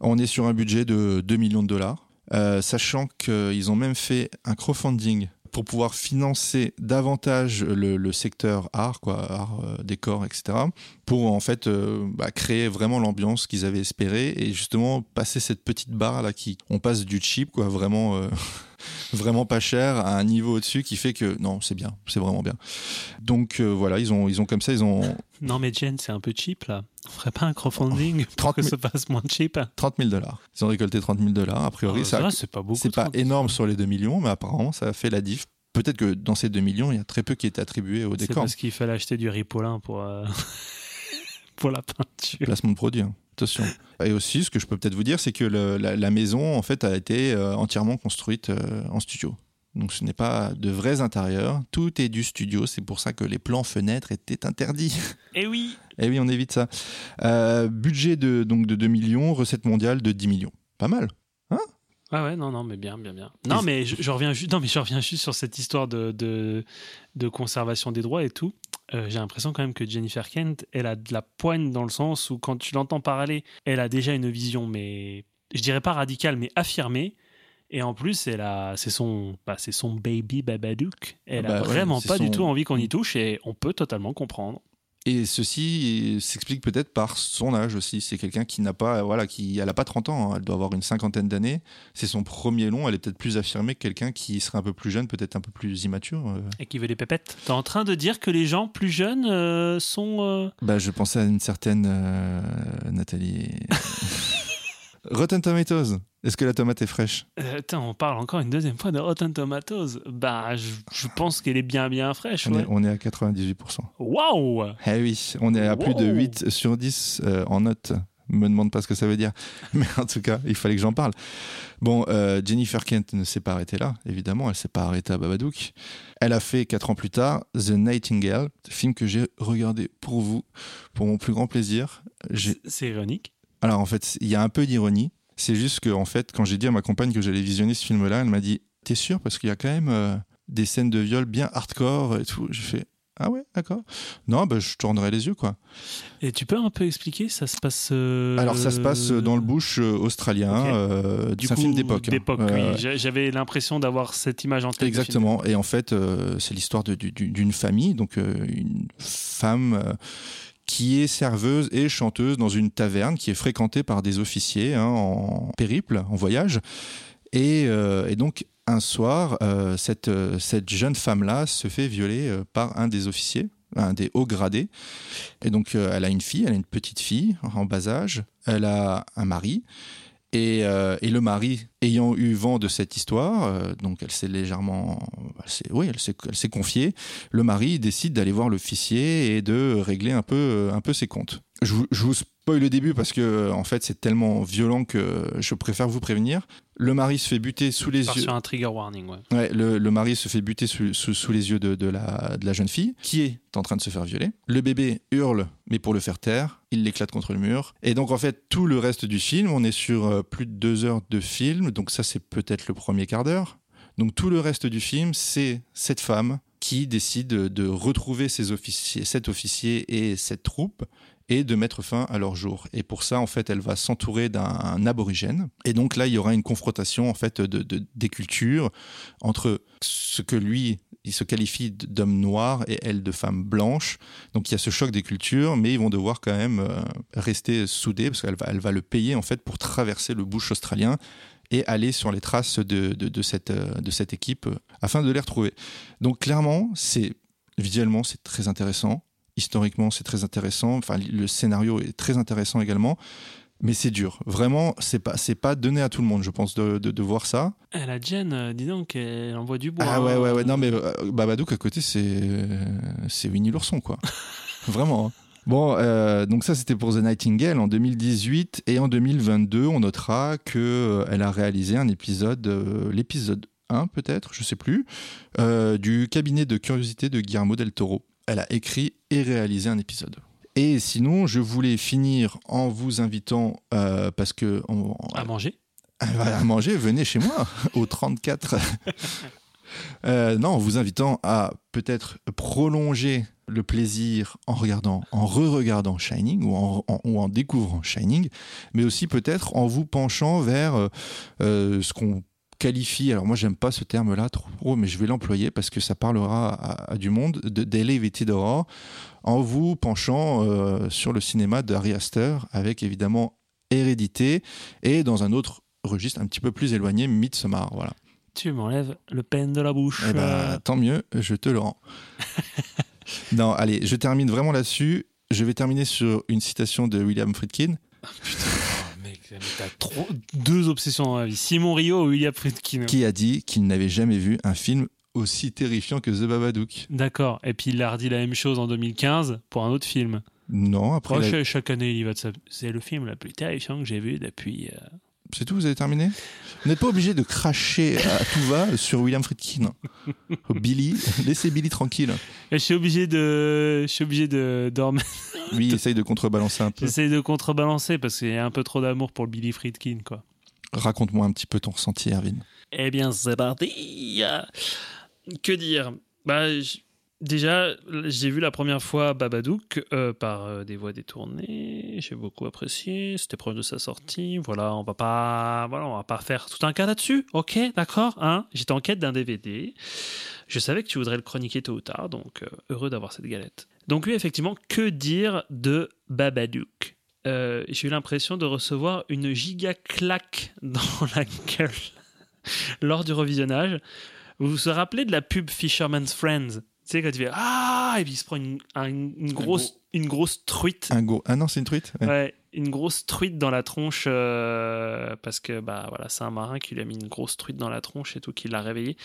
on est sur un budget de 2 millions de dollars, euh, sachant qu'ils ont même fait un crowdfunding pour pouvoir financer davantage le, secteur art, quoi, art, euh, décor, etc., pour en fait euh, bah, créer vraiment l'ambiance qu'ils avaient espéré et justement passer cette petite barre là qui, on passe du cheap, quoi, vraiment, euh, [laughs] vraiment pas cher à un niveau au-dessus qui fait que non, c'est bien, c'est vraiment bien. Donc euh, voilà, ils ont, ils ont comme ça, ils ont [laughs] Non, mais Jen, c'est un peu cheap là. On ferait pas un crowdfunding [laughs] pour 30 que 000. ça fasse moins cheap 30 000 dollars. Ils ont récolté 30 000 dollars. A priori, Ah, ça, c'est pas beaucoup. c'est pas 30. énorme sur les 2 millions, mais apparemment, ça a fait la diff. Peut-être que dans ces 2 millions, il y a très peu qui est attribué au C'est décor. parce qu'il fallait acheter du ripolin pour, euh, [laughs] pour la peinture. Placement de produit, hein. Attention. Et aussi, ce que je peux peut-être vous dire, c'est que le- la, la maison, en fait, a été euh, entièrement construite euh, en studio. Donc ce n'est pas de vrais intérieurs, tout est du studio, c'est pour ça que les plans fenêtres étaient interdits. Eh oui [laughs] Eh oui, on évite ça. Euh, budget de, donc de 2 millions, recette mondiale de 10 millions. Pas mal. Ah ouais, non, non, mais bien, bien, bien. Non, mais je, je reviens juste, non, mais je reviens juste sur cette histoire de, de, de conservation des droits et tout. Euh, J'ai l'impression quand même que Jennifer Kent, elle a de la poigne dans le sens où quand tu l'entends parler, elle a déjà une vision, mais je dirais pas radicale, mais affirmée. Et en plus, elle a, c'est son, bah, c'est son baby Babadook. Elle Ah bah a ouais, vraiment pas du tout envie qu'on y touche et on peut totalement comprendre. Et ceci s'explique peut-être par son âge aussi. C'est quelqu'un qui n'a pas, voilà, qui, elle a pas 30 ans. hein. Elle doit avoir une cinquantaine d'années. C'est son premier long. Elle est peut-être plus affirmée que quelqu'un qui serait un peu plus jeune, peut-être un peu plus immature. euh. Et qui veut des pépettes. T'es en train de dire que les gens plus jeunes euh, sont. euh, Bah, je pensais à une certaine euh, Nathalie. [laughs] Rotten Tomatoes. Est-ce que la tomate est fraîche? Euh, Attends, on parle encore une deuxième fois de Rotten Tomatoes. Bah, je, je pense qu'elle est bien, bien fraîche. on, ouais. est, on est à 98%. Waouh Eh oui, on est à plus de Wow. 8 sur 10 euh, en notes. Me demande pas ce que ça veut dire. [laughs] Mais en tout cas, il fallait que j'en parle. Bon, euh, Jennifer Kent ne s'est pas arrêtée là, évidemment. Elle s'est pas arrêtée à Babadook. Elle a fait, quatre ans plus tard, The Nightingale, film que j'ai regardé pour vous, pour mon plus grand plaisir. C'est ironique. Alors en fait, il y a un peu d'ironie. C'est juste que, en fait, quand j'ai dit à ma compagne que j'allais visionner ce film-là, elle m'a dit T'es sûr? Parce qu'il y a quand même euh, des scènes de viol bien hardcore et tout. J'ai fait Ah ouais, d'accord. Non, bah, je tournerai les yeux, quoi. Et tu peux un peu expliquer? Ça se passe. euh, Alors ça se passe dans le bush euh, australien. Ok. euh, Du c'est un film d'époque. hein. D'époque, Euh, oui. J'a- J'avais l'impression d'avoir cette image en tête. Exactement. Et en fait, euh, c'est l'histoire d'une famille, donc euh, une femme euh, qui est serveuse et chanteuse dans une taverne qui est fréquentée par des officiers hein, en périple, en voyage. Et, euh, donc, un soir, euh, cette, euh, cette jeune femme-là se fait violer par un des officiers, un des hauts gradés. Et donc, elle a une fille, elle a une petite fille en bas âge, elle a un mari. Et, euh, et le mari, ayant eu vent de cette histoire, euh, donc elle s'est légèrement, oui, elle s'est, confiée. Le mari décide d'aller voir l'officier et de régler un peu, un peu ses comptes. Je vous spoil le début parce que en fait c'est tellement violent que je préfère vous prévenir. Le mari se fait buter sous les yeux. sur un trigger warning, ouais. Ouais, le, le mari se fait buter sous, sous- sous les yeux de, de la, de la jeune fille, qui est en train de se faire violer. Le bébé hurle, mais pour le faire taire, il l'éclate contre le mur. Et donc, en fait, tout le reste du film, on est sur euh, plus de deux heures de film, donc ça, c'est peut-être le premier quart d'heure. Donc, tout le reste du film, c'est cette femme qui décide de retrouver ses officiers, cet officier et cette troupe, et de mettre fin à leur jour. Et pour ça, en fait, elle va s'entourer d'un aborigène. Et donc là, il y aura une confrontation en fait de, de- des cultures entre ce que lui il se qualifie d'homme noir et elle de femme blanche. Donc il y a ce choc des cultures, mais ils vont devoir quand même euh, rester soudés parce qu'elle va, elle va le payer en fait pour traverser le bush australien et aller sur les traces de, de, de cette, euh, de cette équipe euh, afin de les retrouver. Donc clairement, c'est visuellement c'est très intéressant, historiquement c'est très intéressant, enfin le scénario est très intéressant également. Mais c'est dur. Vraiment, c'est pas, c'est pas donné à tout le monde, je pense, de, de, de voir ça. Eh, la Jen, euh, dis donc, elle envoie du bois. Ah ouais, ouais, ouais. Non, mais euh, Babadook à côté, c'est euh, c'est Winnie l'ourson, quoi. [laughs] Vraiment. hein. Bon, euh, donc ça, c'était pour The Nightingale en 2018. Et en 2022, on notera qu'elle a réalisé un épisode, euh, l'épisode 1 peut-être, je sais plus, du cabinet de curiosité de Guillermo del Toro. Elle a écrit et réalisé un épisode. Et sinon, je voulais finir en vous invitant, euh, parce que on- À manger [laughs] voilà, à manger, venez chez moi, [laughs] au 34. [laughs] Euh, non, en vous invitant à peut-être prolonger le plaisir en regardant, en re-regardant Shining ou en, en- ou en découvrant Shining, mais aussi peut-être en vous penchant vers euh, ce qu'on qualifie, alors moi j'aime pas ce terme-là trop, mais je vais l'employer parce que ça parlera à, à du monde, de d'elevated horror, en vous penchant euh, sur le cinéma d'Ari Aster, avec évidemment Hérédité, et dans un autre registre un petit peu plus éloigné, Midsommar, voilà. Tu m'enlèves le pen de la bouche. Eh ben, tant mieux, je te le rends. [laughs] non, allez, je termine vraiment là-dessus. Je vais terminer sur une citation de William Friedkin. Oh, mais t'as trop deux obsessions dans la vie. Simon Rio ou William Friedkin. qui a dit qu'il n'avait jamais vu un film aussi terrifiant que The Babadook. D'accord. Et puis il a redit la même chose en 2015 pour un autre film. Non, après, Oh, la- Chaque année, il y va de ça. C'est le film le plus terrifiant que j'ai vu depuis. euh, c'est tout, vous avez terminé? Vous n'êtes pas obligé de cracher à tout va sur William Friedkin. Billy, laissez Billy tranquille. Je suis obligé de. Je suis obligé de dormir. Il essaye de contrebalancer un peu. J'essaie de contrebalancer parce qu'il y a un peu trop d'amour pour le Billy Friedkin, quoi. Raconte-moi un petit peu ton ressenti, Erwin. Eh bien, c'est parti. Que dire? Bah, déjà, j'ai vu la première fois Babadook euh, par euh, des voix détournées. J'ai beaucoup apprécié. C'était proche de sa sortie. Voilà, on va pas, voilà, on va pas faire tout un cas là-dessus. Ok, d'accord. Hein J'étais en quête d'un DVD. Je savais que tu voudrais le chroniquer tôt ou tard, donc euh, heureux d'avoir cette galette. Donc oui, effectivement, que dire de Babadook? J'ai eu l'impression de recevoir une giga claque [laughs] dans la gueule lors du revisionnage. Vous vous rappelez de la pub Fisherman's Friends? Sais, quand tu fais Ah Et puis il se prend une, un- une grosse, une grosse truite. Un go. Ah non, c'est une truite Ouais. Ouais, une grosse truite dans la tronche euh, parce que bah voilà, c'est un marin qui lui a mis une grosse truite dans la tronche et tout qui l'a réveillé.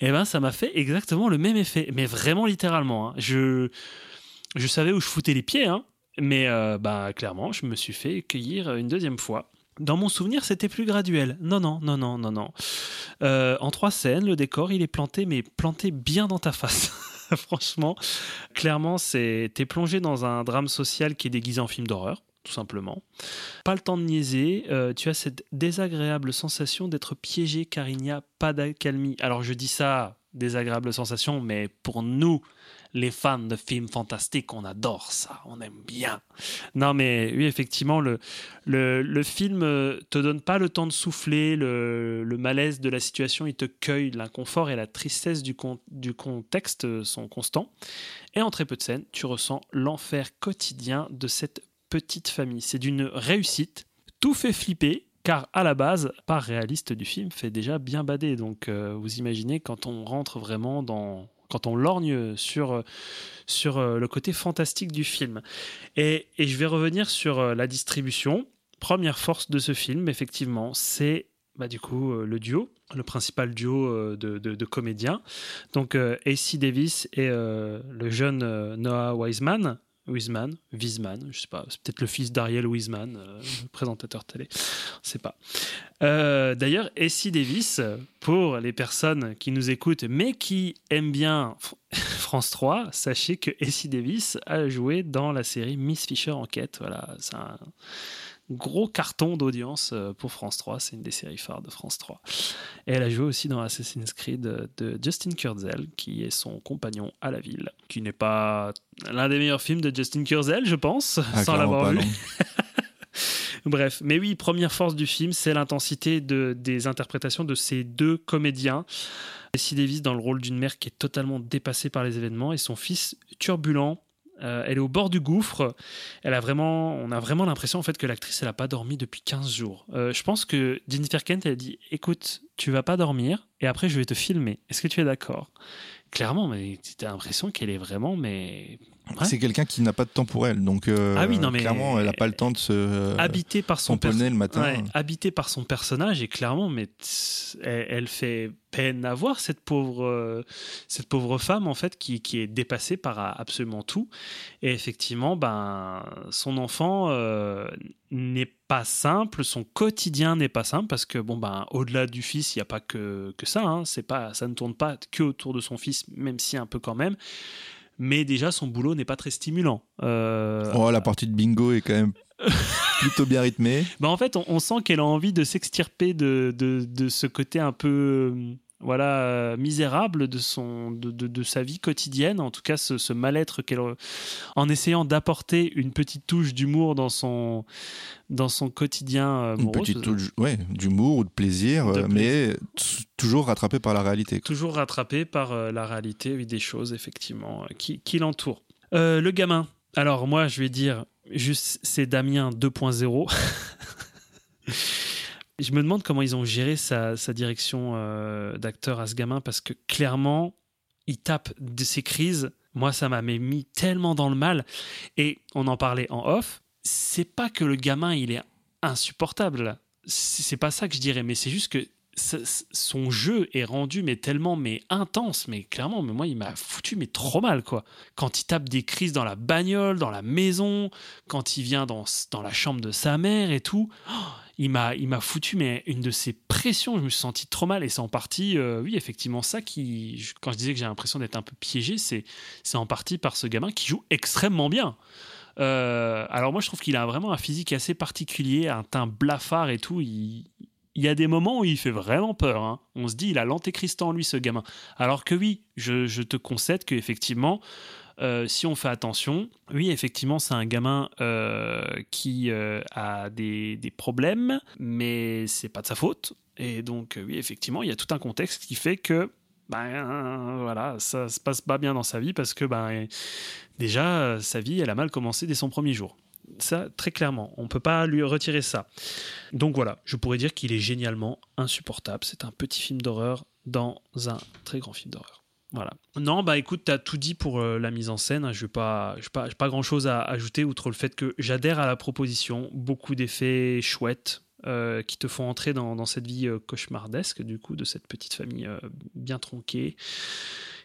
Et ben ça m'a fait exactement le même effet, mais vraiment littéralement. hein. Je je savais où je foutais les pieds, hein, mais euh, bah clairement, je me suis fait cueillir une deuxième fois. Dans mon souvenir, c'était plus graduel. Non, non, non, non, non, non. Euh, en trois scènes, le décor, il est planté, mais planté bien dans ta face. [laughs] [laughs] Franchement, clairement, t'es plongé dans un drame social qui est déguisé en film d'horreur, tout simplement. Pas le temps de niaiser. euh, tu as cette désagréable sensation d'être piégé car il n'y a pas d'accalmie. Alors je dis ça, désagréable sensation, mais pour nous, les fans de films fantastiques, on adore ça, on aime bien. Non, mais oui, effectivement, le, le, le film euh, te donne pas le temps de souffler, le, le malaise de la situation, il te cueille, l'inconfort et la tristesse du, con- du contexte euh, sont constants. Et en très peu de scènes, tu ressens l'enfer quotidien de cette petite famille. C'est d'une réussite, tout fait flipper. Car à la base, part réaliste du film fait déjà bien bader. Donc euh, vous imaginez quand on rentre vraiment dans, quand on lorgne sur, euh, sur euh, le côté fantastique du film. Et, et je vais revenir sur euh, la distribution. Première force de ce film, effectivement, c'est bah, du coup le duo, le principal duo de, de- comédiens. Donc AC Davis et le jeune Noah Wiseman. Wiseman, Wiseman, je sais pas, c'est peut-être le fils d'Ariel Wiseman, euh, présentateur télé, je sais pas. Euh, D'ailleurs, AC Davis, pour les personnes qui nous écoutent mais qui aiment bien [laughs] France 3, sachez que AC Davis a joué dans la série Miss Fisher Enquête. Voilà, c'est un, Gros carton d'audience euh, pour France 3. C'est une des séries phares de France 3. Et elle a joué aussi dans Assassin's Creed euh, de Justin Kurzel, qui est son compagnon à la ville, qui n'est pas l'un des meilleurs films de Justin Kurzel, je pense, Ah, sans l'avoir vu. [laughs] Bref, mais oui, première force du film, c'est l'intensité de, des interprétations de ces deux comédiens. Jessie Davis dans le rôle d'une mère qui est totalement dépassée par les événements et son fils turbulent. Euh, elle est au bord du gouffre. Elle a vraiment, on a vraiment l'impression en fait que l'actrice elle a pas dormi depuis 15 jours. Euh, je pense que Jennifer Kent elle a dit écoute, tu vas pas dormir et après je vais te filmer. Est-ce que tu es d'accord? Clairement, mais as l'impression qu'elle est vraiment mais Ouais. C'est quelqu'un qui n'a pas de temps pour elle, donc euh, Ah oui, non, mais- clairement, elle n'a pas le temps de se euh, par son le matin. Ouais, par son personnage et clairement, mais elle fait peine à voir cette pauvre, euh, cette pauvre femme en fait qui, qui est dépassée par absolument tout. Et effectivement, ben son enfant euh, n'est pas simple, son quotidien n'est pas simple parce que bon ben au-delà du fils, il n'y a pas que, que ça. Hein, c'est pas, ça ne tourne pas que autour de son fils, même si un peu quand même. Mais déjà, son boulot n'est pas très stimulant. Euh, Oh, la partie de bingo est quand même [laughs] plutôt bien rythmée. bah en fait, on, on sent qu'elle a envie de s'extirper de, de, de ce côté un peu euh, voilà euh, misérable de son de, de, de sa vie quotidienne. En tout cas, ce, ce mal-être qu'elle en essayant d'apporter une petite touche d'humour dans son dans son quotidien euh, Une petite touche ouais, d'humour ou de plaisir, De euh, mais toujours rattrapé par la réalité. quoi. toujours rattrapé par euh, la réalité oui, des choses effectivement qui, qui l'entourent. Le gamin. Alors moi, je vais dire juste c'est Damien 2.0. [laughs] je me demande comment ils ont géré sa, direction euh, d'acteur à ce gamin parce que clairement, il tape de ses crises. Moi, ça m'a mis tellement dans le mal. Et on en parlait en off. C'est pas que le gamin, il est insupportable. C'est pas ça que je dirais, mais c'est juste que son jeu est rendu mais tellement mais intense mais clairement mais moi il m'a foutu mais trop mal quoi. Quand il tape des crises dans la bagnole dans la maison quand il vient dans, dans la chambre de sa mère et tout oh, il m'a il m'a foutu mais une de ces pressions je me suis senti trop mal. Et c'est en partie euh, oui effectivement ça qui quand je disais que j'ai l'impression d'être un peu piégé c'est c'est en partie par ce gamin qui joue extrêmement bien. Euh, alors moi je trouve qu'il a vraiment un physique assez particulier un teint blafard et tout. Il il y a des moments où il fait vraiment peur. hein. On se dit, il a l'antéchrist en lui, ce gamin. Alors que oui, je, te concède qu'effectivement, euh, si on fait attention, oui, effectivement, c'est un gamin euh, qui euh, a des, des problèmes, mais c'est pas de sa faute. Et donc, euh, oui, effectivement, il y a tout un contexte qui fait que ben voilà, ça se passe pas bien dans sa vie parce que ben déjà sa vie elle a mal commencé dès son premier jour. Ça très clairement, on peut pas lui retirer ça. Donc voilà, je pourrais dire qu'il est génialement insupportable. C'est un petit film d'horreur dans un très grand film d'horreur. Voilà. Non, bah écoute, t'as tout dit pour euh, la mise en scène. Je n'ai pas, pas, pas grand chose à ajouter outre le fait que j'adhère à la proposition. Beaucoup d'effets chouettes euh, qui te font entrer dans, cette vie euh, cauchemardesque, du coup, de cette petite famille bien tronquée.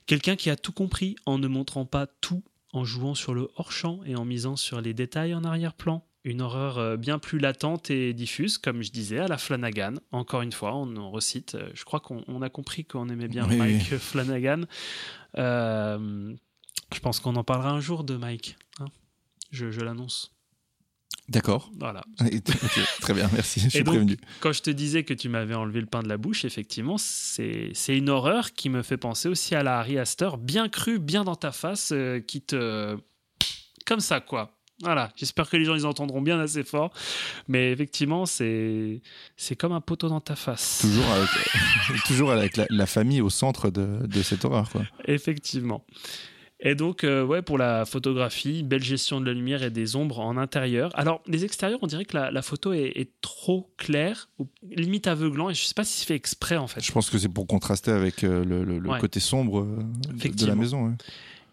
Quelqu'un qui a tout compris en ne montrant pas tout, en jouant sur le hors-champ et en misant sur les détails en arrière-plan. Une horreur euh, bien plus latente et diffuse, comme je disais, à la Flanagan. Encore une fois, on en recite. euh, Je crois qu'on on a compris qu'on aimait bien Oui, Mike Flanagan. Euh, je pense qu'on en parlera un jour de Mike. hein. je je l'annonce. D'accord. Voilà. [laughs] Très bien, merci, je suis donc, prévenu. Quand je te disais que tu m'avais enlevé le pain de la bouche, effectivement, c'est une horreur qui me fait penser aussi à la Harry Astor, bien crue, bien dans ta face, euh, qui te. Comme ça, quoi. Voilà, j'espère que les gens ils entendront bien assez fort. Mais effectivement, c'est c'est comme un poteau dans ta face. Toujours avec, [laughs] toujours avec la, la famille au centre de, de cette horreur. Quoi. Effectivement. Et donc, euh, ouais, pour la photographie, belle gestion de la lumière et des ombres en intérieur. Alors, les extérieurs, on dirait que la, la photo est, est trop claire, ou limite aveuglant, et je sais pas si c'est fait exprès en fait. Je pense que c'est pour contraster avec euh, le, le- le Ouais. côté sombre euh, de- la maison. ouais.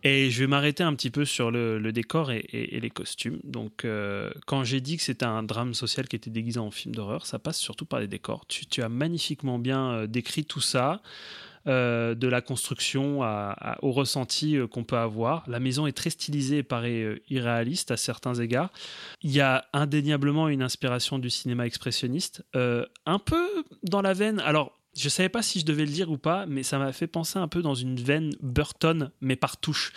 Et je vais m'arrêter un petit peu sur le, le décor et, et- et les costumes. Donc, euh, quand j'ai dit que c'était un drame social qui était déguisé en film d'horreur, ça passe surtout par les décors. Tu, tu as magnifiquement bien décrit tout ça, euh, de la construction au ressenti euh, qu'on peut avoir. La maison est très stylisée et paraît euh, irréaliste à certains égards. Il y a indéniablement une inspiration du cinéma expressionniste, un peu dans la veine. Alors, je savais pas si je devais le dire ou pas, mais ça m'a fait penser un peu dans une veine Burton, mais par touche,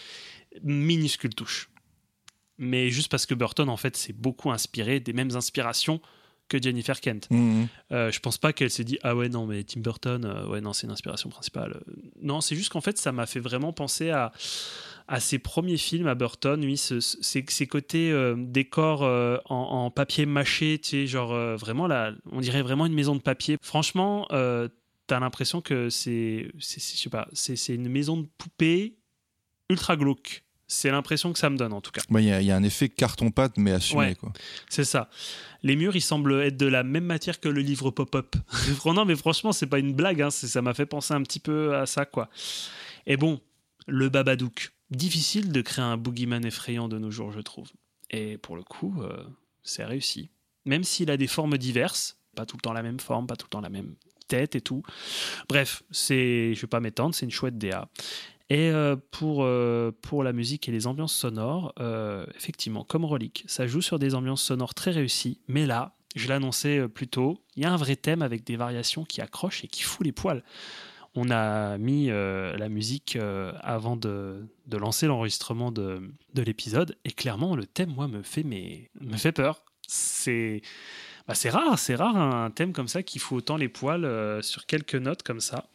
minuscule touche. mais juste parce que Burton, en fait, s'est beaucoup inspiré des mêmes inspirations que Jennifer Kent. Mhm. Euh, je pense pas qu'elle s'est dit ah ouais non mais Tim Burton euh, ouais non c'est une inspiration principale. Euh, Non c'est juste qu'en fait ça m'a fait vraiment penser à à ses premiers films à Burton, oui, ce- ce- ces, ces côtés euh, décors en, en papier mâché, tu sais, genre vraiment là, on dirait vraiment une maison de papier. Franchement, t'as l'impression que c'est, c'est- c'est- je sais pas, c'est une maison de poupée ultra glauque. C'est l'impression que ça me donne en tout cas. Bah, Il y, a- il y a un effet carton-pâte, mais assumé. Ouais. Quoi. C'est ça. Les murs, ils semblent être de la même matière que le livre pop-up. [laughs] non, mais franchement, c'est pas une blague. hein, c'est- Ça m'a fait penser un petit peu à ça, quoi. Et bon, le Babadook. Difficile de créer un boogeyman effrayant de nos jours, je trouve. Et pour le coup, euh, c'est réussi. Même s'il a des formes diverses, pas tout le temps la même forme, pas tout le temps la même tête et tout. Bref, c'est, je vais pas m'étendre, c'est une chouette DA. Et euh, pour, euh, pour la musique et les ambiances sonores, euh, effectivement, comme Relic, ça joue sur des ambiances sonores très réussies, mais là, je l'annonçais plus tôt, il y a un vrai thème avec des variations qui accrochent et qui fout les poils. On a mis la musique avant de, de lancer l'enregistrement de, de l'épisode, et clairement, le thème, moi, me fait, me fait peur. C'est bah, rare, c'est rare un thème comme ça qui fout autant les poils sur quelques notes comme ça.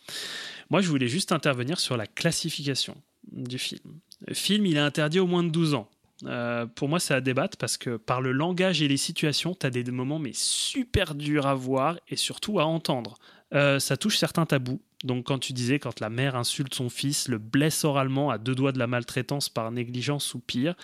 Moi, je voulais juste intervenir sur la classification du film. Le film, il est interdit au moins de 12 ans. Euh, pour moi, c'est à débattre parce que par le langage et les situations, tu as des moments mais super durs à voir et surtout à entendre. Euh, ça touche certains tabous. Donc, quand tu disais quand la mère insulte son fils, le blesse oralement à deux doigts de la maltraitance par négligence ou pire,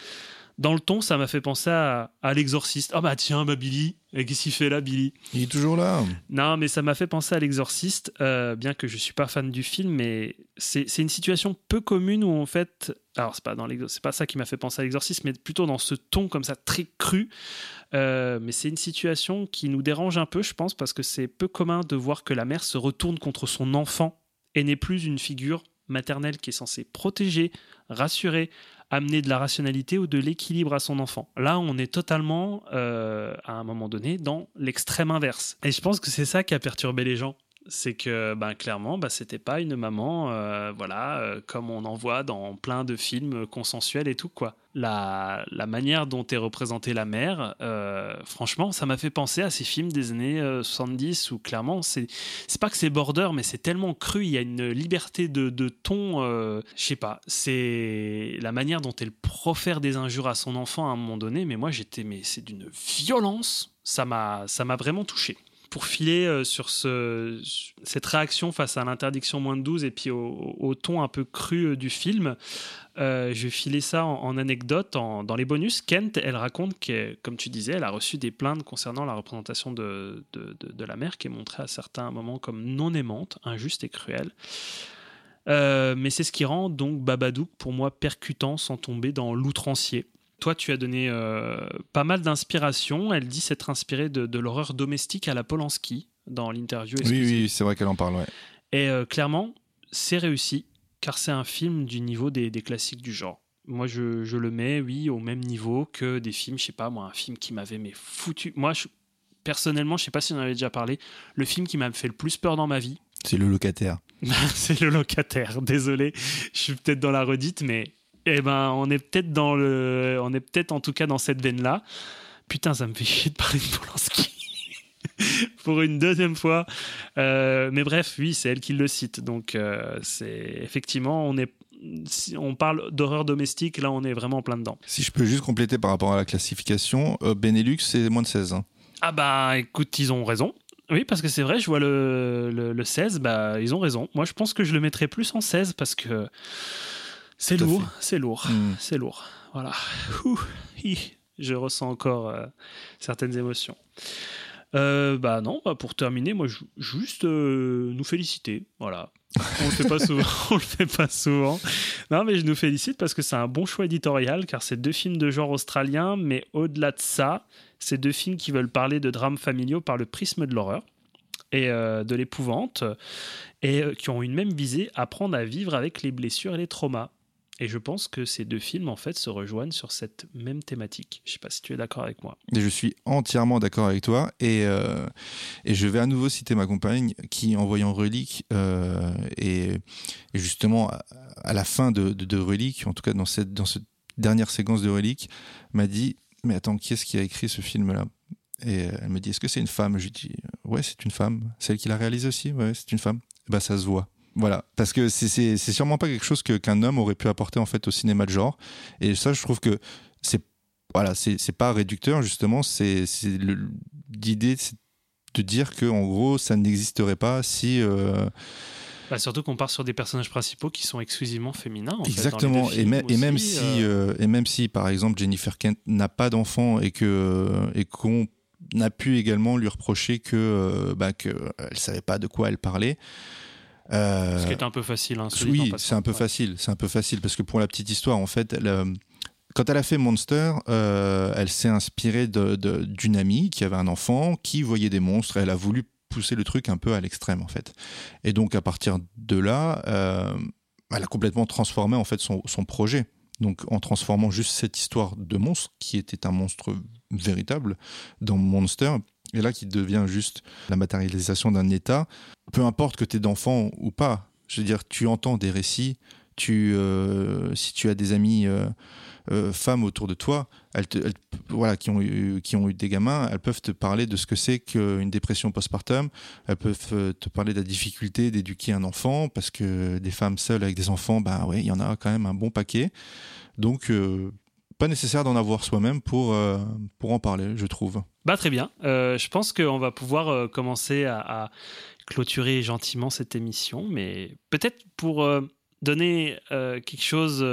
dans le ton, ça m'a fait penser à, à l'exorciste. Ah bah tiens, bah Billy, qu'est-ce qu'il fait là, Billy? Il est toujours là. non, mais ça m'a fait penser à l'exorciste, euh, bien que je suis pas fan du film, mais c'est une situation peu commune où en fait, alors c'est pas dans l'exo- c'est pas ça qui m'a fait penser à l'exorciste, mais plutôt dans ce ton comme ça très cru. Euh, mais c'est une situation qui nous dérange un peu, je pense, parce que c'est peu commun de voir que la mère se retourne contre son enfant et n'est plus une figure maternelle qui est censée protéger, rassurer, amener de la rationalité ou de l'équilibre à son enfant. Là, on est totalement, euh, à un moment donné, dans l'extrême inverse. Et je pense que c'est ça qui a perturbé les gens. C'est que, ben, clairement, ben, c'était pas une maman, euh, voilà, euh, comme on en voit dans plein de films consensuels et tout, quoi. La, la manière dont est représentée la mère, euh, franchement, ça m'a fait penser à ces films des années euh, 70 où, clairement, c'est pas que c'est border, mais c'est tellement cru, il y a une liberté de, de ton, je sais pas, c'est la manière dont elle profère des injures à son enfant à un moment donné, mais moi j'étais, mais c'est d'une violence, ça m'a ça m'a vraiment touché. Pour filer euh, sur ce, cette réaction face à l'interdiction moins de 12 et puis au, ton un peu cru euh, du film, euh, je vais filer ça en, anecdote. Dans les bonus, Kent, elle raconte que, comme tu disais, elle a reçu des plaintes concernant la représentation de, la mère qui est montrée à certains moments comme non aimante, injuste et cruelle. Mais c'est ce qui rend donc Babadook pour moi percutant sans tomber dans l'outrancier. Toi, tu as donné euh, pas mal d'inspiration. Elle dit s'être inspirée de, de l'horreur domestique à la Polanski dans l'interview. Oui, oui, c'est vrai qu'elle en parle. Ouais. Et euh, clairement, c'est réussi, car c'est un film du niveau des, des classiques du genre. Moi, je, je le mets, oui, au même niveau que des films, je sais pas, moi, un film qui m'avait mais foutu. Moi, je- personnellement, je sais pas si on en avait déjà parlé, le film qui m'a fait le plus peur dans ma vie, C'est le locataire. [laughs] c'est le locataire. Désolé, je suis peut-être dans la redite, mais eh ben, on est peut-être dans le, on est peut-être en tout cas dans cette veine-là. Putain, ça me fait chier de parler de Polanski [laughs] pour une deuxième fois. Euh, mais bref, oui, c'est elle qui le cite. Donc, euh, c'est effectivement, on est, si on parle d'horreur domestique, là, on est vraiment en plein dedans. Si je peux juste compléter par rapport à la classification, euh, Benelux, c'est moins de 16. hein. Ah bah, écoute, ils ont raison. Oui, parce que c'est vrai, je vois le, le, le 16, bah, ils ont raison. Moi, je pense que je le mettrais plus en 16 parce que c'est lourd, c'est lourd, Mm. c'est lourd. Voilà. Ouh, hi. je ressens encore euh, certaines émotions. Euh, bah non, bah pour terminer, moi, juste euh, nous féliciter. Voilà. On le fait pas souvent. [laughs] on le fait pas souvent. Non, mais je nous félicite parce que c'est un bon choix éditorial, car c'est deux films de genre australien, mais au-delà de ça, c'est deux films qui veulent parler de drames familiaux par le prisme de l'horreur et euh, de l'épouvante, et qui ont une même visée, apprendre à vivre avec les blessures et les traumas. Et je pense que ces deux films, en fait, se rejoignent sur cette même thématique. Je sais pas si tu es d'accord avec moi. Je suis entièrement d'accord avec toi. Et, euh, et je vais à nouveau citer ma compagne qui, en voyant Relique, euh, et, et justement à, la fin de, de, Relique, en tout cas dans, cette, dans ce dernière séquence de Relique, m'a dit Mais attends, qui est-ce qui a écrit ce film-là? Et euh, elle me dit Est-ce que c'est une femme? Je lui dis Ouais, c'est une femme. Celle qui l'a réalisé aussi Ouais, c'est une femme. Bah, ça se voit. Voilà, parce que c'est- sûrement pas quelque chose que- qu'un homme aurait pu apporter en fait au cinéma de genre. Et ça, je trouve que c'est voilà, c'est pas réducteur justement. C'est l'idée c'est de dire que en gros, ça n'existerait pas si euh, Bah, surtout qu'on part sur des personnages principaux qui sont exclusivement féminins. en Exactement. et, et même aussi, si euh, euh, et même si par exemple Jennifer Kent n'a pas d'enfant et que et qu'on a pu également lui reprocher que bah, que elle savait pas de quoi elle parlait. Euh, Ce qui est un peu facile. Hein, oui, c'est un peu Ouais. facile. C'est un peu facile parce que pour la petite histoire, en fait, elle, euh, quand elle a fait Monster, euh, elle s'est inspirée d'une amie qui avait un enfant qui voyait des monstres. Et elle a voulu pousser le truc un peu à l'extrême, en fait. Et donc à partir de là, euh, elle a complètement transformé en fait son, son projet. Donc en transformant juste cette histoire de monstre qui était un monstre véritable dans Monster. Et là, qui devient juste la matérialisation d'un état, peu importe que tu aies d'enfants ou pas, je veux dire, tu entends des récits, tu, euh, si tu as des amis euh, euh, femmes autour de toi, voilà, qui, ont eu, qui ont eu des gamins, elles peuvent te parler de ce que c'est qu'une dépression postpartum, elles peuvent te parler de la difficulté d'éduquer un enfant, parce que des femmes seules avec des enfants, bah ouais, il y en a quand même un bon paquet. Donc, pas nécessaire d'en avoir soi-même pour, pour en parler, je trouve. Bah, très bien. Euh, je pense qu'on va pouvoir euh, commencer à, clôturer gentiment cette émission, mais peut-être pour euh, donner quelque chose.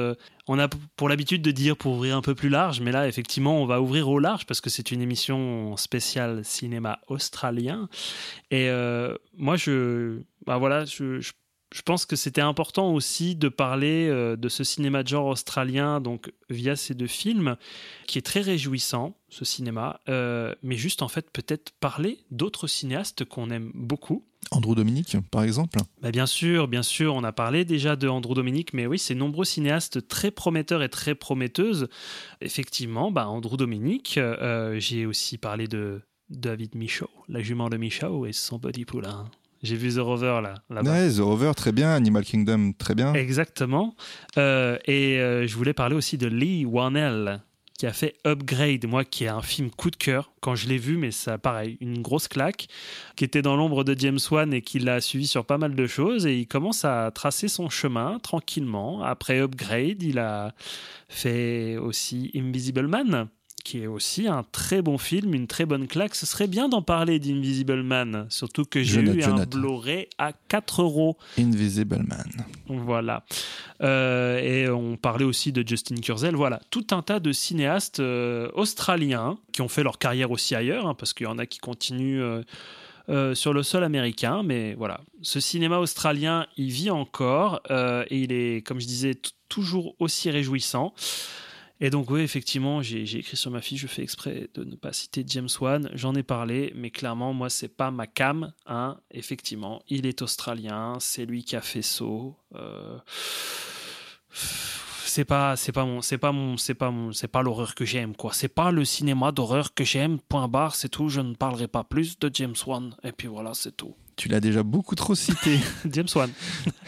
on a pour l'habitude de dire pour ouvrir un peu plus large, mais là, effectivement, on va ouvrir au large parce que c'est une émission spéciale cinéma australien. Et moi, je, bah voilà, je, je pense que c'était important aussi de parler euh, de ce cinéma de genre australien, donc via ces deux films, qui est très réjouissant, ce cinéma, euh, mais juste en fait peut-être parler d'autres cinéastes qu'on aime beaucoup. Andrew Dominique, par exemple? Bah, bien sûr, bien sûr, on a parlé déjà de Andrew Dominique, mais oui, c'est nombreux cinéastes très prometteurs et très prometteuses. Effectivement, bah, Andrew Dominique, euh, j'ai aussi parlé de David Michaud, la jument de Michaud et son petit poulain. J'ai vu The Rover là, là-bas. Ouais, The Rover, très bien. Animal Kingdom, très bien. Exactement. Euh, et euh, je voulais parler aussi de Lee Warnell, qui a fait Upgrade, moi, qui est un film coup de cœur. Quand je l'ai vu, mais ça, pareil, une grosse claque, qui était dans l'ombre de James Wan et qui l'a suivi sur pas mal de choses. Et il commence à tracer son chemin tranquillement. Après Upgrade, il a fait aussi Invisible Man qui est aussi un très bon film, une très bonne claque. Ce serait bien d'en parler d'Invisible Man, surtout que j'ai eu un. Blu-ray à 4 euros. Invisible Man. Voilà. Euh, et on parlait aussi de Justin Kurzel. Voilà, tout un tas de cinéastes euh, australiens qui ont fait leur carrière aussi ailleurs, hein, parce qu'il y en a qui continuent euh, euh, sur le sol américain. Mais voilà, ce cinéma australien, il vit encore euh, et il est, comme je disais, toujours aussi réjouissant. Et donc oui, effectivement, j'ai écrit sur ma fiche, je fais exprès de ne pas citer James Wan, j'en ai parlé, mais clairement, moi, c'est pas ma cam. Hein. Effectivement, il est australien, c'est lui qui a fait Saw. Euh, C'est pas, c'est pas mon, c'est pas mon, c'est pas mon, c'est pas l'horreur que j'aime quoi. C'est pas le cinéma d'horreur que j'aime. Point barre, c'est tout. Je ne parlerai pas plus de James Wan. Et puis voilà, c'est tout. Tu l'as déjà beaucoup trop cité. [laughs] James Wan.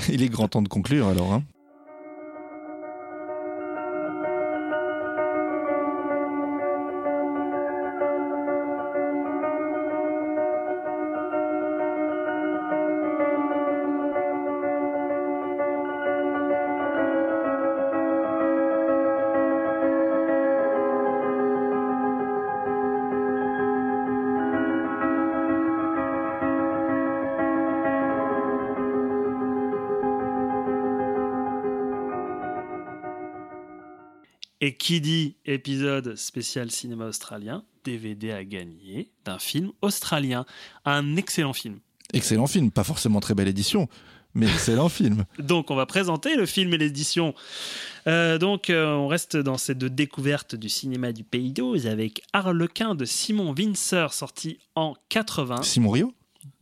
Il est grand temps de conclure alors. Hein. Qui dit épisode spécial cinéma australien, DVD à gagner d'un film australien. Un excellent film. Excellent film, pas forcément très belle édition, mais [laughs] excellent film. Donc, on va présenter le film et l'édition. Euh, donc, euh, on reste dans cette découverte du cinéma du Pays d'Oz avec Harlequin de Simon Windsor, sorti en 80. Simon Rio?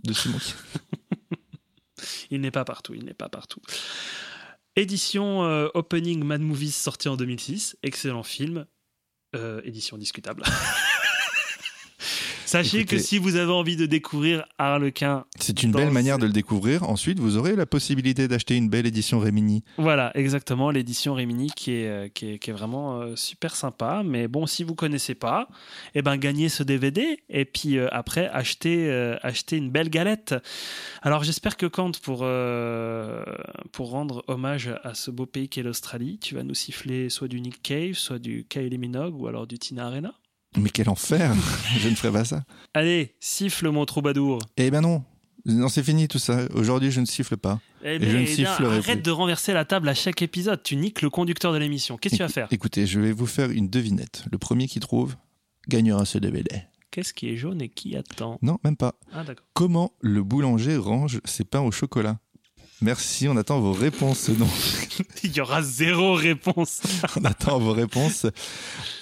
De Simon. [laughs] Il n'est pas partout, il n'est pas partout. Édition euh, Opening Mad Movies, sorti en 2006. Excellent film. Euh, édition discutable. [laughs] Sachez Écoutez- que si vous avez envie de découvrir Harlequin, C'est une belle le- manière de le découvrir. Ensuite, vous aurez la possibilité d'acheter une belle édition Rémini. voilà, exactement, l'édition Rémini qui est, euh, qui est, qui est vraiment euh, super sympa. Mais bon, si vous connaissez pas, eh ben, gagnez ce DVD et puis euh, après, achetez, euh, achetez une belle galette. Alors, j'espère que Kant, pour, pour rendre hommage à ce beau pays qu'est l'Australie, tu vas nous siffler soit du Nick Cave, soit du Kylie Minogue ou alors du Tina Arena. Mais quel enfer [laughs] Je ne ferai pas ça. Allez, siffle mon troubadour. Eh ben non. Non, c'est fini tout ça. Aujourd'hui, je ne siffle pas. Eh je ne ben, sifflerai arrête plus. de renverser la table à chaque épisode. Tu niques le conducteur de l'émission. Qu'est-ce que tu vas faire? Écoutez, je vais vous faire une devinette. Le premier qui trouve gagnera ce DVD. Qu'est-ce qui est jaune et qui attend? Non, même pas. Ah d'accord. Comment le boulanger range ses pains au chocolat? Merci, on attend vos réponses. Non, [laughs] Il y aura zéro réponse. [laughs] on attend vos réponses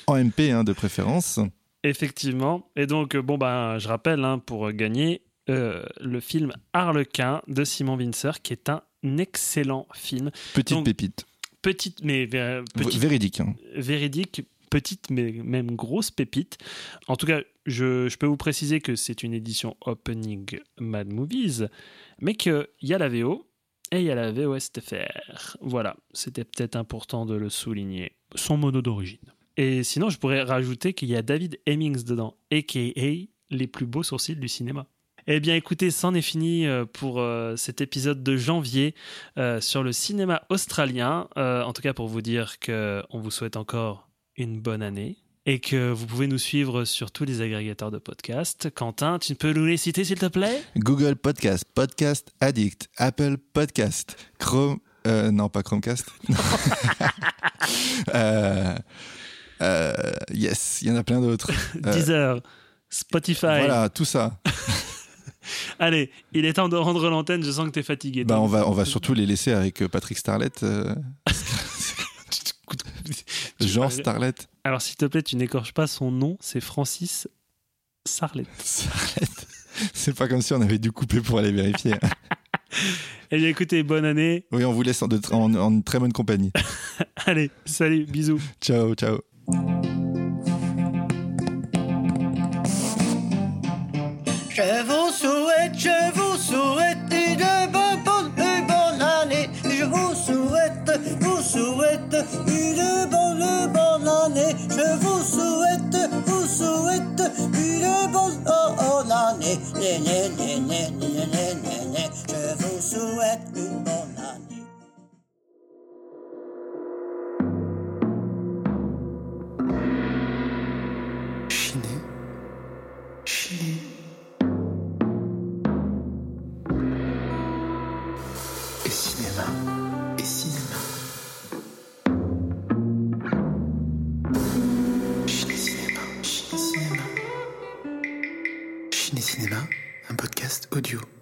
en MP hein, de préférence. Effectivement. Et donc, euh, bon, ben, je rappelle, hein, pour gagner, euh, le film Harlequin de Simon Windsor, qui est un excellent film. Petite Donc, pépite. Petite, mais V- petite, Véridique. hein. véridique, petite, mais même grosse pépite. En tout cas, je, je peux vous préciser que c'est une édition Opening Mad Movies, mais qu'il y a la VO et il y a la VOSTFR. Voilà, c'était peut-être important de le souligner. Son mono d'origine. Et sinon, je pourrais rajouter qu'il y a David Hemmings dedans, a.k.a. les plus beaux sourcils du cinéma. Eh bien, écoutez, c'en est fini euh, pour euh, cet épisode de janvier euh, sur le cinéma australien. En tout cas, pour vous dire que on vous souhaite encore une bonne année et que vous pouvez nous suivre sur tous les agrégateurs de podcasts. Quentin, tu peux nous les citer, s'il te plaît? Google Podcast, Podcast Addict, Apple Podcast, Chrome. euh, non, pas Chromecast. [laughs] [laughs] Euh, euh, yes, il y en a plein d'autres. Euh, Deezer, Spotify. Voilà, tout ça. [laughs] Allez, il est temps de rendre l'antenne. Je sens que tu es fatigué. Bah, on, va, on va surtout les laisser avec Patrick Starlet. [laughs] vas- Starlet. Alors, s'il te plaît, tu n'écorches pas son nom. C'est Francis Sarlet. [laughs] Starlet. C'est pas comme si on avait dû couper pour aller vérifier. [laughs] Eh bien, écoutez, bonne année. Oui, on vous laisse en, de- en- en très bonne compagnie. Allez, salut, bisous. Ciao, ciao. Je vous souhaite, je vous souhaite une bonne, bonne, une bonne année. Je vous souhaite, vous souhaite souhaite, vous souhaite une bonne, année. Né, né, né, né, né, né, né, né. Je vous souhaite audio.